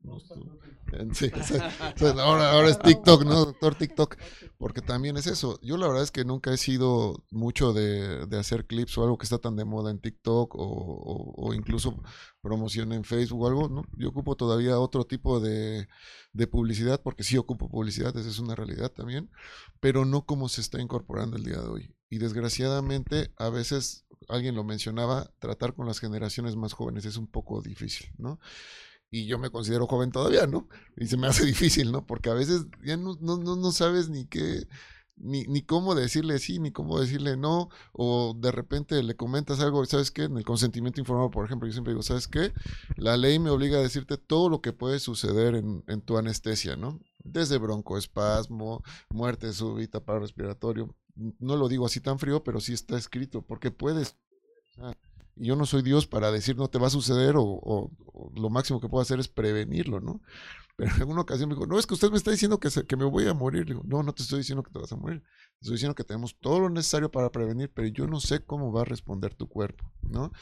ahora, ahora es TikTok, ¿no, doctor TikTok? Porque también es eso. Yo la verdad es que nunca he sido mucho de, hacer clips o algo que está tan de moda en TikTok o, incluso promoción en Facebook o algo, ¿no? Yo ocupo todavía otro tipo de, de publicidad, porque sí ocupo publicidad, esa es una realidad también, pero no como se está incorporando el día de hoy. Y desgraciadamente, a veces, alguien lo mencionaba, tratar con las generaciones más jóvenes es un poco difícil, ¿no? Y yo me considero joven todavía, ¿no? Y se me hace difícil, ¿no? Porque a veces ya no, no, no sabes ni qué, ni, ni cómo decirle sí, ni cómo decirle no, o de repente le comentas algo, ¿sabes qué? En el consentimiento informado, por ejemplo, yo siempre digo, ¿sabes qué? La ley me obliga a decirte todo lo que puede suceder en, en tu anestesia, ¿no? Desde broncoespasmo, muerte súbita, paro respiratorio. No lo digo así tan frío, pero sí está escrito, porque puedes... Y yo no soy Dios para decir no te va a suceder o, lo máximo que puedo hacer es prevenirlo, ¿no? Pero en una ocasión me dijo, no, es que usted me está diciendo que, me voy a morir. no, no te estoy diciendo que te vas a morir. Te estoy diciendo que tenemos todo lo necesario para prevenir, pero yo no sé cómo va a responder tu cuerpo, ¿no?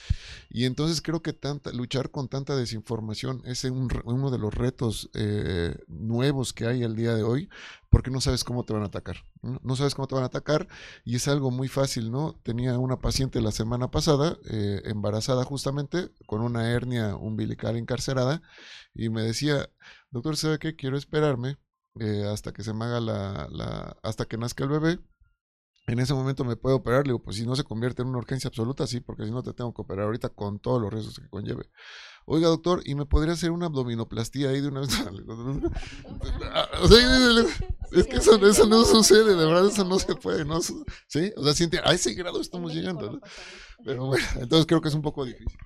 Y entonces creo que tanta, luchar con tanta desinformación es uno de los retos eh, nuevos que hay el día de hoy, porque no sabes cómo te van a atacar. ¿no? sabes cómo te van a atacar y es algo muy fácil, ¿no? Tenía una paciente la semana pasada, eh, embarazada justamente, con una hernia umbilical encarcerada, y me decía, doctor, ¿sabe qué? Quiero esperarme eh, hasta que se me haga la, la, hasta que nazca el bebé. En ese momento me puedo operar, le digo, pues si no se convierte en una urgencia absoluta, sí, porque si no te tengo que operar ahorita con todos los riesgos que conlleve. Oiga, doctor, ¿y me podría hacer una abdominoplastía ahí de una vez? es que eso, eso, no sucede, de verdad, eso no se puede, ¿no? ¿Sí? O sea, a ese grado estamos llegando, ¿no? Pero bueno, entonces creo que es un poco difícil.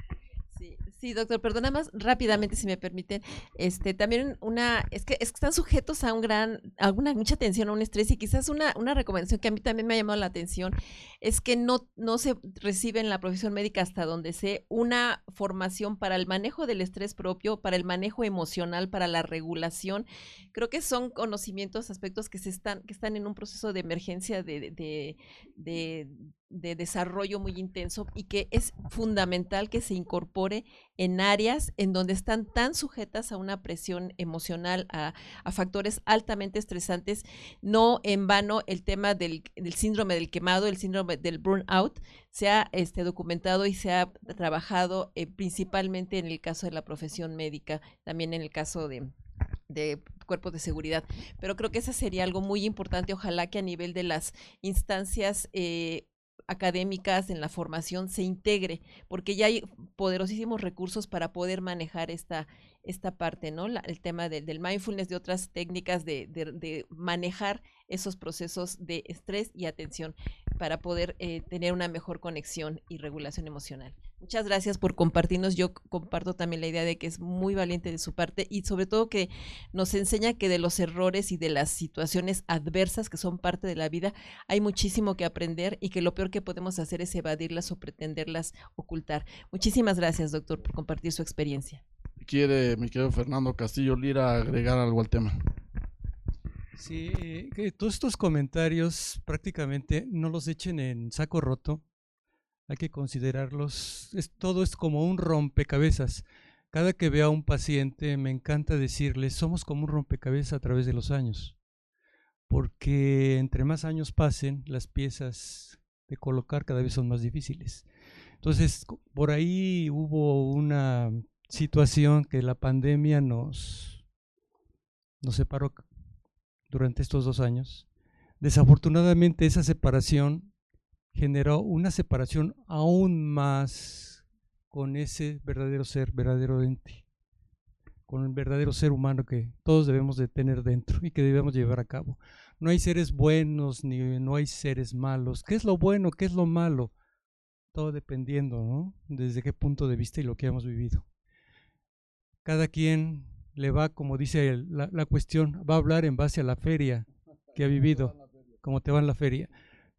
Sí, doctor, perdón, nada más rápidamente, si me permiten. Este, también una, es que, es que están sujetos a un gran, a mucha tensión, a un estrés, y quizás una, una recomendación que a mí también me ha llamado la atención es que no, no se recibe en la profesión médica hasta donde sé una formación para el manejo del estrés propio, para el manejo emocional, para la regulación. Creo que son conocimientos, aspectos que se están, que están en un proceso de emergencia de, de de desarrollo muy intenso y que es fundamental que se incorpore en áreas en donde están tan sujetas a una presión emocional, a, factores altamente estresantes. No en vano el tema del, síndrome del quemado, el síndrome del burnout, se ha este, documentado y se ha trabajado eh, principalmente en el caso de la profesión médica, también en el caso de, de cuerpos de seguridad. Pero creo que eso sería algo muy importante. Ojalá que a nivel de las instancias eh, académicas, en la formación, se integre, porque ya hay poderosísimos recursos para poder manejar esta, esta parte, ¿no? el tema del mindfulness, de otras técnicas de, de, manejar esos procesos de estrés y atención para poder eh, tener una mejor conexión y regulación emocional. Muchas gracias por compartirnos. Yo comparto también la idea de que es muy valiente de su parte y sobre todo que nos enseña que de los errores y de las situaciones adversas que son parte de la vida hay muchísimo que aprender y que lo peor que podemos hacer es evadirlas o pretenderlas ocultar. Muchísimas gracias, doctor, por compartir su experiencia. ¿Quiere mi querido Fernando Castillo Lira agregar algo al tema? Sí, que todos estos comentarios prácticamente no los echen en saco roto hay que considerarlos, es, todo es como un rompecabezas. Cada que veo a un paciente me encanta decirle, somos como un rompecabezas a través de los años, porque entre más años pasen, las piezas de colocar cada vez son más difíciles. Entonces, por ahí hubo una situación que la pandemia nos, nos separó durante estos dos años. Desafortunadamente esa separación generó una separación aún más con ese verdadero ser, verdadero ente, con el verdadero ser humano que todos debemos de tener dentro y que debemos llevar a cabo. No hay seres buenos ni no hay seres malos. ¿Qué es lo bueno? ¿Qué es lo malo? Todo dependiendo, ¿no? Desde qué punto de vista y lo que hemos vivido. Cada quien le va, como dice la, la cuestión, va a hablar en base a la feria que ha vivido, como te va en la feria.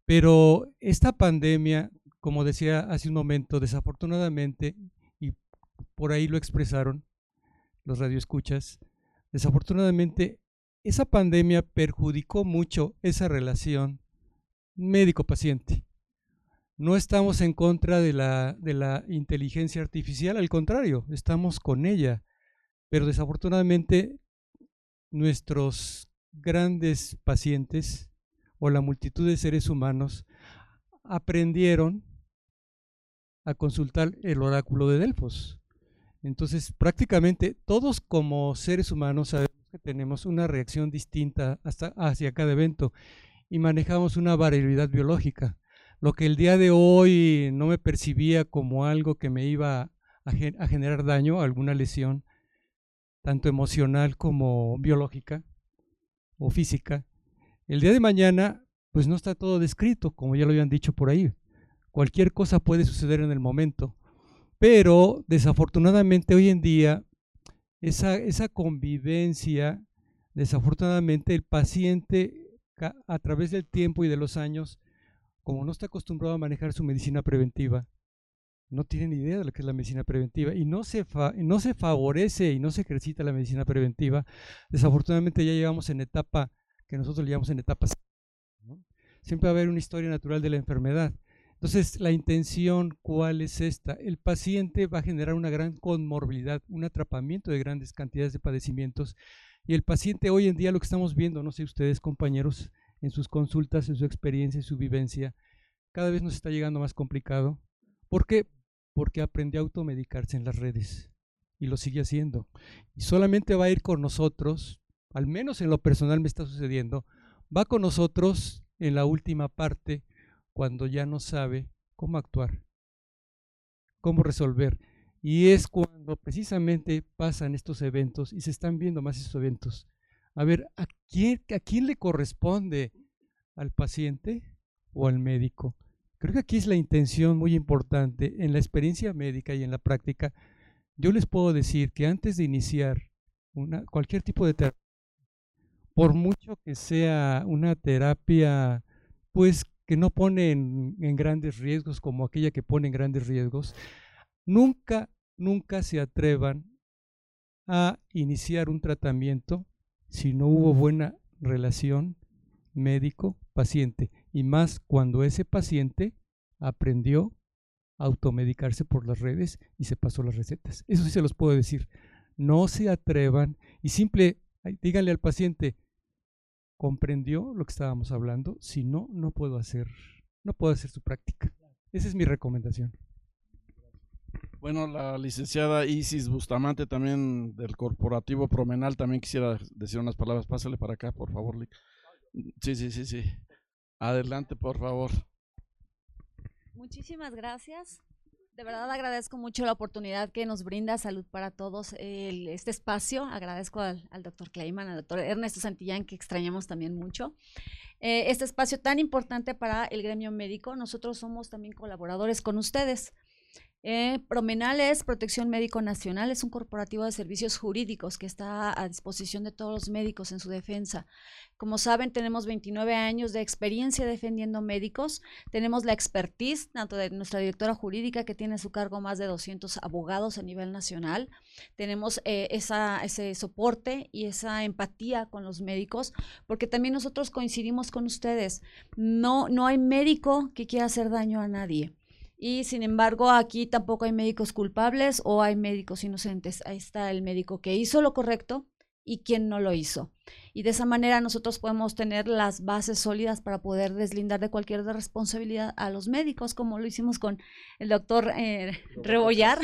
Pero esta pandemia, como decía hace un momento, desafortunadamente, y por ahí lo expresaron los radioescuchas, desafortunadamente esa pandemia perjudicó mucho esa relación médico-paciente. No estamos en contra de la, de la inteligencia artificial, al contrario, estamos con ella. Pero desafortunadamente nuestros grandes pacientes o la multitud de seres humanos aprendieron a consultar el oráculo de Delfos. Entonces, prácticamente todos como seres humanos sabemos que tenemos una reacción distinta hasta hacia cada evento y manejamos una variabilidad biológica. Lo que el día de hoy no me percibía como algo que me iba a, generar daño, alguna lesión, tanto emocional como biológica o física, el día de mañana, pues no está todo descrito, como ya lo habían dicho por ahí. Cualquier cosa puede suceder en el momento. Pero desafortunadamente hoy en día, esa, esa convivencia, desafortunadamente el paciente a través del tiempo y de los años, como no está acostumbrado a manejar su medicina preventiva, no tiene ni idea de lo que es la medicina preventiva y no se, no se favorece y no se ejercita la medicina preventiva, desafortunadamente ya llegamos en etapa que nosotros le llamamos en etapas. Siempre va a haber una historia natural de la enfermedad. Entonces, la intención, ¿cuál es esta? El paciente va a generar una gran conmorbilidad, un atrapamiento de grandes cantidades de padecimientos. Y el paciente hoy en día, lo que estamos viendo, no sé ustedes compañeros, en sus consultas, en su experiencia, en su vivencia, cada vez nos está llegando más complicado. ¿Por qué? Porque aprendió a automedicarse en las redes y lo sigue haciendo. Y solamente va a ir con nosotros al menos en lo personal me está sucediendo, va con nosotros en la última parte cuando ya no sabe cómo actuar, cómo resolver. Y es cuando precisamente pasan estos eventos y se están viendo más estos eventos. A ver, ¿a quién, ¿a quién le corresponde? ¿Al paciente o al médico? Creo que aquí es la intención muy importante en la experiencia médica y en la práctica yo les puedo decir que antes de iniciar cualquier tipo de terapia, por mucho que sea una terapia, pues que no pone en, en, grandes riesgos como aquella que pone en grandes riesgos, nunca, nunca se atrevan a iniciar un tratamiento si no hubo buena relación médico-paciente y más cuando ese paciente aprendió a automedicarse por las redes y se pasó las recetas. Eso sí se los puedo decir. No se atrevan y simple, díganle al paciente, ¿comprendió lo que estábamos hablando? Si no, no puedo hacer, no puedo hacer su práctica. Esa es mi recomendación. Bueno, la licenciada Isis Bustamante también del Corporativo Promenal también quisiera decir unas palabras. Pásale para acá, por favor. Sí, sí, sí, sí. Adelante, por favor. Muchísimas gracias. De verdad agradezco mucho la oportunidad que nos brinda Salud para Todos este espacio. Agradezco al, doctor Kleiman, al doctor Ernesto Santillán, que extrañamos también mucho. Eh, este espacio tan importante para el gremio médico. Nosotros somos también colaboradores con ustedes. Eh, Promenal Protección Médico Nacional, es un corporativo de servicios jurídicos que está a disposición de todos los médicos en su defensa. Como saben, tenemos 29 años de experiencia defendiendo médicos. Tenemos la expertise, tanto de nuestra directora jurídica, que tiene a su cargo más de 200 abogados a nivel nacional. Tenemos eh, ese soporte y esa empatía con los médicos, porque también nosotros coincidimos con ustedes. No, no hay médico que quiera hacer daño a nadie. Y sin embargo, aquí tampoco hay médicos culpables o hay médicos inocentes. Ahí está el médico que hizo lo correcto y quien no lo hizo. Y de esa manera nosotros podemos tener las bases sólidas para poder deslindar de cualquier responsabilidad a los médicos, como lo hicimos con el doctor eh, Rebollar.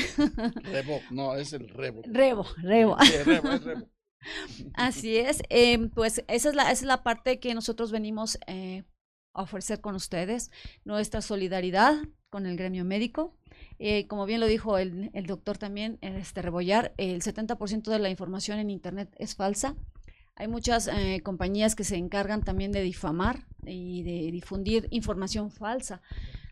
Rebo, no, es el Rebo. Rebo, Rebo. rebo, es rebo. Así es, em, pues esa es, la, esa es la parte que nosotros venimos eh, a ofrecer con ustedes, nuestra solidaridad con el gremio médico. Eh, como bien lo dijo el, doctor también, este Rebollar, el 70% de la información en Internet es falsa. Hay muchas eh, compañías que se encargan también de difamar y de difundir información falsa.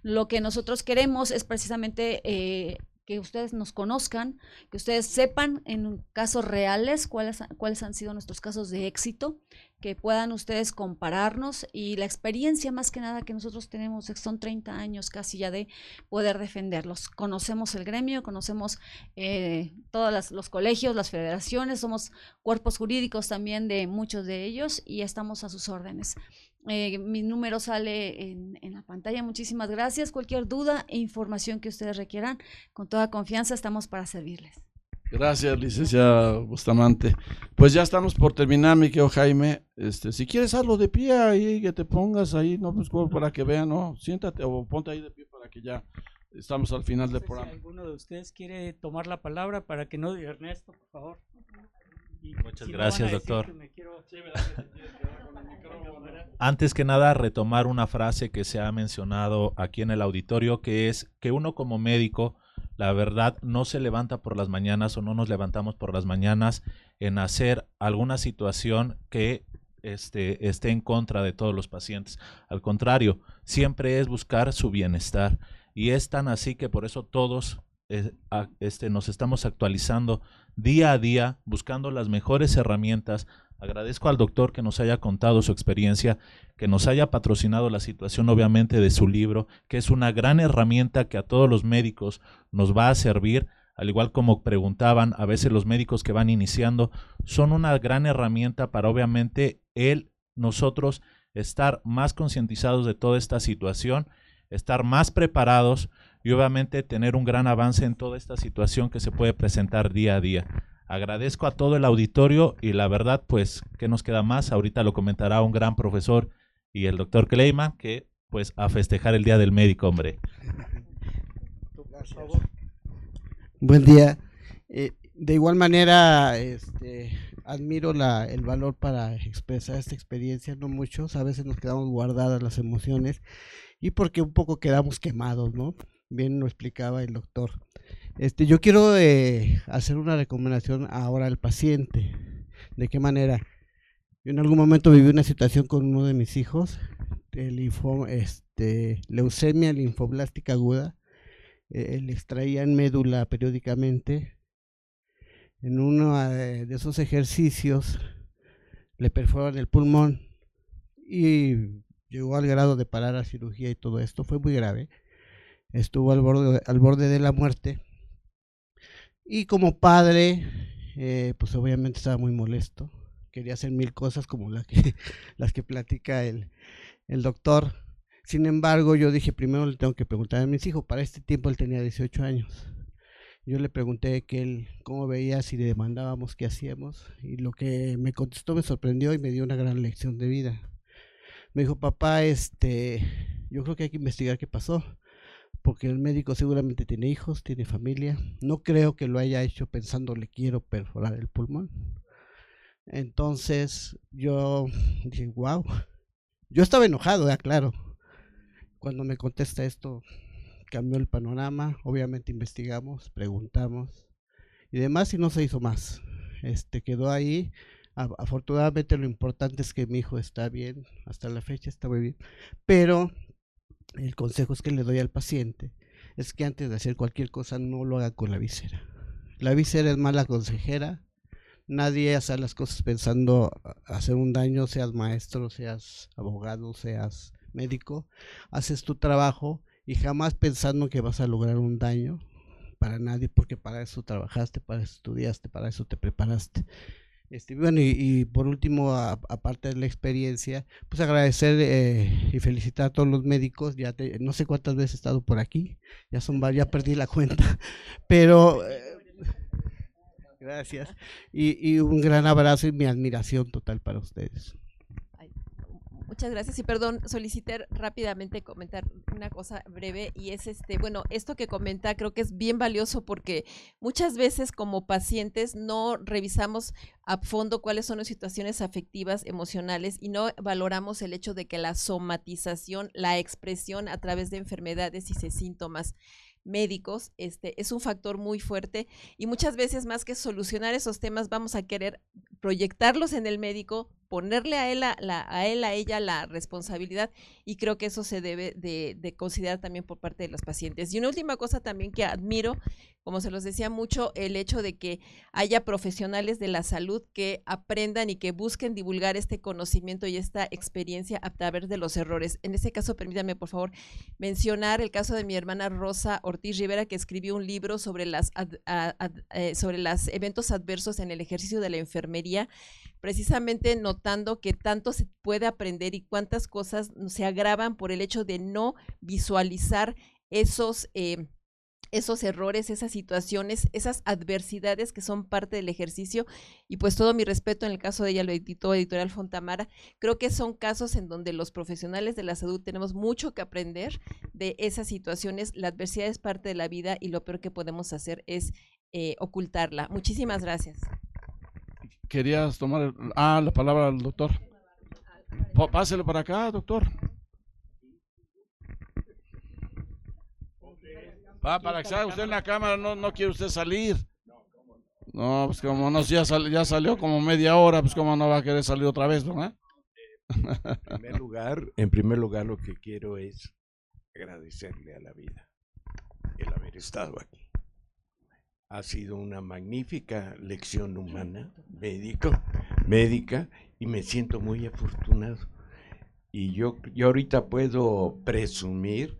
Lo que nosotros queremos es precisamente eh, que ustedes nos conozcan, que ustedes sepan en casos reales cuáles, cuáles han sido nuestros casos de éxito, que puedan ustedes compararnos y la experiencia más que nada que nosotros tenemos, son 30 años casi ya de poder defenderlos. Conocemos el gremio, conocemos eh, todos los colegios, las federaciones, somos cuerpos jurídicos también de muchos de ellos y estamos a sus órdenes. Eh, mi número sale en, la pantalla. Muchísimas gracias. Cualquier duda e información que ustedes requieran, con toda confianza estamos para servirles. Gracias, licenciada Bustamante. Pues ya estamos por terminar, mi querido Jaime. Este, si quieres hazlo de pie ahí, que te pongas ahí, no, pues para que vean, no, siéntate o ponte ahí de pie para que ya estamos al final del programa. Si alguno de ustedes quiere tomar la palabra para que no diga Ernesto, por favor. Muchas gracias, doctor. Antes que nada, retomar una frase que se ha mencionado aquí en el auditorio, que es que uno como médico, la verdad, no se levanta por las mañanas o no nos levantamos por las mañanas en hacer alguna situación que este, esté en contra de todos los pacientes. Al contrario, siempre es buscar su bienestar. Y es tan así que por eso todos eh, este, nos estamos actualizando día a día, buscando las mejores herramientas. Agradezco al doctor que nos haya contado su experiencia, que nos haya patrocinado la situación obviamente de su libro, que es una gran herramienta que a todos los médicos nos va a servir, al igual como preguntaban, a veces los médicos que van iniciando son una gran herramienta para obviamente él, nosotros estar más concientizados de toda esta situación, estar más preparados y obviamente tener un gran avance en toda esta situación que se puede presentar día a día. Agradezco a todo el auditorio y la verdad, pues, ¿qué nos queda más? Ahorita lo comentará un gran profesor y el doctor Kleiman, que pues a festejar el Día del Médico, hombre. Buen día. Eh, de igual manera, este, admiro la, el valor para expresar esta experiencia, no muchos, a veces nos quedamos guardadas las emociones y porque un poco quedamos quemados, ¿no? Bien lo explicaba el doctor. Este, yo quiero eh, hacer una recomendación ahora al paciente. ¿De qué manera? Yo en algún momento viví una situación con uno de mis hijos, este, leucemia linfoblástica aguda. Eh, le extraían médula periódicamente En uno eh, de esos ejercicios le perforan el pulmón y llegó al grado de parar la cirugía y todo esto. Fue muy grave. Estuvo al borde, al borde de la muerte. Y como padre, eh, pues obviamente estaba muy molesto. Quería hacer mil cosas como la que, las que platica el, el doctor. Sin embargo, yo dije, primero le tengo que preguntar a mis hijos. Para este tiempo él tenía 18 años. Yo le pregunté que él cómo veía si le demandábamos qué hacíamos y lo que me contestó me sorprendió y me dio una gran lección de vida. Me dijo, papá, este, yo creo que hay que investigar qué pasó, porque el médico seguramente tiene hijos, tiene familia. No creo que lo haya hecho pensando le quiero perforar el pulmón. Entonces yo dije, wow. Yo estaba enojado, ya claro. Cuando me contesta esto, cambió el panorama. Obviamente investigamos, preguntamos y demás, y no se hizo más. Este quedó ahí afortunadamente lo importante es que mi hijo está bien, hasta la fecha está muy bien, pero el consejo es que le doy al paciente es que antes de hacer cualquier cosa no lo haga con la visera. La visera es mala consejera, nadie hace las cosas pensando hacer un daño, seas maestro, seas abogado, seas médico, haces tu trabajo y jamás pensando que vas a lograr un daño para nadie, porque para eso trabajaste, para eso estudiaste, para eso te preparaste. Este, bueno, y, por último, aparte de la experiencia, pues agradecer eh, y felicitar a todos los médicos. Ya no sé cuántas veces he estado por aquí, ya son ya perdí la cuenta, pero eh, gracias. Y un gran abrazo y mi admiración total para ustedes. Muchas gracias. Y perdón, solicité rápidamente comentar una cosa breve y es este, bueno, esto que comenta creo que es bien valioso porque muchas veces como pacientes no revisamos a fondo cuáles son las situaciones afectivas, emocionales y no valoramos el hecho de que la somatización, la expresión a través de enfermedades y síntomas médicos, este es un factor muy fuerte. Y muchas veces más que solucionar esos temas vamos a querer proyectarlos en el médico, ponerle a él, a, la, a él, a ella la responsabilidad y creo que eso se debe de, de, considerar también por parte de los pacientes. Y una última cosa también que admiro, como se los decía mucho, el hecho de que haya profesionales de la salud que aprendan y que busquen divulgar este conocimiento y esta experiencia a través de los errores. En este caso, permítanme por favor mencionar el caso de mi hermana Rosa Ortiz Rivera, que escribió un libro sobre las eh, sobre los eventos adversos en el ejercicio de la enfermería precisamente notando que tanto se puede aprender y cuántas cosas se agravan por el hecho de no visualizar esos... Eh, esos errores, esas situaciones, esas adversidades que son parte del ejercicio. Y pues todo mi respeto en el caso de ella, lo editó Editorial Fontamara. Creo que son casos en donde los profesionales de la salud tenemos mucho que aprender de esas situaciones. La adversidad es parte de la vida y lo peor que podemos hacer es eh, ocultarla. Muchísimas gracias querías tomar ah, la palabra al doctor. Páselo para acá, doctor. Va, para que salga usted en la cámara, no, no quiere usted salir. No, pues como no, ya, ya salió como media hora, pues como no va a querer salir otra vez, ¿verdad? En primer lugar, en primer lugar lo que quiero es agradecerle a la vida el haber estado aquí. Ha sido una magnífica lección humana, médico, médica, y me siento muy afortunado. Y yo, yo ahorita puedo presumir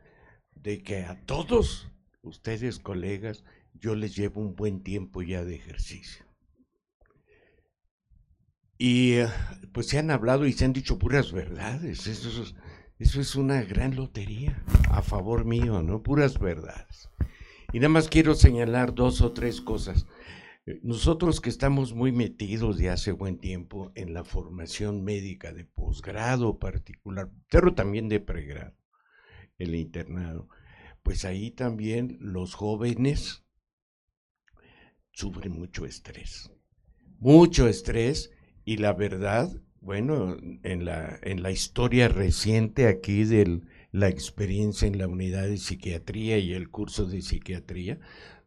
de que a todos ustedes, colegas, yo les llevo un buen tiempo ya de ejercicio. Y eh, pues se han hablado y se han dicho puras verdades. Eso es, eso es una gran lotería a favor mío, ¿no? Puras verdades. Y nada más quiero señalar dos o tres cosas. Eh, nosotros que estamos muy metidos de hace buen tiempo en la formación médica de posgrado particular, pero también de pregrado, el internado, pues ahí también los jóvenes sufren mucho estrés, mucho estrés y la verdad, bueno, en la, en la historia reciente aquí del, la experiencia en la unidad de psiquiatría y el curso de psiquiatría,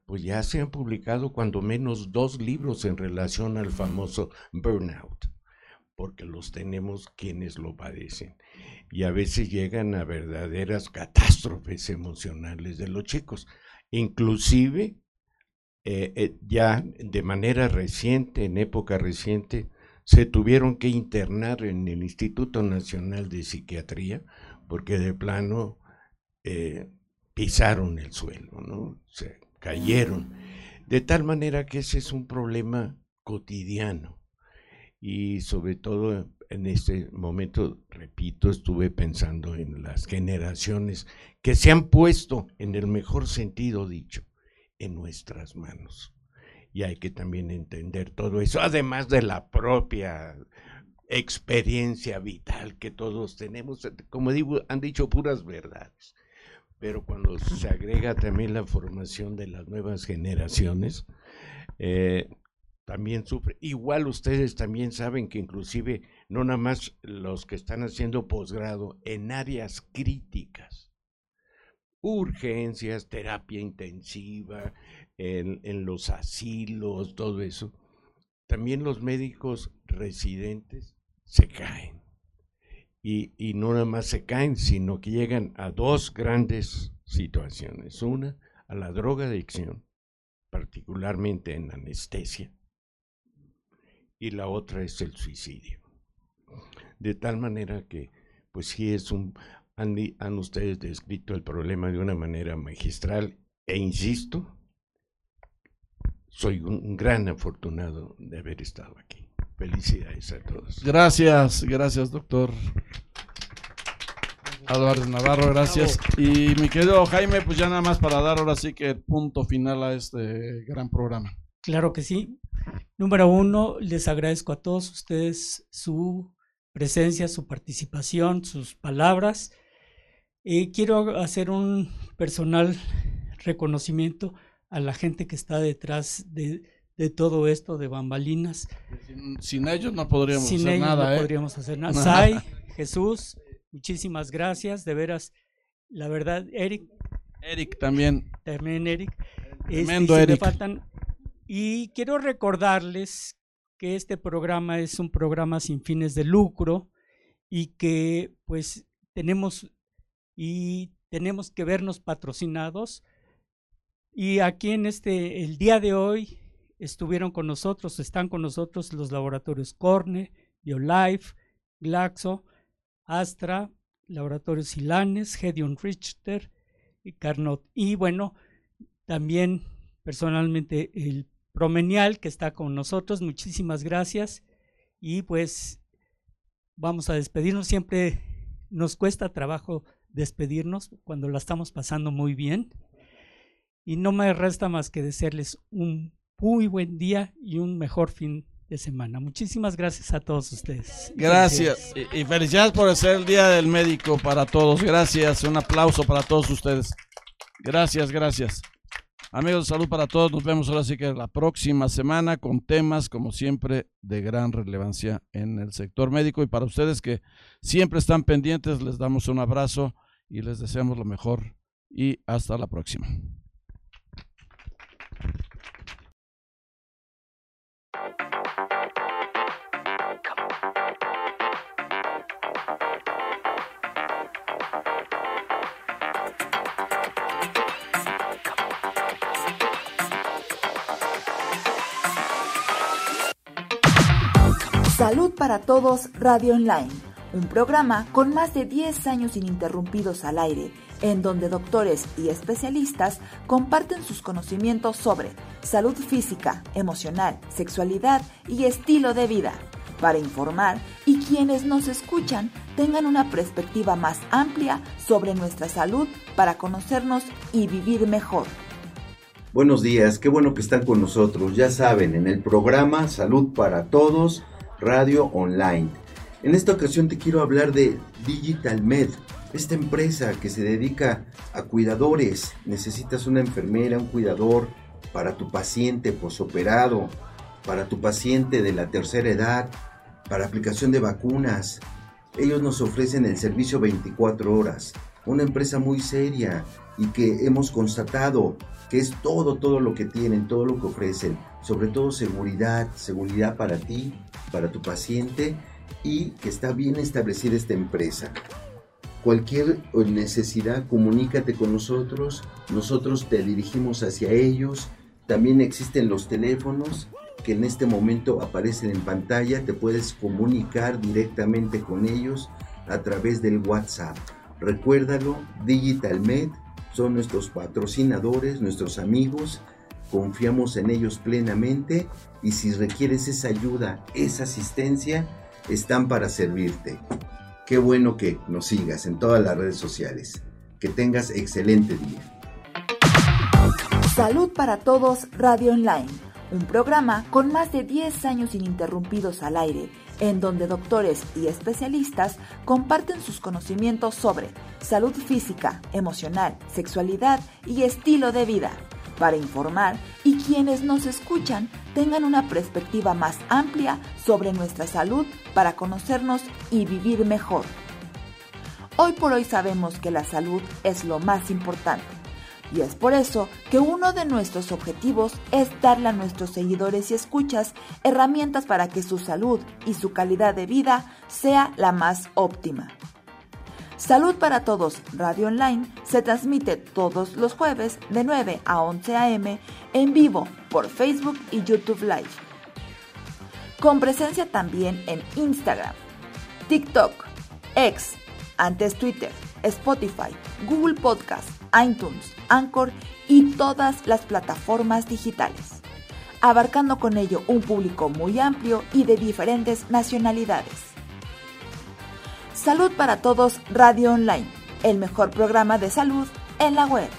pues ya se han publicado cuando menos dos libros en relación al famoso burnout, porque los tenemos quienes lo padecen. Y a veces llegan a verdaderas catástrofes emocionales de los chicos, inclusive eh, eh, ya de manera reciente, en época reciente, se tuvieron que internar en el Instituto Nacional de Psiquiatría porque de plano eh, pisaron el suelo, ¿no? Se cayeron. De tal manera que ese es un problema cotidiano. Y sobre todo en este momento, repito, estuve pensando en las generaciones que se han puesto, en el mejor sentido dicho, en nuestras manos. Y hay que también entender todo eso, además de la propia experiencia vital que todos tenemos. Como digo, han dicho puras verdades. Pero cuando se agrega también la formación de las nuevas generaciones, eh, también sufre. Igual ustedes también saben que inclusive no nada más los que están haciendo posgrado en áreas críticas, urgencias, terapia intensiva, en, los asilos, todo eso, también los médicos residentes se caen. Y, y, no nada más se caen, sino que llegan a dos grandes situaciones. Una, a la droga adicción, particularmente en anestesia, y la otra es el suicidio. De tal manera que, pues sí es un, han, ustedes descrito el problema de una manera magistral e insisto, soy un gran afortunado de haber estado aquí. Felicidades a todos. Gracias, gracias doctor. Álvarez Navarro, gracias. Y mi querido Jaime, pues ya nada más para dar ahora sí que punto final a este gran programa. Claro que sí. Número uno, les agradezco a todos ustedes su presencia, su participación, sus palabras. Eh, quiero hacer un personal reconocimiento a la gente que está detrás de, todo esto de bambalinas. Sin, ellos no podríamos hacer nada. No ¿eh? podríamos hacer nada. Sai, Jesús, muchísimas gracias. De veras, la verdad, Eric. Eric también. También Eric. Tremendo este, Eric. faltan, y quiero recordarles que este programa es un programa sin fines de lucro y que pues tenemos y tenemos que vernos patrocinados. Y aquí en este, el día de hoy, estuvieron con nosotros, están con nosotros los laboratorios Corne, BioLife, Glaxo, Astra, Laboratorios Silanes, Hedion Richter y Carnot. Y bueno, también personalmente el Promenial que está con nosotros, muchísimas gracias. Y pues vamos a despedirnos. Siempre nos cuesta trabajo despedirnos cuando la estamos pasando muy bien. Y no me resta más que desearles un muy buen día y un mejor fin de semana. Muchísimas gracias a todos ustedes. Gracias. Y, felicidades por ser el Día del Médico para todos. Gracias. Un aplauso para todos ustedes. Gracias, gracias. Amigos, salud para todos. Nos vemos ahora sí que la próxima semana con temas, como siempre, de gran relevancia en el sector médico. Y para ustedes que siempre están pendientes, les damos un abrazo y les deseamos lo mejor y hasta la próxima. Salud para Todos Radio Online un programa con más de 10 años ininterrumpidos al aire, en donde doctores y especialistas comparten sus conocimientos sobre salud física, emocional, sexualidad y estilo de vida, para informar y quienes nos escuchan tengan una perspectiva más amplia sobre nuestra salud para conocernos y vivir mejor. Buenos días, qué bueno que están con nosotros. Ya saben, en el programa Salud para Todos, Radio Online en esta ocasión te quiero hablar de Digital Med, esta empresa que se dedica a cuidadores. Necesitas una enfermera, un cuidador para tu paciente posoperado, para tu paciente de la tercera edad, para aplicación de vacunas. Ellos nos ofrecen el servicio 24 horas. Una empresa muy seria y que hemos constatado que es todo, todo lo que tienen, todo lo que ofrecen. Sobre todo seguridad, seguridad para ti, para tu paciente y que está bien establecida esta empresa. Cualquier necesidad, comunícate con nosotros, nosotros te dirigimos hacia ellos También existen los teléfonos que en este momento aparecen en pantalla. Te puedes comunicar directamente con ellos a través del WhatsApp. Recuérdalo, DigitalMed son nuestros patrocinadores, nuestros amigos. Confiamos en ellos plenamente y si requieres esa ayuda, esa asistencia, están para servirte. Qué bueno que nos sigas en todas las redes sociales. Que tengas excelente día. Salud para Todos Radio Online, un programa con más de 10 años ininterrumpidos al aire, en donde doctores y especialistas comparten sus conocimientos sobre salud física, emocional, sexualidad y estilo de vida, para informar y quienes nos escuchan tengan una perspectiva más amplia sobre nuestra salud para conocernos y vivir mejor. Hoy por hoy sabemos que la salud es lo más importante y es por eso que uno de nuestros objetivos es darle a nuestros seguidores y escuchas herramientas para que su salud y su calidad de vida sea la más óptima. Salud para Todos Radio Online se transmite todos los jueves de 9 a 11 a.m. en vivo por Facebook y YouTube Live. Con presencia también en Instagram, TikTok, X, antes Twitter, Spotify, Google Podcast, iTunes, Anchor y todas las plataformas digitales, abarcando con ello un público muy amplio y de diferentes nacionalidades. Salud para Todos Radio Online, el mejor programa de salud en la web.